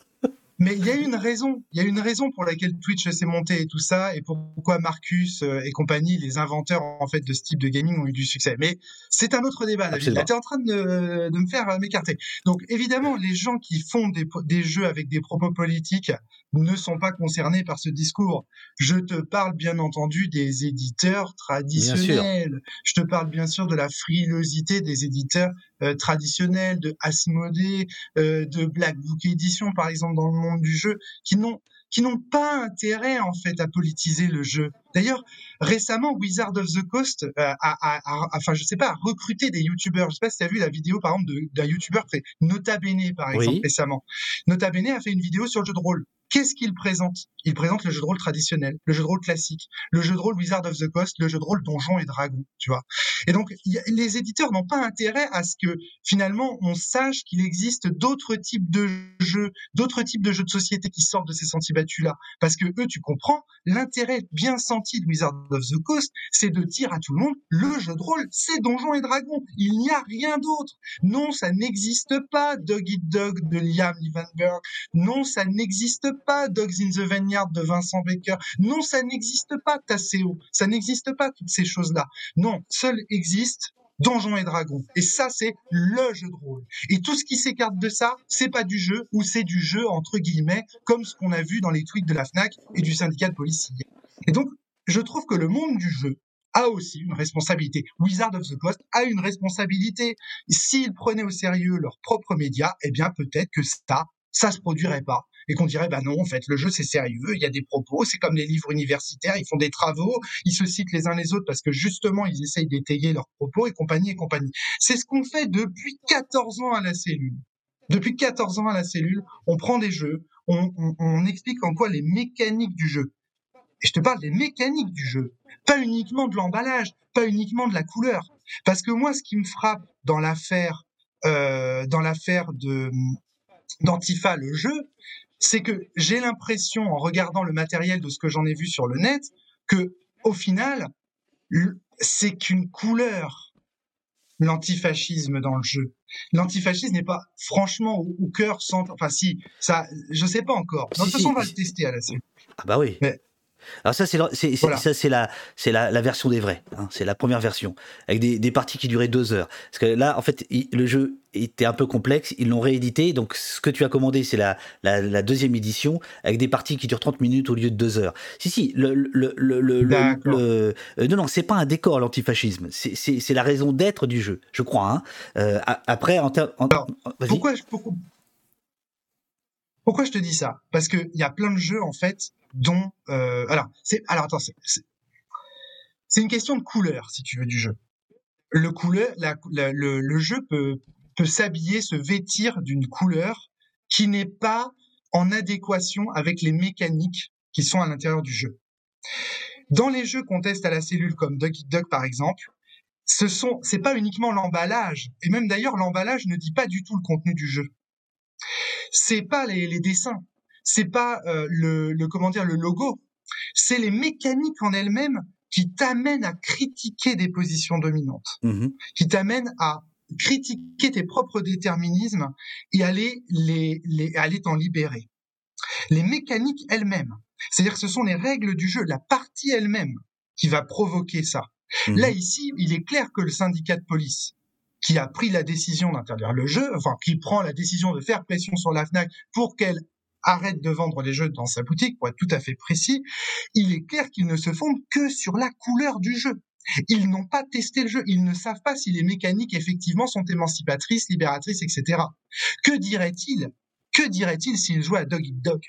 Mais il y a une raison, il y a une raison pour laquelle Twitch s'est monté et tout ça, et pourquoi Marcus euh, et compagnie, les inventeurs en fait de ce type de gaming, ont eu du succès. Mais c'est un autre débat. Là, t'es en train de, de me faire euh, m'écarter. Donc évidemment, les gens qui font des, des jeux avec des propos politiques ne sont pas concernés par ce discours. Je te parle bien entendu des éditeurs traditionnels. Je te parle bien sûr de la frilosité des éditeurs traditionnels, de Asmodée, euh, de Black Book Edition, par exemple, dans le monde du jeu, qui n'ont qui n'ont pas intérêt en fait à politiser le jeu. D'ailleurs, récemment, Wizard of the Coast euh, a, a, a, enfin je sais pas, a recruté des youtubeurs. Je sais pas si tu as vu la vidéo par exemple d'un youtubeur, Nota Bene par exemple récemment. Nota Bene a fait une vidéo sur le jeu de rôle. Qu'est-ce qu'il présente? Il présente le jeu de rôle traditionnel, le jeu de rôle classique, le jeu de rôle Wizard of the Coast, le jeu de rôle Donjons et Dragons, tu vois. Et donc, les éditeurs n'ont pas intérêt à ce que finalement on sache qu'il existe d'autres types de jeux, d'autres types de jeux de société qui sortent de ces sentiers battus-là. Parce que eux, tu comprends, l'intérêt bien senti de Wizard of the Coast, c'est de dire à tout le monde, le jeu de rôle, c'est Donjons et Dragons. Il n'y a rien d'autre. Non, ça n'existe pas Dog Eat Dog de Liam Levenberg. Non, ça n'existe pas Dogs in the Vineyard de Vincent Baker. Non, ça n'existe pas Tasséo. Ça n'existe pas toutes ces choses-là. Non, seul existe Donjons et Dragons. Et ça, c'est le jeu de rôle. Et tout ce qui s'écarte de ça, c'est pas du jeu ou c'est du jeu entre guillemets, comme ce qu'on a vu dans les tweets de la FNAC et du syndicat de police. Et donc, je trouve que le monde du jeu a aussi une responsabilité. Wizard of the Coast a une responsabilité. S'ils prenaient au sérieux leurs propres médias, eh bien peut-être que ça, ça se produirait pas et qu'on dirait bah non en fait le jeu c'est sérieux, il y a des propos, c'est comme les livres universitaires, ils font des travaux, ils se citent les uns les autres parce que justement ils essayent d'étayer leurs propos et compagnie et compagnie. C'est ce qu'on fait depuis 14 ans à la cellule. Depuis 14 ans à la cellule, on prend des jeux, on, on, explique en quoi les mécaniques du jeu. Et je te parle des mécaniques du jeu, pas uniquement de l'emballage, pas uniquement de la couleur. Parce que moi, ce qui me frappe dans l'affaire, euh, dans l'affaire de d'Antifa, le jeu, c'est que j'ai l'impression, en regardant le matériel de ce que j'en ai vu sur le net, que au final, c'est qu'une couleur, l'antifascisme dans le jeu. L'antifascisme n'est pas franchement au, cœur centre. Enfin, si, ça, je sais pas encore. de toute façon, on va le tester à la suite. Ah bah oui. Alors ça, c'est la, la, la, version des vrais. Hein, c'est la première version avec des, des, parties qui duraient deux heures. Parce que là, en fait, le jeu était un peu complexe. Ils l'ont réédité. Donc, ce que tu as commandé, c'est la, la, la, deuxième édition avec des parties qui durent 30 minutes au lieu de deux heures. Si, si. Le, le, le, le, euh, non, non, c'est pas un décor l'antifascisme. C'est la raison d'être du jeu, je crois. Hein. Euh, après, en, en, pourquoi, pourquoi, pourquoi je te dis ça? Parce qu'il y a plein de jeux en fait dont euh, alors c'est alors attends c'est une question de couleur si tu veux du jeu. Le couleur la, le, le, jeu peut peut s'habiller se vêtir d'une couleur qui n'est pas en adéquation avec les mécaniques qui sont à l'intérieur du jeu. Dans les jeux qu'on teste à la cellule comme Duck Duck par exemple, ce sont c'est pas uniquement l'emballage et même d'ailleurs l'emballage ne dit pas du tout le contenu du jeu. C'est pas les, les dessins, c'est pas euh, le, le, comment dire le logo, c'est les mécaniques en elles-mêmes qui t'amènent à critiquer des positions dominantes, mmh qui t'amènent à critiquer tes propres déterminismes et aller les, les aller t'en libérer. Les mécaniques elles-mêmes, c'est-à-dire que ce sont les règles du jeu, la partie elle-même qui va provoquer ça. Mmh Là ici, il est clair que le syndicat de police qui a pris la décision d'interdire le jeu, enfin qui prend la décision de faire pression sur la Fnac pour qu'elle arrête de vendre les jeux dans sa boutique, pour être tout à fait précis, il est clair qu'ils ne se fondent que sur la couleur du jeu. Ils n'ont pas testé le jeu, ils ne savent pas si les mécaniques effectivement sont émancipatrices, libératrices, etc. Que dirait-il Que dirait-il s'il jouait à Dog Eat Dog?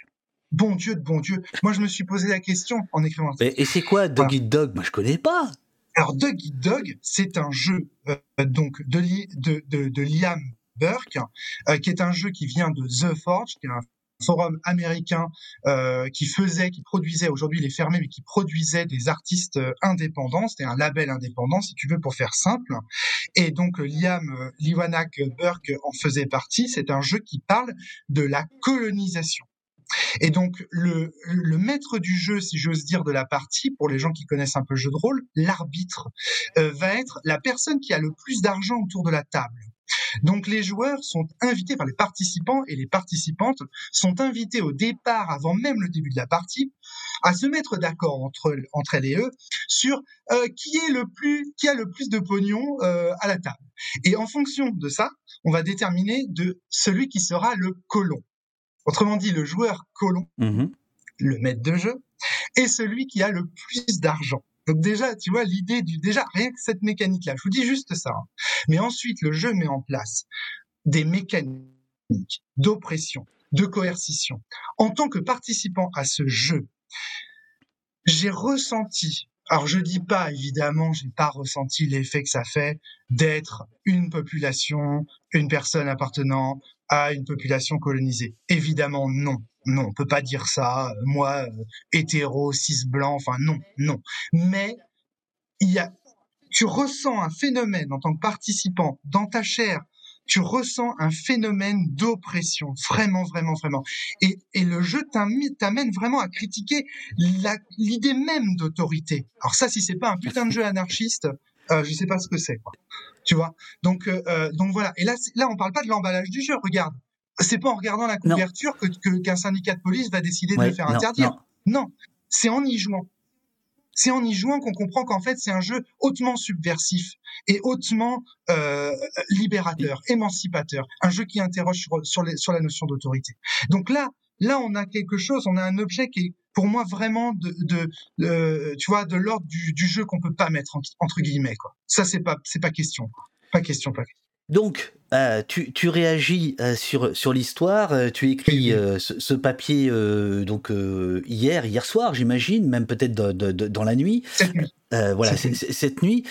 Bon Dieu de bon Dieu. Moi, je me suis posé la question en écrivant. Et c'est quoi Dog Eat Dog? Moi, je connais pas. Alors, Dog Eat Dog, c'est un jeu euh, donc de, de, de, de, Liam Burke, euh, qui est un jeu qui vient de The Forge, qui est un forum américain euh, qui faisait, qui produisait, aujourd'hui il est fermé, mais qui produisait des artistes euh, indépendants. C'était un label indépendant, si tu veux, pour faire simple. Et donc Liam euh, Liwanak Burke en faisait partie. C'est un jeu qui parle de la colonisation. Et donc le, le maître du jeu, si j'ose dire, de la partie, pour les gens qui connaissent un peu le jeu de rôle, l'arbitre, euh, va être la personne qui a le plus d'argent autour de la table. Donc les joueurs sont invités, enfin les participants et les participantes sont invités au départ, avant même le début de la partie, à se mettre d'accord entre, entre elles et eux sur euh, qui est le plus, qui a le plus de pognon euh, à la table. Et en fonction de ça, on va déterminer de celui qui sera le colon. Autrement dit, le joueur colon, mmh le maître de jeu, est celui qui a le plus d'argent. Donc déjà, tu vois, l'idée du déjà rien que cette mécanique-là. Je vous dis juste ça. Hein. Mais ensuite, le jeu met en place des mécaniques d'oppression, de coercition. En tant que participant à ce jeu, j'ai ressenti alors je dis pas évidemment, j'ai pas ressenti l'effet que ça fait d'être une population, une personne appartenant à une population colonisée. Évidemment non, non, on peut pas dire ça. Moi, euh, hétéro, cis blanc, enfin non, non. Mais il y a, tu ressens un phénomène en tant que participant dans ta chair tu ressens un phénomène d'oppression, vraiment, vraiment, vraiment. Et, et le jeu t'amène vraiment à critiquer l'idée même d'autorité. Alors ça, si c'est pas un putain de jeu anarchiste, euh, je sais pas ce que c'est, quoi. Tu vois? Donc, euh, euh, donc voilà. Et là, là, on parle pas de l'emballage du jeu. Regarde, c'est pas en regardant la couverture que qu'un syndicat de police va décider de le faire interdire. Non, c'est en y jouant. C'est en y jouant qu'on comprend qu'en fait c'est un jeu hautement subversif et hautement euh, libérateur, émancipateur, un jeu qui interroge sur, sur, les, sur la notion d'autorité. Donc là, là on a quelque chose, on a un objet qui est pour moi vraiment de, de, tu vois de l'ordre du, du, jeu qu'on peut pas mettre entre, guillemets quoi. Ça c'est pas c'est pas question, pas question, pas question. Donc, euh, tu, tu, réagis euh, sur, sur l'histoire, euh, tu écris ce, ce, papier donc hier, hier soir, j'imagine, même peut-être dans la nuit. Euh, voilà, cette nuit,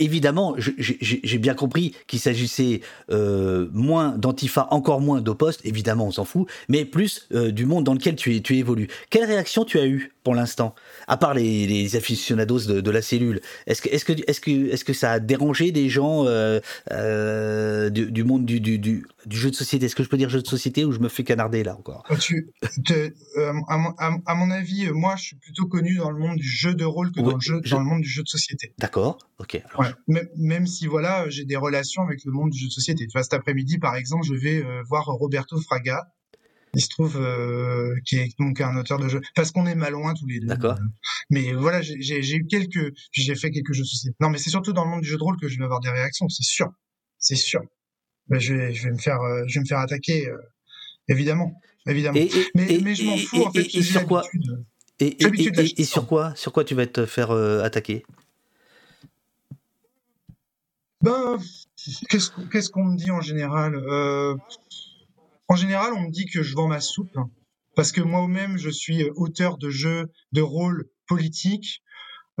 évidemment, j'ai bien compris qu'il s'agissait moins d'Antifa, encore moins d'Opost, évidemment, on s'en fout, mais plus du monde dans lequel tu, tu évolues. Quelle réaction tu as eue pour l'instant, à part les, les aficionados de, de, la cellule? Est-ce que, est-ce que, est-ce que, est-ce que ça a dérangé des gens du, du, monde du, du, du, jeu de société Est-ce que je peux dire jeu de société ou je me fais canarder là encore? Tu, à, mon, à, mon avis, moi, je suis plutôt connu dans le monde du jeu de rôle que dans le jeu monde du jeu de société. D'accord, ok. même, si voilà, j'ai des relations avec le monde du jeu de société. Tu vois, cet après-midi, par exemple, je vais euh, voir Roberto Fraga. Il se trouve euh, qui est donc un auteur de jeu, parce qu'on est mal loin tous les deux. D'accord. Mais voilà, j'ai eu quelques, j'ai fait quelques jeux de société. Non, mais c'est surtout dans le monde du jeu de rôle que je vais avoir des réactions, c'est sûr, c'est sûr. Je vais, je vais me faire, euh, je vais me faire attaquer, évidemment, évidemment. mais, mais je m'en fous en fait. Et, sur quoi et, sur quoi Sur quoi tu vas te faire euh, attaquer? Ben, qu'est-ce qu'on me dit en général euh, En général, on me dit que je vends ma soupe parce que moi-même, je suis auteur de jeux de rôle politique.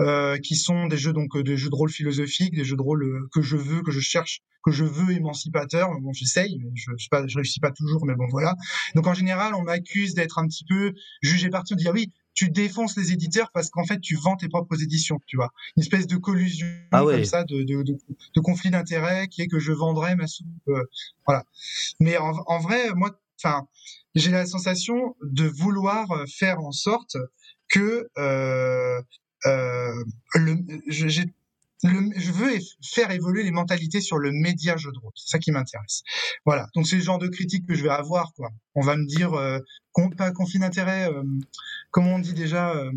Euh, qui sont des jeux donc des jeux de rôle philosophiques, des jeux de rôle que je veux, que je cherche, que je veux émancipateur. Bon, j'essaye, je, je, pas, je réussis pas toujours, mais bon voilà. Donc en général, on m'accuse d'être un petit peu jugé parti, de dire oui, tu défonces les éditeurs parce qu'en fait tu vends tes propres éditions, tu vois. Une espèce de collusion ah comme ça, de, de, de, conflit d'intérêts qui est que je vendrais ma soupe, euh, voilà. Mais en, en vrai, moi, enfin, j'ai la sensation de vouloir faire en sorte que euh, euh, le, j'ai je veux faire évoluer les mentalités sur le média jeu de rôle. C'est ça qui m'intéresse. Voilà. Donc c'est le genre de critique que je vais avoir. Quoi. On va me dire euh, pas conflit d'intérêt. Euh, comment on dit déjà euh,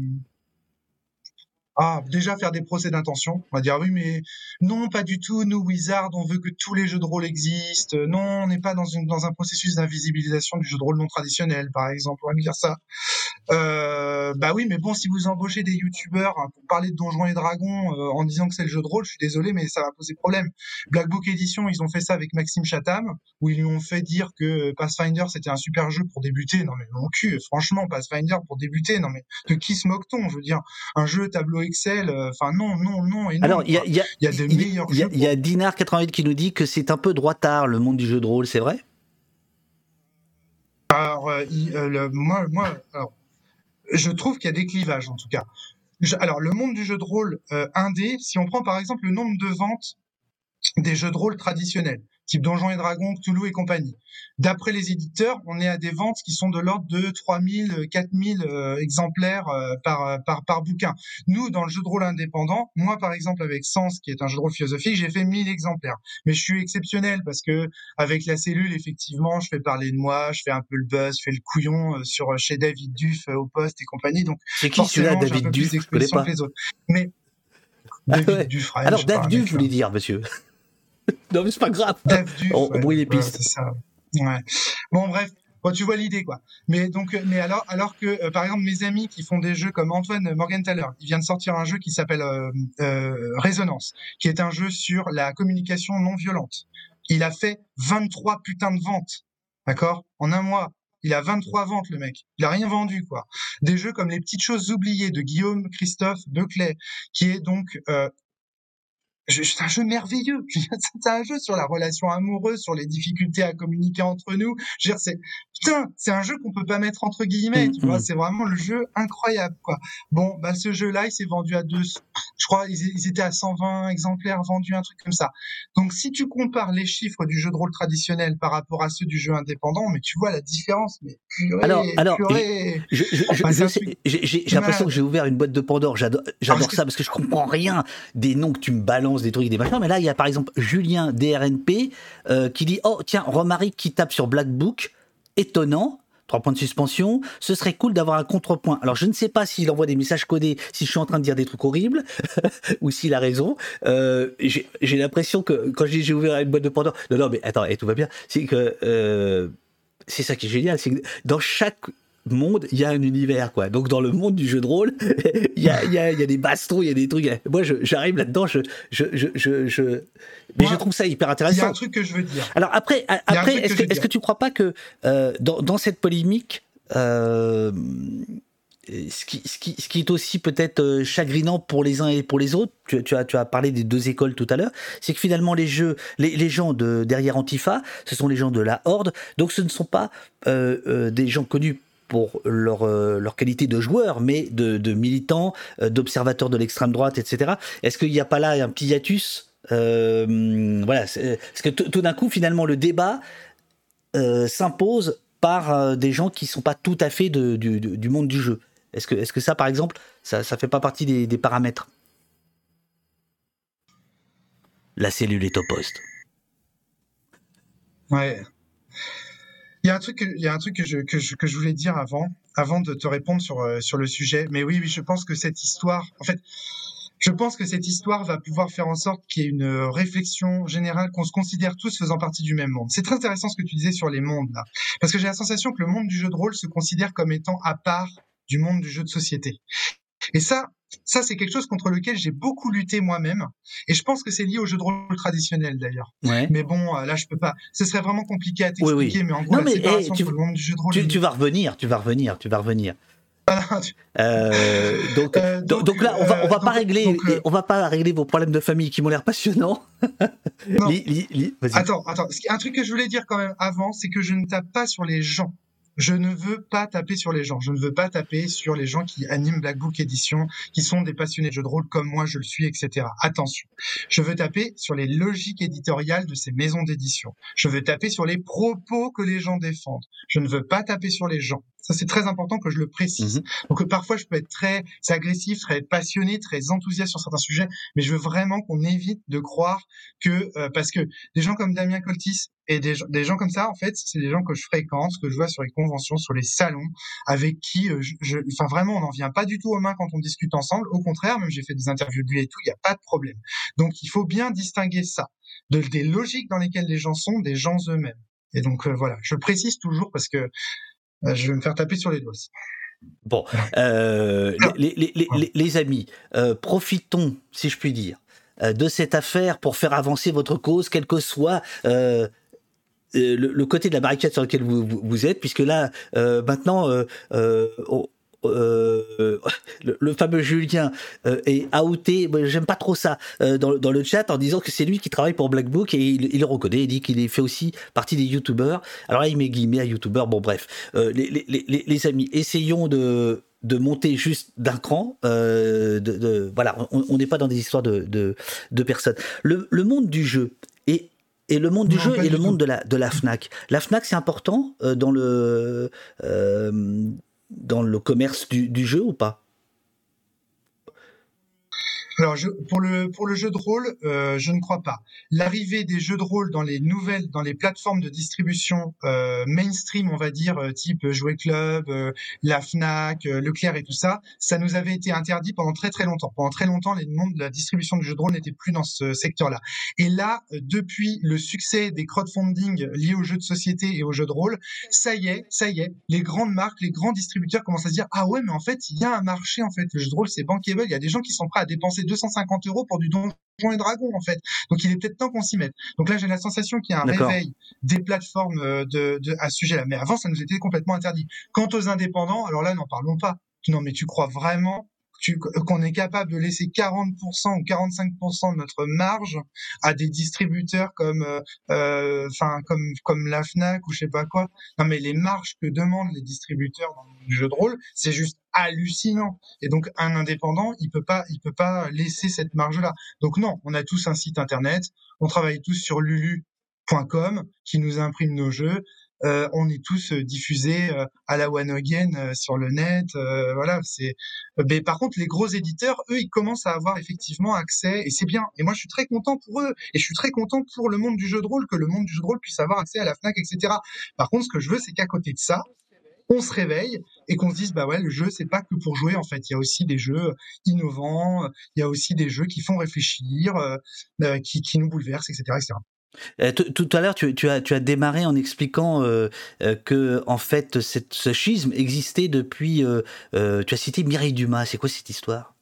ah, déjà faire des procès d'intention. On va dire oui, mais non, pas du tout. Nous, Wizard, on veut que tous les jeux de rôle existent. Non, on n'est pas dans, une, dans un processus d'invisibilisation du jeu de rôle non traditionnel, par exemple. On va me dire ça. Euh, bah oui, mais bon, si vous embauchez des youtubeurs hein, pour parler de Donjons et Dragons euh, en disant que c'est le jeu de rôle, je suis désolé, mais ça va poser problème. Black Book Edition, ils ont fait ça avec Maxime Chatham, où ils lui ont fait dire que Pathfinder c'était un super jeu pour débuter. Non mais mon cul, franchement, Pathfinder pour débuter, non mais de qui se moque-t-on Je veux dire, un jeu tableau Excel. Euh, enfin, non, non, non. Alors, il y a, y, a, y a de meilleurs Il y a, Dinar88 qui nous dit que c'est un peu droit tard le monde du jeu de rôle, c'est vrai? Alors, euh, euh, moi, moi alors, je trouve qu'il y a des clivages en tout cas. alors, le monde du jeu de rôle indé, si on prend par exemple le nombre de ventes des jeux de rôle traditionnels, type Donjons et Dragons, Cthulhu et compagnie. D'après les éditeurs, on est à des ventes qui sont de l'ordre de 3000, 4000 euh, exemplaires euh, par, euh, par, par bouquin. Nous, dans le jeu de rôle indépendant, moi par exemple avec Sens, qui est un jeu de rôle philosophique, j'ai fait 1000 exemplaires. Mais je suis exceptionnel parce que avec la cellule, effectivement, je fais parler de moi, je fais un peu le buzz, je fais le couillon sur chez David Duff au poste et compagnie. Donc c'est qui celui-là, David Duff? Je connais pas. Mais ah David Duff, Alors David Duff, voulais dire, monsieur? (laughs) non, mais c'est pas grave. on, brouille les pistes. ça. Ouais. Bon, bref. bon, tu vois l'idée, quoi. Mais donc, euh, mais alors, alors que, euh, par exemple, mes amis qui font des jeux comme Antoine Morgenthaler, il vient de sortir un jeu qui s'appelle euh, Résonance, qui est un jeu sur la communication non violente. Il a fait 23 putains de ventes, d'accord, en un mois. Il a 23 ventes, le mec. Il a rien vendu, quoi. Des jeux comme Les Petites Choses Oubliées de Guillaume Christophe Declet, qui est donc euh, c'est un jeu merveilleux. (laughs) C'est un jeu sur la relation amoureuse, sur les difficultés à communiquer entre nous. Je veux dire, putain, c'est un jeu qu'on peut pas mettre entre guillemets. Tu vois, mm-hmm. c'est vraiment le jeu incroyable, quoi. Bon, bah ce jeu-là, il s'est vendu à deux, je crois, ils, étaient à 120 exemplaires vendus, un truc comme ça. Donc, si tu compares les chiffres du jeu de rôle traditionnel par rapport à ceux du jeu indépendant, mais tu vois la différence. Mais purée, alors, alors, j'ai l'impression que j'ai ouvert une boîte de Pandore. J'adore, j'adore ça parce que je comprends rien des noms que tu me balances des trucs, des machins. Mais là, il y a par exemple Julien DRNP euh, qui dit Oh, tiens, Romaric qui tape sur Black Book. Étonnant. Trois points de suspension. Ce serait cool d'avoir un contrepoint. Alors, je ne sais pas s'il envoie des messages codés, si je suis en train de dire des trucs horribles, (laughs) ou s'il a raison. Euh, j'ai l'impression que quand j'ai ouvert une boîte de Pandore, non, non, mais attends, et tout va bien. C'est que euh, c'est ça qui est génial, c'est que dans chaque monde, il y a un univers, quoi. Donc, dans le monde du jeu de rôle, (laughs) il y a, y, a, y a, des bastons, il y a des trucs. Moi, j'arrive là-dedans, je, je, je, je, mais je trouve ça hyper intéressant. Il y a un truc que je veux dire. Alors, après, après est-ce que, est que, tu crois pas que euh, dans, dans, cette polémique, euh, ce qui, ce, qui, ce qui, est aussi peut-être euh, chagrinant pour les uns et pour les autres, tu, tu, as, tu as parlé des deux écoles tout à l'heure, c'est que finalement les jeux, les, les, gens de derrière Antifa, ce sont les gens de la Horde, donc ce ne sont pas euh, euh, des gens connus pour leur, euh, leur qualité de joueur, mais de, de militants, euh, d'observateurs de l'extrême droite, etc. Est-ce qu'il n'y a pas là un petit hiatus euh, Voilà, parce que tout d'un coup, finalement, le débat s'impose par des gens qui ne sont pas tout à fait de, du, du, monde du jeu. Est-ce que, est que ça, par exemple, ça ne fait pas partie des, des paramètres? La cellule est au poste. Ouais. Il y a un truc, il y a un truc que je, que je, que je voulais dire avant, avant de te répondre sur, euh, sur le sujet. Mais oui, oui, je pense que cette histoire, en fait, je pense que cette histoire va pouvoir faire en sorte qu'il y ait une réflexion générale, qu'on se considère tous faisant partie du même monde. C'est très intéressant ce que tu disais sur les mondes, là. Parce que j'ai la sensation que le monde du jeu de rôle se considère comme étant à part du monde du jeu de société. Et ça, ça c'est quelque chose contre lequel j'ai beaucoup lutté moi-même. Et je pense que c'est lié au jeu de rôle traditionnel d'ailleurs. Mais bon, euh, là je peux pas. Ce serait vraiment compliqué à t'expliquer, mais en gros, la séparation tu, le monde du jeu de rôle. Tu, vas revenir, tu vas revenir, tu vas revenir. (laughs) Euh, donc, euh, donc, là, on va, on va pas régler, on va pas régler vos problèmes de famille qui m'ont l'air passionnants. (laughs) attends, attends. Un truc que je voulais dire quand même avant, c'est que je ne tape pas sur les gens je ne veux pas taper sur les gens. Je ne veux pas taper sur les gens qui animent Black Book Edition, qui sont des passionnés de jeux de rôle comme moi je le suis, etc. Attention. Je veux taper sur les logiques éditoriales de ces maisons d'édition. Je veux taper sur les propos que les gens défendent. Je ne veux pas taper sur les gens. Ça, c'est très important que je le précise. Mhm. Donc, euh, parfois, je peux être très agressif, très passionné, très enthousiaste sur certains sujets, mais je veux vraiment qu'on évite de croire que, euh, parce que des gens comme Damien Coltis et des, des gens comme ça, en fait, c'est des gens que je fréquente, que je vois sur les conventions, sur les salons, avec qui, euh, je, enfin, vraiment, on n'en vient pas du tout aux mains quand on discute ensemble. Au contraire, même j'ai fait des interviews de lui et tout, il n'y a pas de problème. Donc, il faut bien distinguer ça de, des logiques dans lesquelles les gens sont, des gens eux-mêmes. Et donc voilà, je précise toujours parce que euh, je vais me faire taper sur les doigts. Bon, euh, les, amis, euh, profitons, si je puis dire, euh, de cette affaire pour faire avancer votre cause, quel que soit le, côté de la barricade sur lequel vous, vous, vous êtes, puisque là, maintenant, euh, le, fameux Julien euh, est outé, j'aime pas trop ça, euh, dans, dans, le chat en disant que c'est lui qui travaille pour Black Book et il, il le reconnaît, il dit qu'il fait aussi partie des youtubeurs. Alors là, il met guillemets à youtubeurs, bon bref. Les, les, les, les, amis, essayons de de monter juste d'un cran. de, de, voilà, on n'est pas dans des histoires de, de, de personnes. Le, le, monde du jeu et, et le monde du jeu et le monde de la, de la FNAC. La FNAC, c'est important dans le dans le commerce du, jeu ou pas? Alors, je, pour le pour le jeu de rôle, euh, je ne crois pas. L'arrivée des jeux de rôle dans les nouvelles, dans les plateformes de distribution euh, mainstream, on va dire, euh, type Jouet Club, euh, la Fnac, Leclerc et tout ça, ça nous avait été interdit pendant très très longtemps. Pendant très longtemps, les mondes de la distribution de jeux de rôle n'étaient plus dans ce secteur-là. Et là, depuis le succès des crowdfunding liés aux jeux de société et aux jeux de rôle, ça y est, ça y est, les grandes marques, les grands distributeurs commencent à se dire ah ouais, mais en fait, il y a un marché en fait. Le jeu de rôle, c'est bankable. Il y a des gens qui sont prêts à dépenser 250 euros pour du Donjon et Dragon en fait. Donc il est peut-être temps qu'on s'y mette. Donc là j'ai la sensation qu'il y a un réveil des plateformes euh, de, de, à ce sujet-là. Mais avant ça nous était complètement interdit. Quant aux indépendants, alors là n'en parlons pas. Non mais tu crois vraiment qu'on est capable de laisser 40% ou 45% de notre marge à des distributeurs comme euh, euh, enfin comme comme la Fnac ou je sais pas quoi? Non mais les marges que demandent les distributeurs dans le jeu de rôle, c'est juste hallucinant. Et donc un indépendant, il peut pas il peut pas laisser cette marge là. Donc non, on a tous un site internet, on travaille tous sur lulu.com qui nous imprime nos jeux. Euh, on est tous euh, diffusés euh, à la one again sur le net. voilà, c'est. Mais par contre, les gros éditeurs, eux, ils commencent à avoir effectivement accès et c'est bien. Et moi, je suis très content pour eux et je suis très content pour le monde du jeu de rôle que le monde du jeu de rôle puisse avoir accès à la Fnac, etc. Par contre, ce que je veux, c'est qu'à côté de ça, on se réveille et qu'on se dise bah ouais le jeu c'est pas que pour jouer en fait il y a aussi des jeux innovants il y a aussi des jeux qui font réfléchir qui, qui nous bouleversent etc etc euh, tout à l'heure, tu, as, démarré en expliquant euh, euh, que en fait, ce schisme existait depuis. tu as cité Mireille Dumas. C'est quoi cette histoire?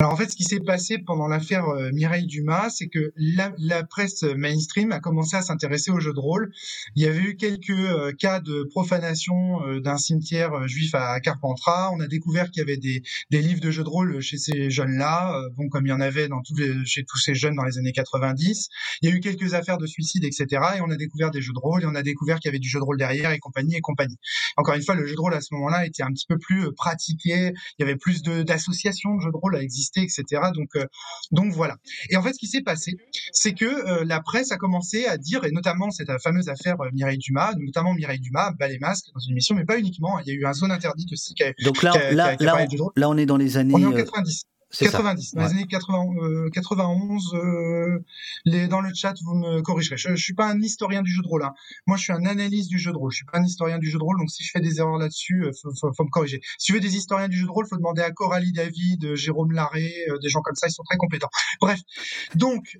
Alors en fait, ce qui s'est passé pendant l'affaire euh, Mireille Dumas, c'est que la, la, presse mainstream a commencé à s'intéresser aux jeux de rôle. Il y avait eu quelques euh, cas de profanation euh, d'un cimetière juif à Carpentras. On a découvert qu'il y avait des, des, livres de jeux de rôle chez ces jeunes-là, bon comme il y en avait dans tous les, chez tous ces jeunes dans les années 90. Il y a eu quelques affaires de suicide, etc. Et on a découvert des jeux de rôle et on a découvert qu'il y avait du jeu de rôle derrière et compagnie et compagnie. Encore une fois, le jeu de rôle à ce moment-là était un petit peu plus pratiqué. Il y avait plus d'associations de, de jeux de rôle à exister etc. Donc, euh, donc voilà. Et en fait, ce qui s'est passé, c'est que euh, la presse a commencé à dire, et notamment cette fameuse affaire euh, Mireille Dumas, notamment Mireille Dumas, bat les masques dans une émission, mais pas uniquement. Il y a eu un zone interdite aussi. Qui donc là, là, là, là, on est dans les années. On est en 90. 90, dans les années 80, 91, euh, euh, les, dans le chat, vous me corrigerez. Je, je suis pas un historien du jeu de rôle. Hein. Moi, je suis un analyste du jeu de rôle. Je suis pas un historien du jeu de rôle, donc si je fais des erreurs là-dessus, euh, faut, faut, faut, me corriger. Si tu veux des historiens du jeu de rôle, faut demander à Coralie David, Jérôme Larré, des gens comme ça, ils sont très compétents. Bref, donc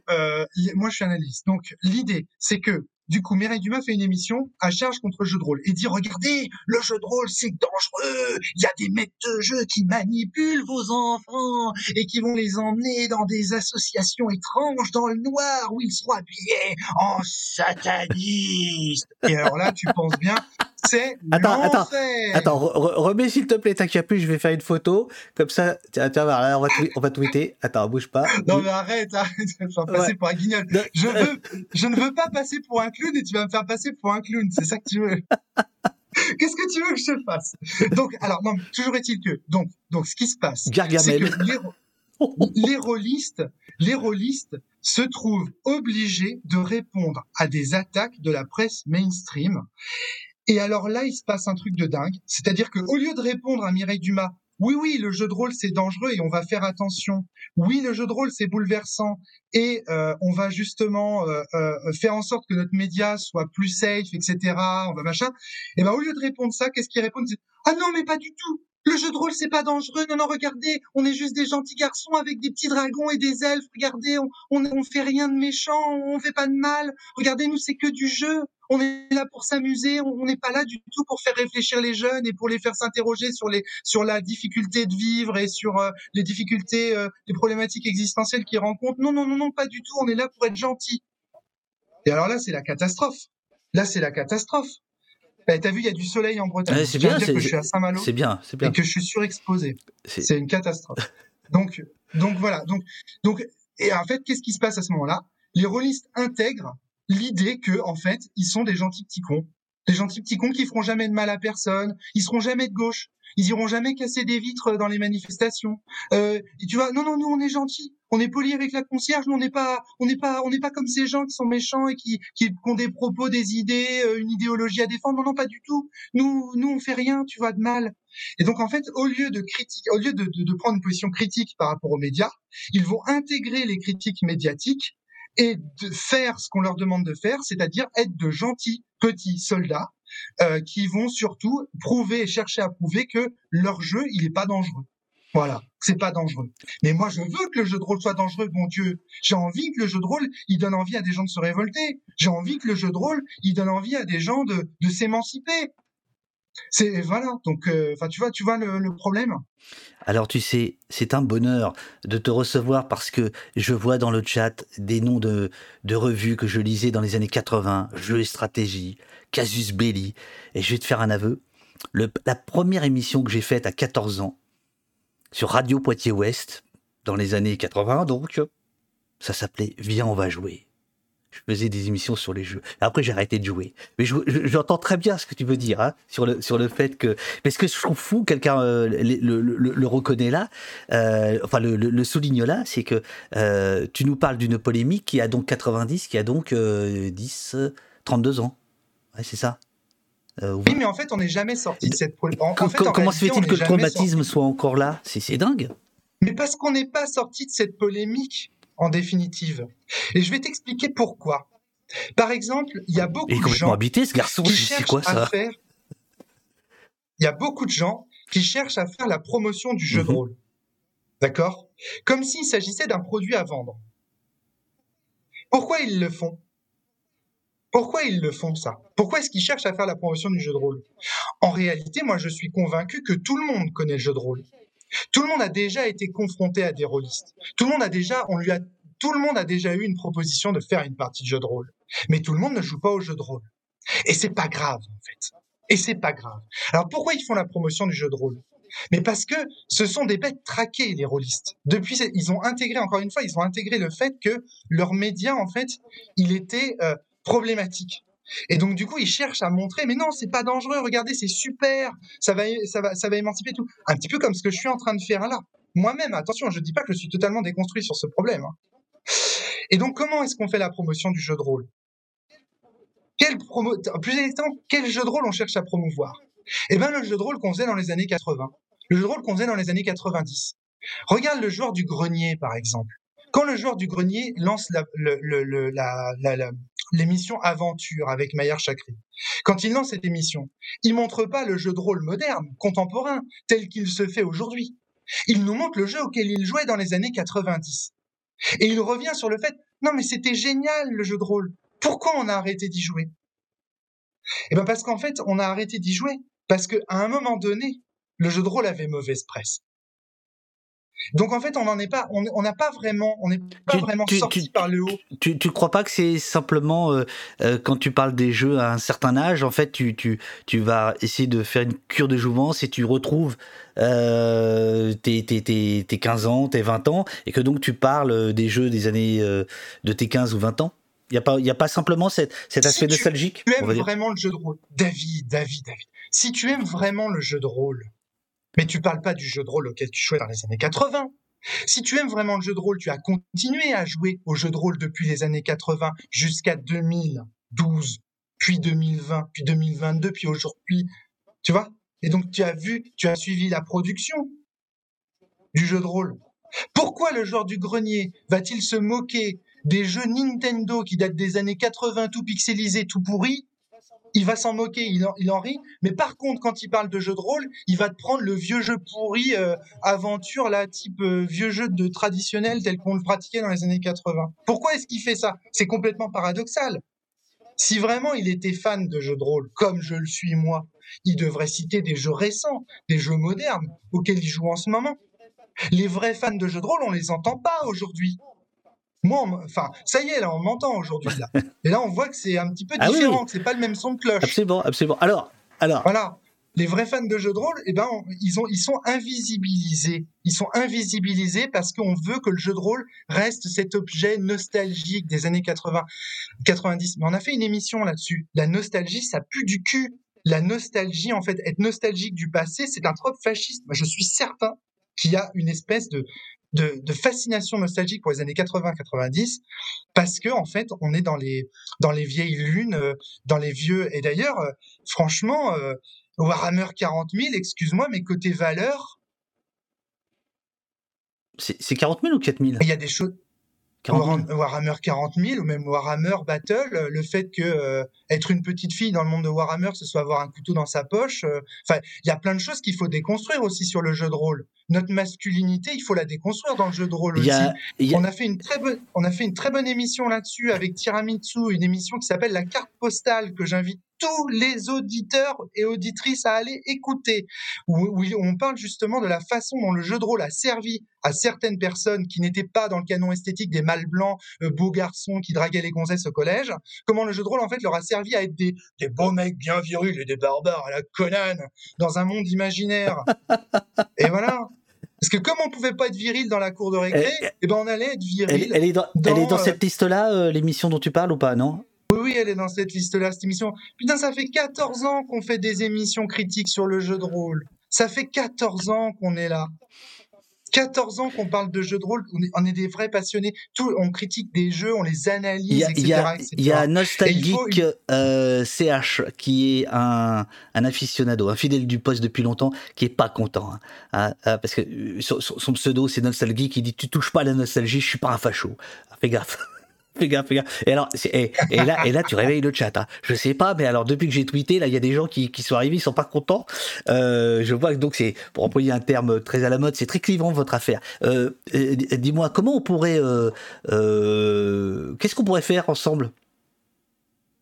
moi, je suis analyste. Donc l'idée, c'est que du coup, Mireille Dumas fait une émission à charge contre le jeu de rôle et dit regardez, le jeu de rôle c'est dangereux. Il y a des maîtres de jeu qui manipulent vos enfants et qui vont les emmener dans des associations étranges dans le noir où ils seront habillés en satanistes. Et alors là, tu penses bien c'est attends, attends, attends, remets s'il te plaît ta capuche, je vais faire une photo, comme ça, tiens, tiens, là, on va, on va tweeter, attends, bouge pas. Non mais arrête, arrête, tu vas me passer pour un guignol. Je, veux, je ne veux pas passer pour un clown et tu vas me faire passer pour un clown, c'est ça que tu veux. (laughs) Qu'est-ce que tu veux que je fasse? Donc, alors, non, toujours est-il que, donc, donc, ce qui se passe, c'est que les, les rôlistes, les rôlistes se trouvent obligés de répondre à des attaques de la presse mainstream et alors là, il se passe un truc de dingue. C'est-à-dire qu'au lieu de répondre à Mireille Dumas, oui, oui, le jeu de rôle, c'est dangereux et on va faire attention. Oui, le jeu de rôle, c'est bouleversant et euh, on va justement euh, euh, faire en sorte que notre média soit plus safe, etc. On va machin. Et ben au lieu de répondre ça, qu'est-ce qu'ils répondent? Ah non, mais pas du tout. Le jeu de rôle, c'est pas dangereux. Non, non, regardez, on est juste des gentils garçons avec des petits dragons et des elfes. Regardez, on, on, on fait rien de méchant, on fait pas de mal. Regardez, nous, c'est que du jeu. On est là pour s'amuser. On n'est pas là du tout pour faire réfléchir les jeunes et pour les faire s'interroger sur les sur la difficulté de vivre et sur euh, les difficultés, euh, les problématiques existentielles qu'ils rencontrent. Non, non, non, non, pas du tout. On est là pour être gentils. Et alors là, c'est la catastrophe. Là, c'est la catastrophe. Bah, T'as vu, il y a du soleil en Bretagne. c'est bien. Dire que je suis à Saint-Malo. C'est bien, c'est bien. Et que je suis surexposé. C'est une catastrophe. donc, donc voilà. Donc, donc, et en fait, qu'est-ce qui se passe à ce moment-là? Les rôlistes intègrent l'idée que, en fait, ils sont des gentils petits cons. Des gentils petits cons qui feront jamais de mal à personne. Ils seront jamais de gauche. Ils iront jamais casser des vitres dans les manifestations. Euh, et tu vois, non, non, nous on est gentils. on est poli avec la concierge, mais on n'est pas, on n'est pas, on n'est pas comme ces gens qui sont méchants et qui, qui, ont des propos, des idées, euh, une idéologie à défendre. Non, non, pas du tout. Nous, nous, on fait rien, tu vois, de mal. Et donc, en fait, au lieu de critiquer, au lieu de, de, de prendre une position critique par rapport aux médias, ils vont intégrer les critiques médiatiques et de faire ce qu'on leur demande de faire, c'est-à-dire être de gentils petits soldats euh, qui vont surtout prouver et chercher à prouver que leur jeu, il est pas dangereux. Voilà, c'est pas dangereux. Mais moi, je veux que le jeu de rôle soit dangereux, mon Dieu. J'ai envie que le jeu de rôle, il donne envie à des gens de se révolter. J'ai envie que le jeu de rôle, il donne envie à des gens de s'émanciper. C'est voilà. Donc, euh, enfin, tu vois, tu vois le, problème. Alors, tu sais, c'est un bonheur de te recevoir parce que je vois dans le chat des noms de, de revues que je lisais dans les années 80, Jeux et stratégie, Casus Belli. Et je vais te faire un aveu. La première émission que j'ai faite à 14 ans, sur Radio Poitiers-Ouest, dans les années 80, donc, ça s'appelait Viens, on va jouer. Je faisais des émissions sur les jeux. Après, j'ai arrêté de jouer. Mais j'entends très bien ce que tu veux dire hein, sur, le, sur le fait que. Mais ce que je trouve fou, quelqu'un euh, le, le, reconnaît là, euh, enfin le, souligne là, c'est que euh, tu nous parles d'une polémique qui a donc 90, qui a donc 10, 32 ans. Ouais, c'est ça. oui, mais en fait, on n'est jamais sorti de cette polémique. comment se fait-il que le traumatisme soit encore là? C'est dingue. Mais parce qu'on n'est pas sorti de cette polémique en définitive. Et je vais t'expliquer pourquoi. Par exemple, il y a beaucoup de gens habité, ce garçon, qui cherchent quoi, ça à faire. Il y a beaucoup de gens qui cherchent à faire la promotion du jeu de mhm. rôle. D'accord? Comme s'il s'agissait d'un produit à vendre. Pourquoi ils le font? Pourquoi ils le font ça? Pourquoi est-ce qu'ils cherchent à faire la promotion du jeu de rôle? En réalité, moi je suis convaincu que tout le monde connaît le jeu de rôle. Tout le monde a déjà été confronté à des rôlistes. Tout le monde a déjà, eu une proposition de faire une partie de jeu de rôle. Mais tout le monde ne joue pas au jeu de rôle. Et c'est pas grave, en fait. Et c'est pas grave. Alors pourquoi ils font la promotion du jeu de rôle? Mais parce que ce sont des bêtes traquées, les rôlistes. Depuis, ils ont intégré, encore une fois, ils ont intégré le fait que leur média, en fait, il était euh, problématique. Et donc, du coup, ils cherchent à montrer, mais non, c'est pas dangereux, regardez, c'est super, ça va, ça va, ça va émanciper tout. Un petit peu comme ce que je suis en train de faire là. Moi-même, attention, je dis pas que je suis totalement déconstruit sur ce problème. Hein. Et donc, comment est-ce qu'on fait la promotion du jeu de rôle? Quel promo... Plus exactement, quel jeu de rôle on cherche à promouvoir? Eh bien, le jeu de rôle qu'on faisait dans les années 80. Le jeu de rôle qu'on faisait dans les années 90. Regarde le joueur du grenier, par exemple. Quand le joueur du grenier lance la, la, la, l'émission Aventure avec Maillard Chakri. Quand il lance cette émission, il montre pas le jeu de rôle moderne, contemporain, tel qu'il se fait aujourd'hui. Il nous montre le jeu auquel il jouait dans les années 90. Et il revient sur le fait, non mais c'était génial le jeu de rôle. Pourquoi on a arrêté d'y jouer? Eh ben parce qu'en fait, on a arrêté d'y jouer parce qu'à un moment donné, le jeu de rôle avait mauvaise presse. Donc en fait, on n'en est pas, on n'a pas vraiment, on n'est pas vraiment sorti par le haut. Tu, tu crois pas que c'est simplement euh, euh, quand tu parles des jeux à un certain âge, en fait, tu, tu, tu vas essayer de faire une cure de jouvence et tu retrouves euh, tes, tes, tes, tes 15 ans, tes 20 ans, et que donc tu parles des jeux des années de tes 15 ou 20 ans il n'y a, pas, y a pas simplement cet, cet aspect nostalgique Tu aimes vraiment le jeu de rôle. David, David, David. Si tu aimes vraiment le jeu de rôle, mais tu parles pas du jeu de rôle auquel tu jouais dans les années 80. Si tu aimes vraiment le jeu de rôle, tu as continué à jouer au jeu de rôle depuis les années 80 jusqu'à 2012, puis 2020, puis 2022, puis aujourd'hui. Tu vois? Et donc tu as vu, tu as suivi la production du jeu de rôle. Pourquoi le joueur du grenier va-t-il se moquer des jeux Nintendo qui datent des années 80, tout pixelisés, tout pourris, il va s'en moquer, il en, rit. Mais par contre, quand il parle de jeu de rôle, il va te prendre le vieux jeu pourri, euh, aventure, là, type euh, vieux jeu de traditionnel tel qu'on le pratiquait dans les années 80. Pourquoi est-ce qu'il fait ça? C'est complètement paradoxal. Si vraiment il était fan de jeux de rôle, comme je le suis moi, il devrait citer des jeux récents, des jeux modernes auxquels il joue en ce moment. Les vrais fans de jeux de rôle, on les entend pas aujourd'hui. Moi, enfin, ça y est, là, on m'entend aujourd'hui. Là. (laughs) Et là, on voit que c'est un petit peu ah différent, que c'est pas le même son de cloche. Absolument, absolument. Alors, alors. Voilà. Les vrais fans de jeux de rôle, eh ben, ils, ont, ils sont invisibilisés. Ils sont invisibilisés parce qu'on veut que le jeu de rôle reste cet objet nostalgique des années 80, 90. Mais on a fait une émission là-dessus. La nostalgie, ça pue du cul. La nostalgie, en fait, être nostalgique du passé, c'est un trope fasciste. Moi, je suis certain qu'il y a une espèce de, de, de, fascination nostalgique pour les années 80-90 parce que en fait on est dans les dans les vieilles lunes, euh, dans les vieux. Et d'ailleurs euh, franchement euh, Warhammer 40 000, excuse-moi mais côté valeur c'est 40 000 ou 4 000 Il y a des choses Warhammer 40 000 ou même Warhammer Battle, euh, le fait que euh, être une petite fille dans le monde de Warhammer, ce soit avoir un couteau dans sa poche. Euh, enfin, il y a plein de choses qu'il faut déconstruire aussi sur le jeu de rôle. Notre masculinité, il faut la déconstruire dans le jeu de rôle aussi. On a fait une très bonne, on a fait une très bonne émission là-dessus avec Tiramitsu, une émission qui s'appelle la carte postale que j'invite tous les auditeurs et auditrices à aller écouter, où, on parle justement de la façon dont le jeu de rôle a servi à certaines personnes qui n'étaient pas dans le canon esthétique des mâles blancs, euh, beaux garçons qui draguaient les gonzesses au collège, comment le jeu de rôle en fait leur a servi à être des, des beaux mecs bien virils et des barbares à la Conan dans un monde imaginaire. (laughs) et voilà. Parce que comme on pouvait pas être viril dans la cour de récré, et eh ben on allait être viril. Elle, est, dans, elle est dans cette euh, liste-là, euh, l'émission dont tu parles ou pas, non? Oui, elle est dans cette liste-là, cette émission. Putain, ça fait 14 ans qu'on fait des émissions critiques sur le jeu de rôle. Ça fait 14 ans qu'on est là. 14 ans qu'on parle de jeux de rôle, on est, des vrais passionnés. Tout, on critique des jeux, on les analyse, etc. Il y a, Nostalgique euh, CH qui est un, un, aficionado, un fidèle du poste depuis longtemps, qui est pas content. Hein. Ah, ah, parce que euh, son, pseudo, c'est Nostalgique, il dit Tu touches pas à la nostalgie, je suis pas un facho. Fais gaffe. Fais gaffe, fais gaffe. Et alors, et, là, et là, tu réveilles le chat. Hein. Je sais pas, mais alors depuis que j'ai tweeté, là, il y a des gens qui, qui sont arrivés, ils sont pas contents. Euh, je vois que donc c'est, pour employer un terme très à la mode, c'est très clivant votre affaire. Euh, euh Dis-moi, comment on pourrait, qu'est-ce qu'on pourrait faire ensemble?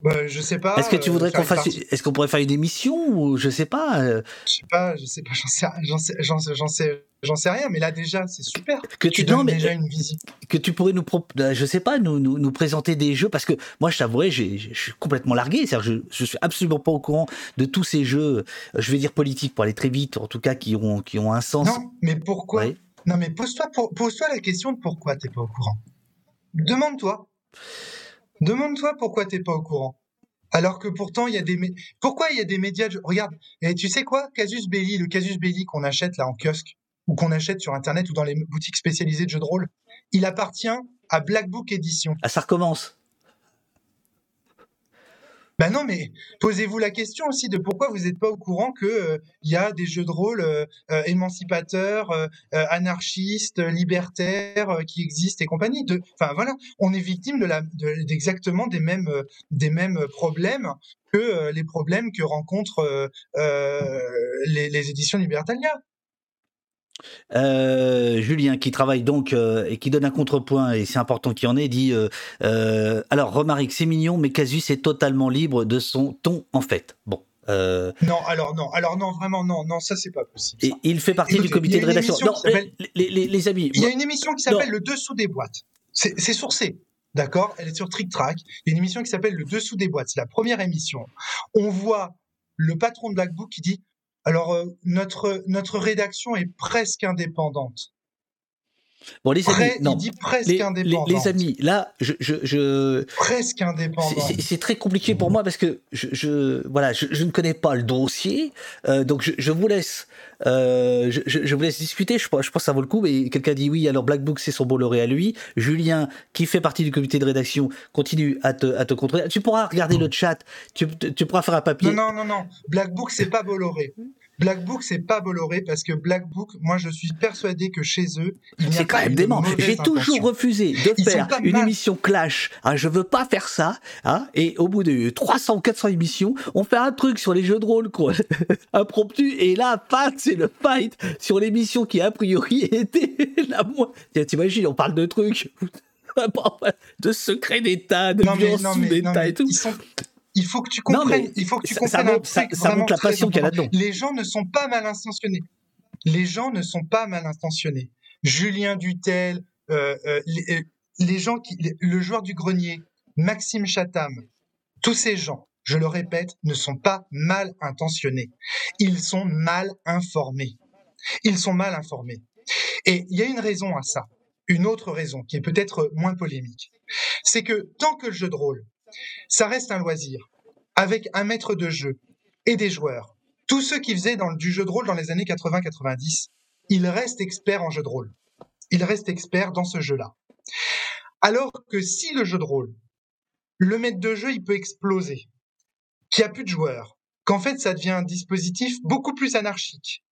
Bah, je sais pas. Est-ce que tu voudrais qu'on fasse, est-ce qu'on pourrait faire une émission ou je sais pas. Je sais pas, je sais pas, j'en sais, j'en sais, j'en sais, J'en sais rien, mais là déjà, c'est super. Que tu, donnes déjà une visite. Que tu pourrais nous, euh, je sais pas, nous, nous, nous, présenter des jeux, parce que moi, je t'avouerai, je suis complètement largué. Je, je suis absolument pas au courant de tous ces jeux, euh, je vais dire politiques pour aller très vite, en tout cas, qui ont, qui ont un sens. Non, mais pourquoi Non, mais pose-toi pose-toi la question de pourquoi t'es pas au courant. Demande-toi. Demande-toi pourquoi t'es pas au courant. Alors que pourtant, il y a des pourquoi il y a des médias. Regarde, et tu sais quoi, Casus Belli, le Casus Belli qu'on achète là en kiosque, ou qu'on achète sur Internet ou dans les boutiques spécialisées de jeux de rôle, il appartient à Black Book Edition. Ah, ça recommence. Ben non, mais posez-vous la question aussi de pourquoi vous n'êtes pas au courant qu'il euh, y a des jeux de rôle euh, euh, émancipateurs, anarchistes, libertaires qui existent et compagnie. Enfin voilà, on est victime de d'exactement des mêmes, des mêmes problèmes que les problèmes que rencontrent les éditions Libertalia. Euh, Julien, qui travaille donc euh, et qui donne un contrepoint, et c'est important qu'il y en ait, dit euh, Alors, Romaric, c'est mignon, mais Casus est totalement libre de son ton, en fait. Bon. Non, alors non, alors non, vraiment non, non, ça c'est pas possible. Et il fait partie du comité de rédaction. Non, les, amis. Il y a une émission qui s'appelle Le Dessous des boîtes. C'est sourcé. D'accord? Elle est sur Trick Track. Il y a une émission qui s'appelle Le Dessous des boîtes. C'est la première émission. On voit le patron de Black Book qui dit alors, euh, notre, notre rédaction est presque indépendante. Bon, les amis, non. Il dit presque les, les, amis, là, je, je, je... presque indépendant. C'est très compliqué pour moi parce que je, je voilà, je, ne connais pas le dossier, euh, donc je, vous laisse euh, je, vous laisse discuter, je, je pense que ça vaut le coup, mais quelqu'un dit oui, alors Black Book c'est son Bolloré à lui. Julien, qui fait partie du comité de rédaction, continue à te, à te contrôler. Tu pourras regarder le chat, tu, tu pourras faire un papier. Non, non, non, non. Black Book c'est pas Bolloré. Black Book, c'est pas Bolloré parce que Black Book, moi, je suis persuadé que chez eux, il C'est quand même dément. J'ai toujours refusé de faire une émission clash. Ah, je veux pas faire ça. Hein, et au bout de 300 ou 400 émissions, on fait un truc sur les jeux de rôle, quoi. (laughs) Impromptu. Et là, pas c'est le fight sur l'émission qui, a priori, (laughs) était la moins. T'imagines, on parle de trucs. (laughs) de secrets d'État, de violence sous d'État et tout il faut que tu comprennes, il faut que tu comprennes ça, ça, montre la passion qu'il y a là-dedans. Les gens ne sont pas mal intentionnés. Les gens ne sont pas mal intentionnés. Julien Dutel, euh, euh, euh, les, gens qui, le joueur du grenier, Maxime Chatham, tous ces gens, je le répète, ne sont pas mal intentionnés. Ils sont mal informés. Ils sont mal informés. Et il y a une raison à ça. Une autre raison qui est peut-être moins polémique. C'est que tant que le jeu de rôle ça reste un loisir, avec un maître de jeu et des joueurs. Tous ceux qui faisaient dans, du jeu de rôle dans les années 80-90, ils restent experts en jeu de rôle. il reste expert dans ce jeu-là. Alors que si le jeu de rôle, le maître de jeu, il peut exploser, qu'il n'y a plus de joueurs, qu'en fait ça devient un dispositif beaucoup plus anarchique,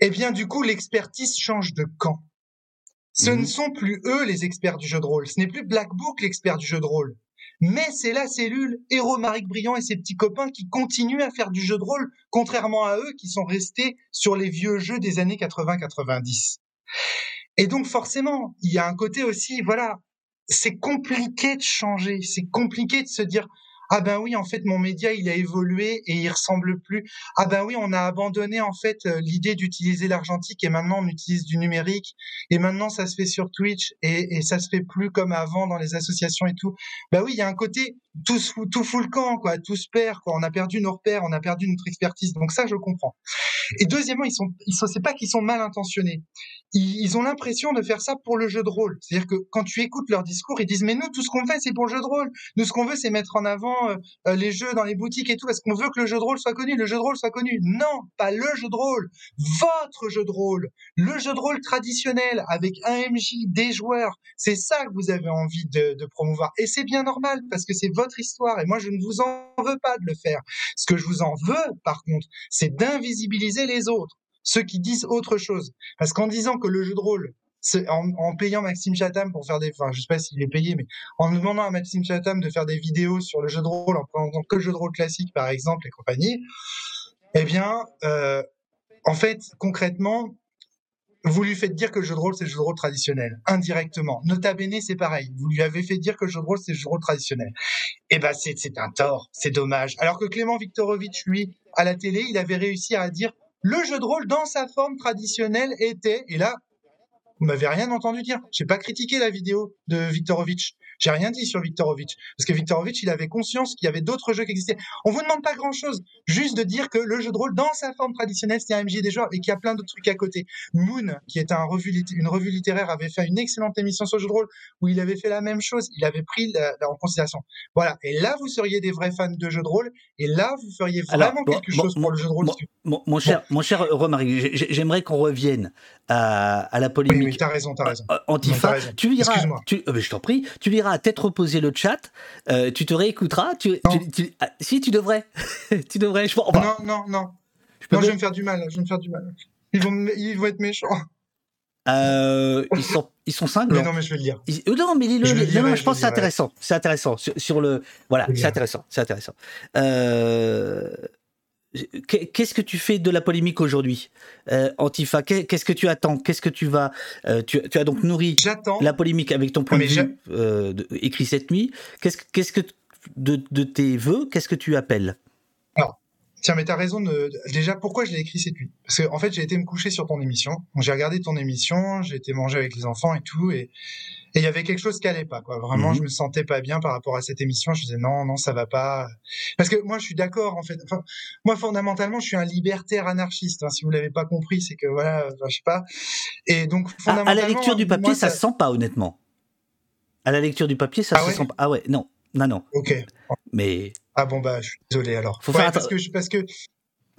eh bien du coup l'expertise change de camp. Ce ne mhm. sont plus eux les experts du jeu de rôle, ce n'est plus Black Book l'expert du jeu de rôle, mais c'est la cellule Héros Maric Briand et ses petits copains qui continuent à faire du jeu de rôle, contrairement à eux qui sont restés sur les vieux jeux des années 80-90. Et donc forcément, il y a un côté aussi, voilà, c'est compliqué de changer, c'est compliqué de se dire ah ben oui, en fait, mon média, il a évolué et il ressemble plus. Ah ben oui, on a abandonné en fait euh, l'idée d'utiliser l'argentique et maintenant on utilise du numérique. Et maintenant, ça se fait sur Twitch et, et ça se fait plus comme avant dans les associations et tout. Ben oui, il y a un côté tout, tout fout le camp, quoi, tout se perd, quoi. On a perdu nos repères, on a perdu notre expertise. Donc ça, je comprends. Et deuxièmement, ils sont, sont, pas qu'ils sont mal intentionnés. Ils ont l'impression de faire ça pour le jeu de rôle. C'est-à-dire que quand tu écoutes leur discours, ils disent mais nous, tout ce qu'on fait, c'est pour le jeu de rôle. Nous, ce qu'on veut, c'est mettre en avant euh, euh, les jeux dans les boutiques et tout, est-ce qu'on veut que le jeu de rôle soit connu Le jeu de rôle soit connu Non, pas le jeu de rôle, votre jeu de rôle, le jeu de rôle traditionnel avec un MJ, des joueurs. C'est ça que vous avez envie de, de promouvoir. Et c'est bien normal parce que c'est votre histoire et moi je ne vous en veux pas de le faire. Ce que je vous en veux, par contre, c'est d'invisibiliser les autres ceux qui disent autre chose. Parce qu'en disant que le jeu de rôle, en, payant Maxime Chatham pour faire des, enfin, je sais pas s'il est payé, mais en demandant à Maxime Chatham de faire des vidéos sur le jeu de rôle, en prenant que le jeu de rôle classique, par exemple, et compagnie, eh bien, euh, en fait, concrètement, vous lui faites dire que le jeu de rôle, c'est le jeu de rôle traditionnel, indirectement. Nota Bene, c'est pareil. Vous lui avez fait dire que le jeu de rôle, c'est le jeu de rôle traditionnel. Eh ben, c'est, c'est un tort. C'est dommage. Alors que Clément Viktorovitch, lui, à la télé, il avait réussi à dire le jeu de rôle dans sa forme traditionnelle était, et là, vous m'avez rien entendu dire. J'ai pas critiqué la vidéo de Viktorovitch. J'ai rien dit sur Viktorovitch. Parce que Viktorovitch, il avait conscience qu'il y avait d'autres jeux qui existaient. On vous demande pas grand chose. Juste de dire que le jeu de rôle, dans sa forme traditionnelle, c'est un MJ des joueurs et qu'il y a plein d'autres trucs à côté. Moon, qui est un revue, une revue littéraire, avait fait une excellente émission sur le jeu de rôle où il avait fait la même chose. Il avait pris la, en considération. Voilà. Et là, vous seriez des vrais fans de jeux de rôle. Et là, vous feriez vraiment quelque chose pour le jeu de rôle. Mon, cher, mon cher Romaric, j'aimerais qu'on revienne à, à, la polémique. Oui, oui t'as raison, t'as raison. Euh, Antifa. Tu liras, tu, euh, je t'en prie, tu liras à tête reposée le chat, euh, tu te réécouteras. Tu, tu, ah, si, tu devrais. (laughs) tu devrais. Je, non, non, non. Je, non, je vais me faire du mal. Je vais me faire du mal. Ils vont, ils vont être méchants. Euh, ils sont ils sont. Mais non, mais je vais le dire. non, mais dis-le. Je, non, je, pense que c'est intéressant. C'est intéressant sur, sur, le. Voilà, c'est intéressant. C'est intéressant. Euh, Qu'est-ce que tu fais de la polémique aujourd'hui, euh, Antifa? Qu'est-ce que tu attends? Qu'est-ce que tu vas euh, tu, as donc nourri la polémique avec ton point de vue euh, écrit cette nuit. Qu'est-ce qu'est-ce que de, de tes vœux Qu'est-ce que tu appelles? Alors, tiens, mais tu as raison. De, déjà, pourquoi je l'ai écrit cette nuit? Parce qu'en en fait, j'ai été me coucher sur ton émission. J'ai regardé ton émission. J'ai été manger avec les enfants et tout, et et il y avait quelque chose qui allait pas, quoi. Vraiment, je mhm. me sentais pas bien par rapport à cette émission. Je disais non, non, ça va pas. Parce que moi, je suis d'accord, en fait. Enfin, moi, fondamentalement, je suis un libertaire anarchiste. Hein. Si vous l'avez pas compris, c'est que voilà, je sais pas. Et donc, fondamentalement. À, la lecture du papier, ça, se sent pas, honnêtement. À la lecture du papier, ça ah se sent pas. Ah ouais, non, non, non. Ok. Mais. Ah bon bah, je suis désolé alors. Faut faire parce que parce que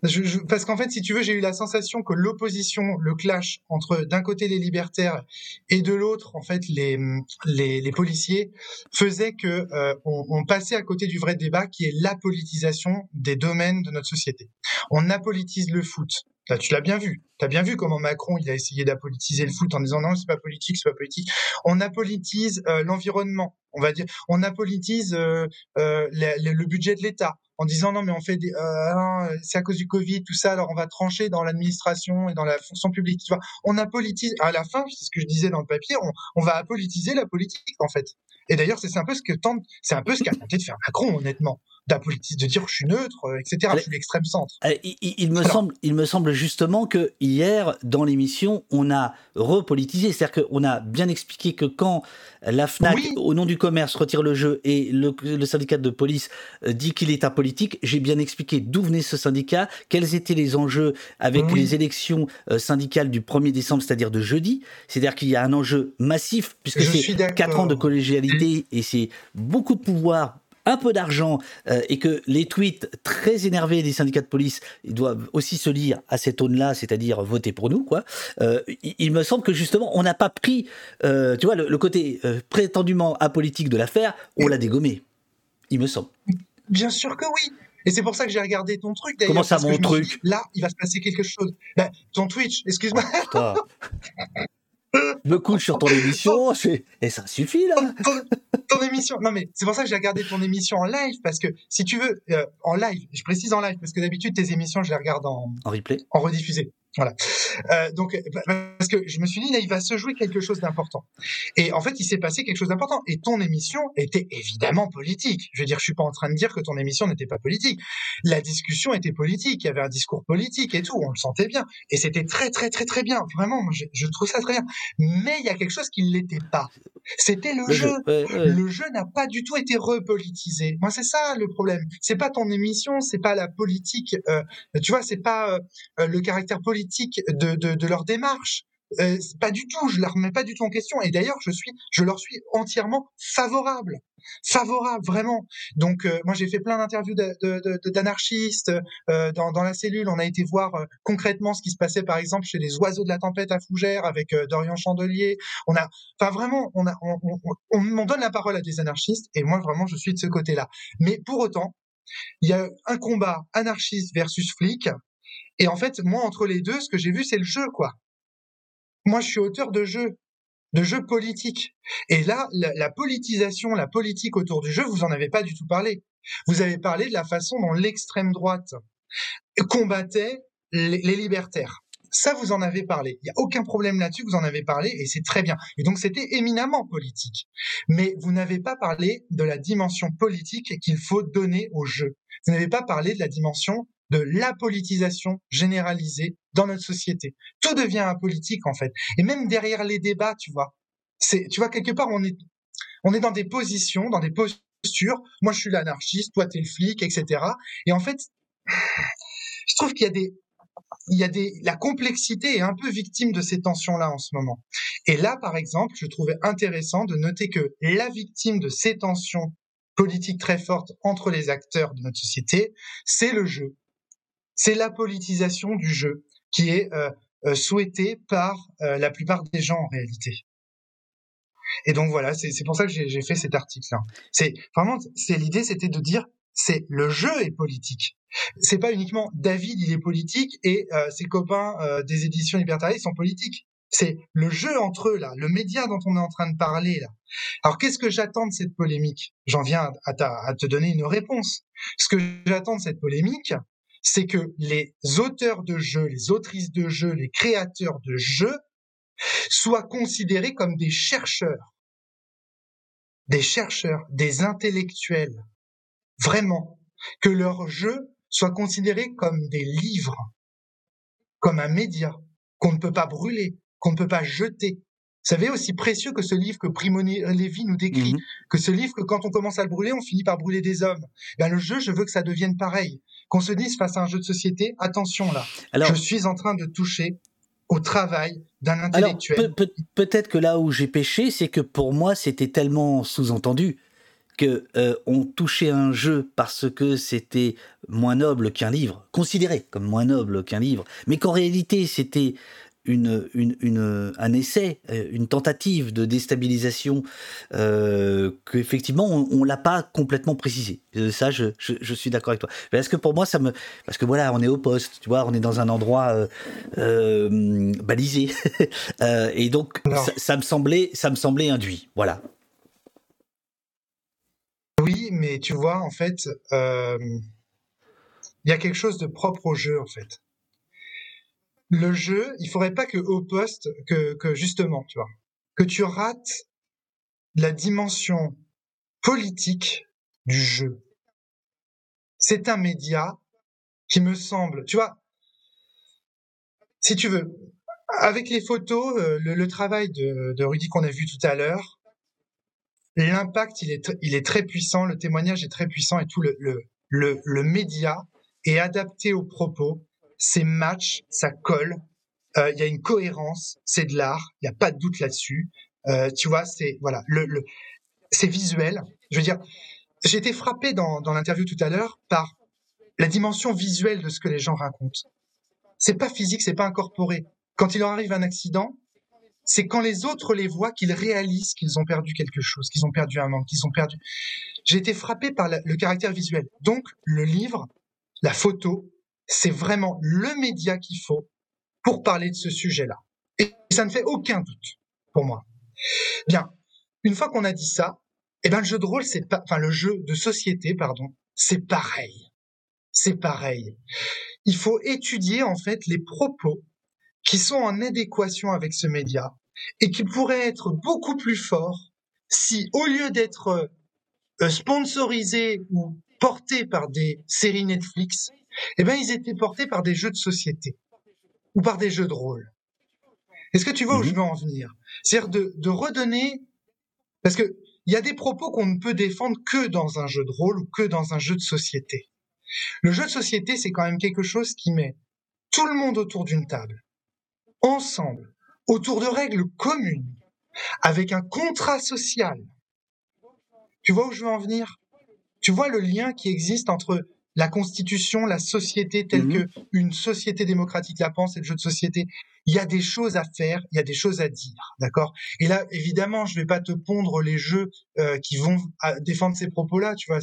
je, parce qu'en fait, si tu veux, j'ai eu la sensation que l'opposition, le clash entre d'un côté les libertaires et de l'autre, en fait, les, les, les, policiers, faisait que euh, on, on, passait à côté du vrai débat qui est la politisation des domaines de notre société. On apolitise le foot. Là, tu l'as bien vu. Tu as bien vu comment Macron il a essayé d'apolitiser le foot en disant non, c'est pas politique, c'est pas politique. On apolitise euh, l'environnement, on va dire. On apolitise euh, euh, le budget de l'État en disant non mais on fait des euh, c'est à cause du Covid tout ça alors on va trancher dans l'administration et dans la fonction publique tu vois on a politisé à la fin c'est ce que je disais dans le papier on va apolitiser la politique en fait et d'ailleurs c'est un peu ce que tente c'est un peu ce qu'a tenté de faire Macron honnêtement de dire je suis neutre, euh, etc. Je suis l'extrême centre. Euh, il, me semble, il me semble justement que hier, dans l'émission, on a repolitisé. C'est-à-dire qu'on a bien expliqué que quand la FNAC, au nom du commerce, retire le jeu et le, syndicat de police euh, dit qu'il est apolitique, j'ai bien expliqué d'où venait ce syndicat, quels étaient les enjeux avec les élections syndicales du 1er décembre, c'est-à-dire de jeudi. C'est-à-dire qu'il y a un enjeu massif, puisque c'est 4 ans de collégialité et c'est beaucoup de pouvoir un peu d'argent euh, et que les tweets très énervés des syndicats de police ils doivent aussi se lire à cette aune-là, c'est-à-dire voter pour nous, quoi. Euh, il, me semble que justement, on n'a pas pris, euh, tu vois, le, côté prétendument apolitique de l'affaire, on l'a dégommé. Il me semble. Bien sûr que oui. Et c'est pour ça que j'ai regardé ton truc d'ailleurs. Comment ça, mon truc Là, il va se passer quelque chose. Ben, ton Twitch, excuse-moi. Oh, (laughs) me couche sur ton émission, et ça suffit là. Ton, émission, non mais c'est pour ça que j'ai regardé ton émission en live parce que si tu veux euh, en live, je précise en live parce que d'habitude tes émissions je les regarde en en replay, en rediffusé. Voilà. Euh, donc, parce que je me suis dit, là, il va se jouer quelque chose d'important. Et en fait, il s'est passé quelque chose d'important. Et ton émission était évidemment politique. Je veux dire, je suis pas en train de dire que ton émission n'était pas politique. La discussion était politique. Il y avait un discours politique et tout. On le sentait bien. Et c'était très, très, très, très bien. Vraiment, je, je, trouve ça très bien. Mais il y a quelque chose qui ne l'était pas. C'était le, jeu. Le jeu n'a pas du tout été repolitisé. Moi, c'est ça le problème. C'est pas ton émission, c'est pas la politique. Euh, tu vois, c'est pas euh, le caractère politique de, de, leur démarche. Euh, pas du tout, je leur remets pas du tout en question. Et d'ailleurs, je leur suis entièrement favorable, favorable vraiment. Donc, euh, moi, j'ai fait plein d'interviews d'anarchistes euh, dans, la cellule. On a été voir concrètement ce qui se passait, par exemple, chez les oiseaux de la tempête à Fougères avec Dorian Chandelier. On a, enfin vraiment, on, on donne la parole à des anarchistes. Et moi, vraiment, je suis de ce côté-là. Mais pour autant, il y a un combat anarchiste versus flic et en fait, moi, entre les deux, ce que j'ai vu, c'est le jeu, quoi. Moi, je suis auteur de jeux, de jeux politiques. Et là, la, politisation, la politique autour du jeu, vous en avez pas du tout parlé. Vous avez parlé de la façon dont l'extrême droite combattait les, libertaires. Ça, vous en avez parlé. Il n'y a aucun problème là-dessus, vous en avez parlé et c'est très bien. Et donc, c'était éminemment politique. Mais vous n'avez pas parlé de la dimension politique qu'il faut donner au jeu. Vous n'avez pas parlé de la dimension de la politisation généralisée dans notre société. Tout devient apolitique en fait. Et même derrière les débats, tu vois, c'est, tu vois quelque part on est, on est dans des positions, dans des postures. Moi je suis l'anarchiste, toi t'es le flic, etc. Et en fait, je trouve qu'il y a des, il y a des, la complexité est un peu victime de ces tensions-là en ce moment. Et là, par exemple, je trouvais intéressant de noter que la victime de ces tensions politiques très fortes entre les acteurs de notre société, c'est le jeu c'est la politisation du jeu qui est euh, euh, souhaitée par euh, la plupart des gens en réalité. Et donc voilà, c'est pour ça que j'ai fait cet article-là. C'est vraiment, c'est l'idée, c'était de dire, c'est le jeu est politique. C'est pas uniquement David, il est politique et ses copains des éditions libertariennes sont politiques. C'est le jeu entre eux là, le média dont on est en train de parler là. Alors qu'est-ce que j'attends de cette polémique? J'en viens à, à, te donner une réponse. Ce que j'attends de cette polémique, c'est que les auteurs de jeux, les autrices de jeux, les créateurs de jeux soient considérés comme des chercheurs, des chercheurs, des intellectuels, vraiment, que leurs jeux soient considérés comme des livres, comme un média qu'on ne peut pas brûler, qu'on ne peut pas jeter. Vous savez, aussi précieux que ce livre que Primo Levi nous décrit, mmh que ce livre que quand on commence à le brûler, on finit par brûler des hommes. Ben, le jeu, je veux que ça devienne pareil qu'on se dise face à un jeu de société, attention là, je suis en train de toucher au travail d'un intellectuel. peut-être que là où j'ai péché, c'est que pour moi, c'était tellement sous-entendu que euh, on touchait un jeu parce que c'était moins noble qu'un livre, considéré comme moins noble qu'un livre, mais qu'en réalité c'était une, une, un essai, euh, une tentative de déstabilisation euh, qu'effectivement on, ne l'a pas complètement précisé. Euh, ça, je, je, suis d'accord avec toi. Parce que pour moi, ça me, parce que voilà, on est au poste, tu vois, on est dans un endroit euh, balisé, (laughs) et donc ça, me semblait, ça me semblait induit. Voilà. Oui, mais tu vois, en fait, il y a quelque chose de propre au jeu, en fait le jeu, il faudrait pas que au poste, que, que justement, tu vois, que tu rates la dimension politique du jeu. C'est un média qui me semble, tu vois, si tu veux, avec les photos, euh, le, travail de, Rudy qu'on a vu tout à l'heure, l'impact il est, il est très puissant, le témoignage est très puissant et tout le, le, le, le média est adapté aux propos c'est match, ça colle, euh, il y a une cohérence, c'est de l'art, il n'y a pas de doute là-dessus. Euh, tu vois, c'est voilà, le, le c'est visuel. Je veux dire, j'ai été frappé dans, dans l'interview tout à l'heure par la dimension visuelle de ce que les gens racontent. C'est pas physique, c'est pas incorporé. Quand il leur arrive un accident, c'est quand les autres les voient qu'ils réalisent qu'ils ont perdu quelque chose, qu'ils ont perdu un membre, qu'ils ont perdu. J'ai été frappé par le caractère visuel. Donc, le livre, la photo, c'est vraiment le média qu'il faut pour parler de ce sujet-là. Et ça ne fait aucun doute pour moi. Bien, une fois qu'on a dit ça, eh ben le jeu de rôle, c'est pas, enfin le jeu de société, pardon, c'est pareil. C'est pareil. Il faut étudier en fait les propos qui sont en adéquation avec ce média et qui pourraient être beaucoup plus forts si, au lieu d'être euh, sponsorisés ou portés par des séries Netflix, eh ben, ils étaient portés par des jeux de société ou par des jeux de rôle. Est-ce que tu vois où je mhm. veux en venir? C'est-à-dire de, de redonner, parce que il y a des propos qu'on ne peut défendre que dans un jeu de rôle ou que dans un jeu de société. Le jeu de société, c'est quand même quelque chose qui met tout le monde autour d'une table, ensemble, autour de règles communes, avec un contrat social. Tu vois où je veux en venir? Tu vois le lien qui existe entre la constitution, la société telle mmh que une société démocratique la pense, et le jeu de société. Il y a des choses à faire, il y a des choses à dire, d'accord? Et là, évidemment, je vais pas te pondre les jeux euh, qui vont défendre ces propos-là, tu vois.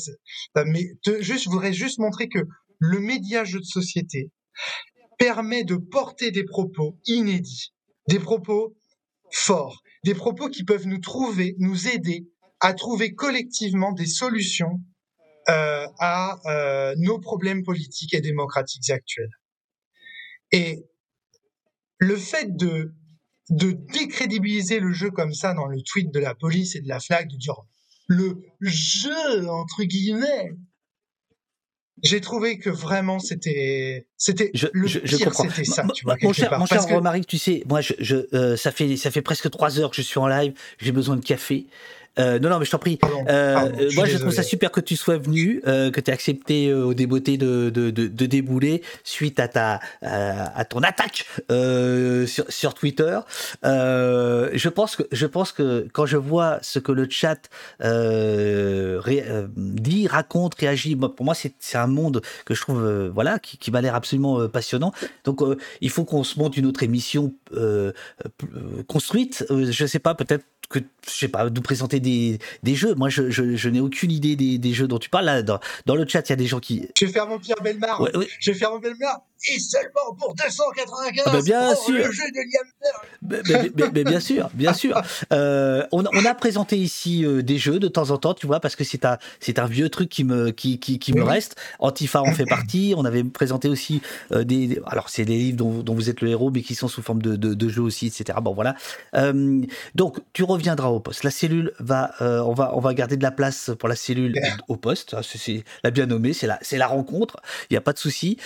Mais juste, je voudrais juste montrer que le média jeu de société permet de porter des propos inédits, des propos forts, des propos qui peuvent nous trouver, nous aider à trouver collectivement des solutions euh, à euh, nos problèmes politiques et démocratiques actuels. Et le fait de, de décrédibiliser le jeu comme ça dans le tweet de la police et de la flag, de dire le jeu, entre guillemets, j'ai trouvé que vraiment c'était c'était le je, pire ça tu vois, mon cher, mon cher tu sais moi je, je euh, ça fait ça fait presque trois heures que je suis en live. J'ai besoin de café. Euh, non, non, mais je t'en prie. euh, moi, je trouve ça super que tu sois venu, euh, que tu aies accepté euh, au débeauté de, de, de, de, débouler suite à ta à ton attaque euh, sur, sur Twitter. je pense que je pense que quand je vois ce que le chat dit, raconte, réagit, pour moi, c'est c'est un monde que je trouve voilà qui, qui m'a l'air absolument passionnant. Donc, il faut qu'on se monte une autre émission construite. je sais pas, peut-être que je sais pas, nous présenter des, des jeux. Moi, je, je, je n'ai aucune idée des, des, jeux dont tu parles. Là, dans, dans le chat, il y a des gens qui. Je vais faire mon Pierre Belmar. Je vais faire mon Belmar. Et seulement pour 295 ah bah bien sûr. le jeu de Liam mais, mais, bien sûr, bien sûr. Euh, on, on, a présenté ici euh, des jeux de temps en temps, tu vois, parce que c'est un, c'est un vieux truc qui me, qui, qui, qui me reste. Antifa en fait partie. On avait présenté aussi euh, des. Alors, c'est des livres dont, dont, vous êtes le héros, mais qui sont sous forme de, de, de jeux aussi, etc. Bon, voilà. Donc, tu reviendras au poste. La cellule va, on va, on va garder de la place pour la cellule au poste. C'est la bien nommée, c'est la, c'est la rencontre. Il n'y a pas de souci.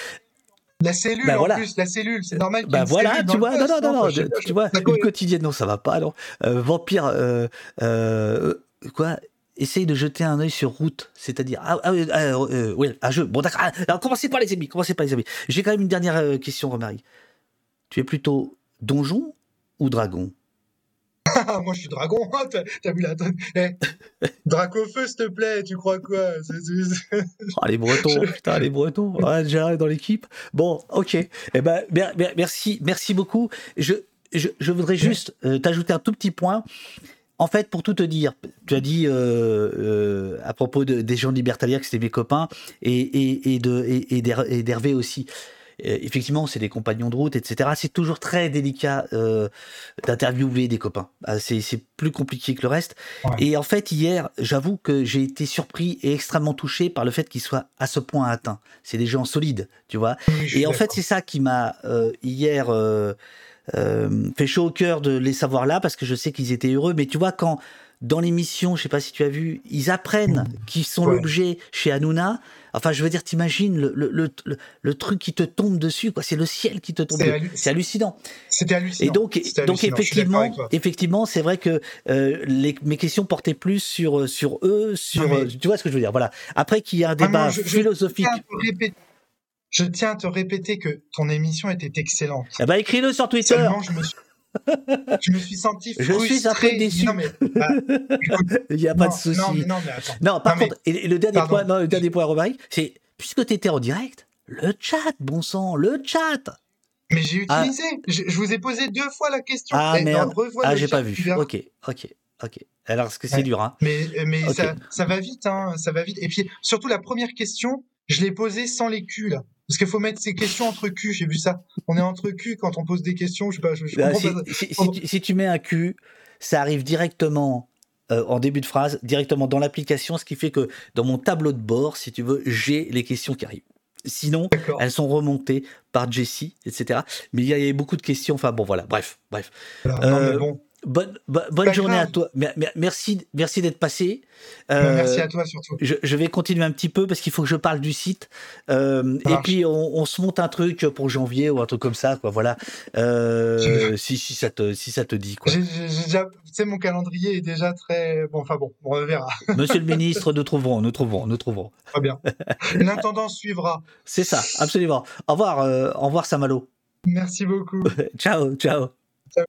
La cellule, bah, en plus, la cellule, c'est normal. Bah voilà, tu vois, non, non, non, non, tu vois, une quotidienne, non, ça va pas, non. Euh, vampire, euh, euh, quoi Essaye de jeter un œil sur route, c'est-à-dire ah, ah, euh, oui, un jeu. Bon d'accord. Ah, alors commencez par les ennemis, commencez par les ennemis. J'ai quand même une dernière question, Romary. Tu es plutôt donjon ou dragon? Moi, je suis dragon. Hein, t'as vu la. Eh, Dracofeu, s'il te plaît, tu crois quoi? Oh, Les Bretons, putain, les Bretons. Ouais, déjà dans l'équipe. Bon, ok. Eh ben, merci, merci beaucoup. Je, je, je voudrais juste euh, t'ajouter un tout petit point. En fait, pour tout te dire, tu as dit euh, euh, à propos de, des gens libertariens que c'était mes copains et, et, et d'Hervé aussi. Euh, effectivement, c'est des compagnons de route, etc. C'est toujours très délicat euh, d'interviewer des copains. Ah, c'est plus compliqué que le reste. Et en fait, hier, j'avoue que j'ai été surpris et extrêmement touché par le fait qu'ils soient à ce point atteints. C'est des gens solides, tu vois. et en fait, c'est ça qui m'a euh, hier fait chaud au cœur de les savoir là, parce que je sais qu'ils étaient heureux. Mais tu vois, quand dans l'émission, je sais pas si tu as vu, ils apprennent mmh. qu'ils sont l'objet chez Hanouna. Enfin, je veux dire, t'imagines le, le, le, le, truc qui te tombe dessus, quoi. C'est le ciel qui te tombe. dessus. C'est hallucinant. C'était hallucinant. Et donc, donc effectivement, effectivement, c'est vrai que euh, les, mes questions portaient plus sur sur eux, sur. Tu vois ce que je veux dire? Voilà. Après qu'il y a un débat philosophique. Je tiens, à te répéter que ton émission était excellente. Eh ben, écris-le sur Twitter. je me suis je me suis senti Je suis un peu déçu. Non, mais, bah, (laughs) Il n'y a pas de souci. Non, non, mais attends. Non, par mais- contre, et le dernier Pardon. point, non, le dernier point, Romaric, c'est puisque tu étais en direct, le chat, bon sang, le chat. Mais j'ai Ah. utilisé. Je, je vous ai posé deux fois la question. Ah Et merde. revois Ah, j'ai pas vu. Ok, ok, ok. Alors, parce que c'est Ouais. dur, hein. Mais, mais ça va vite, hein, ça va vite. Et puis, surtout, la première question, je l'ai posée sans les culs, là. Parce qu'il faut mettre ces questions entre culs, j'ai vu ça. On est entre culs quand on pose des questions, je sais pas, je, je Bah, si, pas. si- si tu, si tu mets un Q, ça arrive directement euh, en début de phrase, directement dans l'application, ce qui fait que dans mon tableau de bord, si tu veux, j'ai les questions qui arrivent. Sinon, elles sont remontées par Jessie, etc. Mais il y avait beaucoup de questions. Enfin bon, voilà. Bref, bref. Voilà. Non, Euh, mais bon. Bonne, bo- bonne journée grave. à toi. Mer- mer- Merci, merci d'être passé. Bah, Euh, Merci à toi surtout. je, je vais continuer un petit peu parce qu'il faut que je parle du site. Euh, et puis on, on se monte un truc pour janvier ou un truc comme ça, quoi. Voilà. Euh, si, si ça te, si ça te dit, quoi. Tu sais, mon calendrier est déjà très. Bon, enfin bon, on verra. (laughs) Monsieur le ministre, nous trouverons, nous trouverons, nous trouverons. Très bien. L'intendant suivra. (laughs) C'est ça, absolument. Au revoir, au revoir Samalo. Merci beaucoup. (laughs) ciao, ciao. Ciao.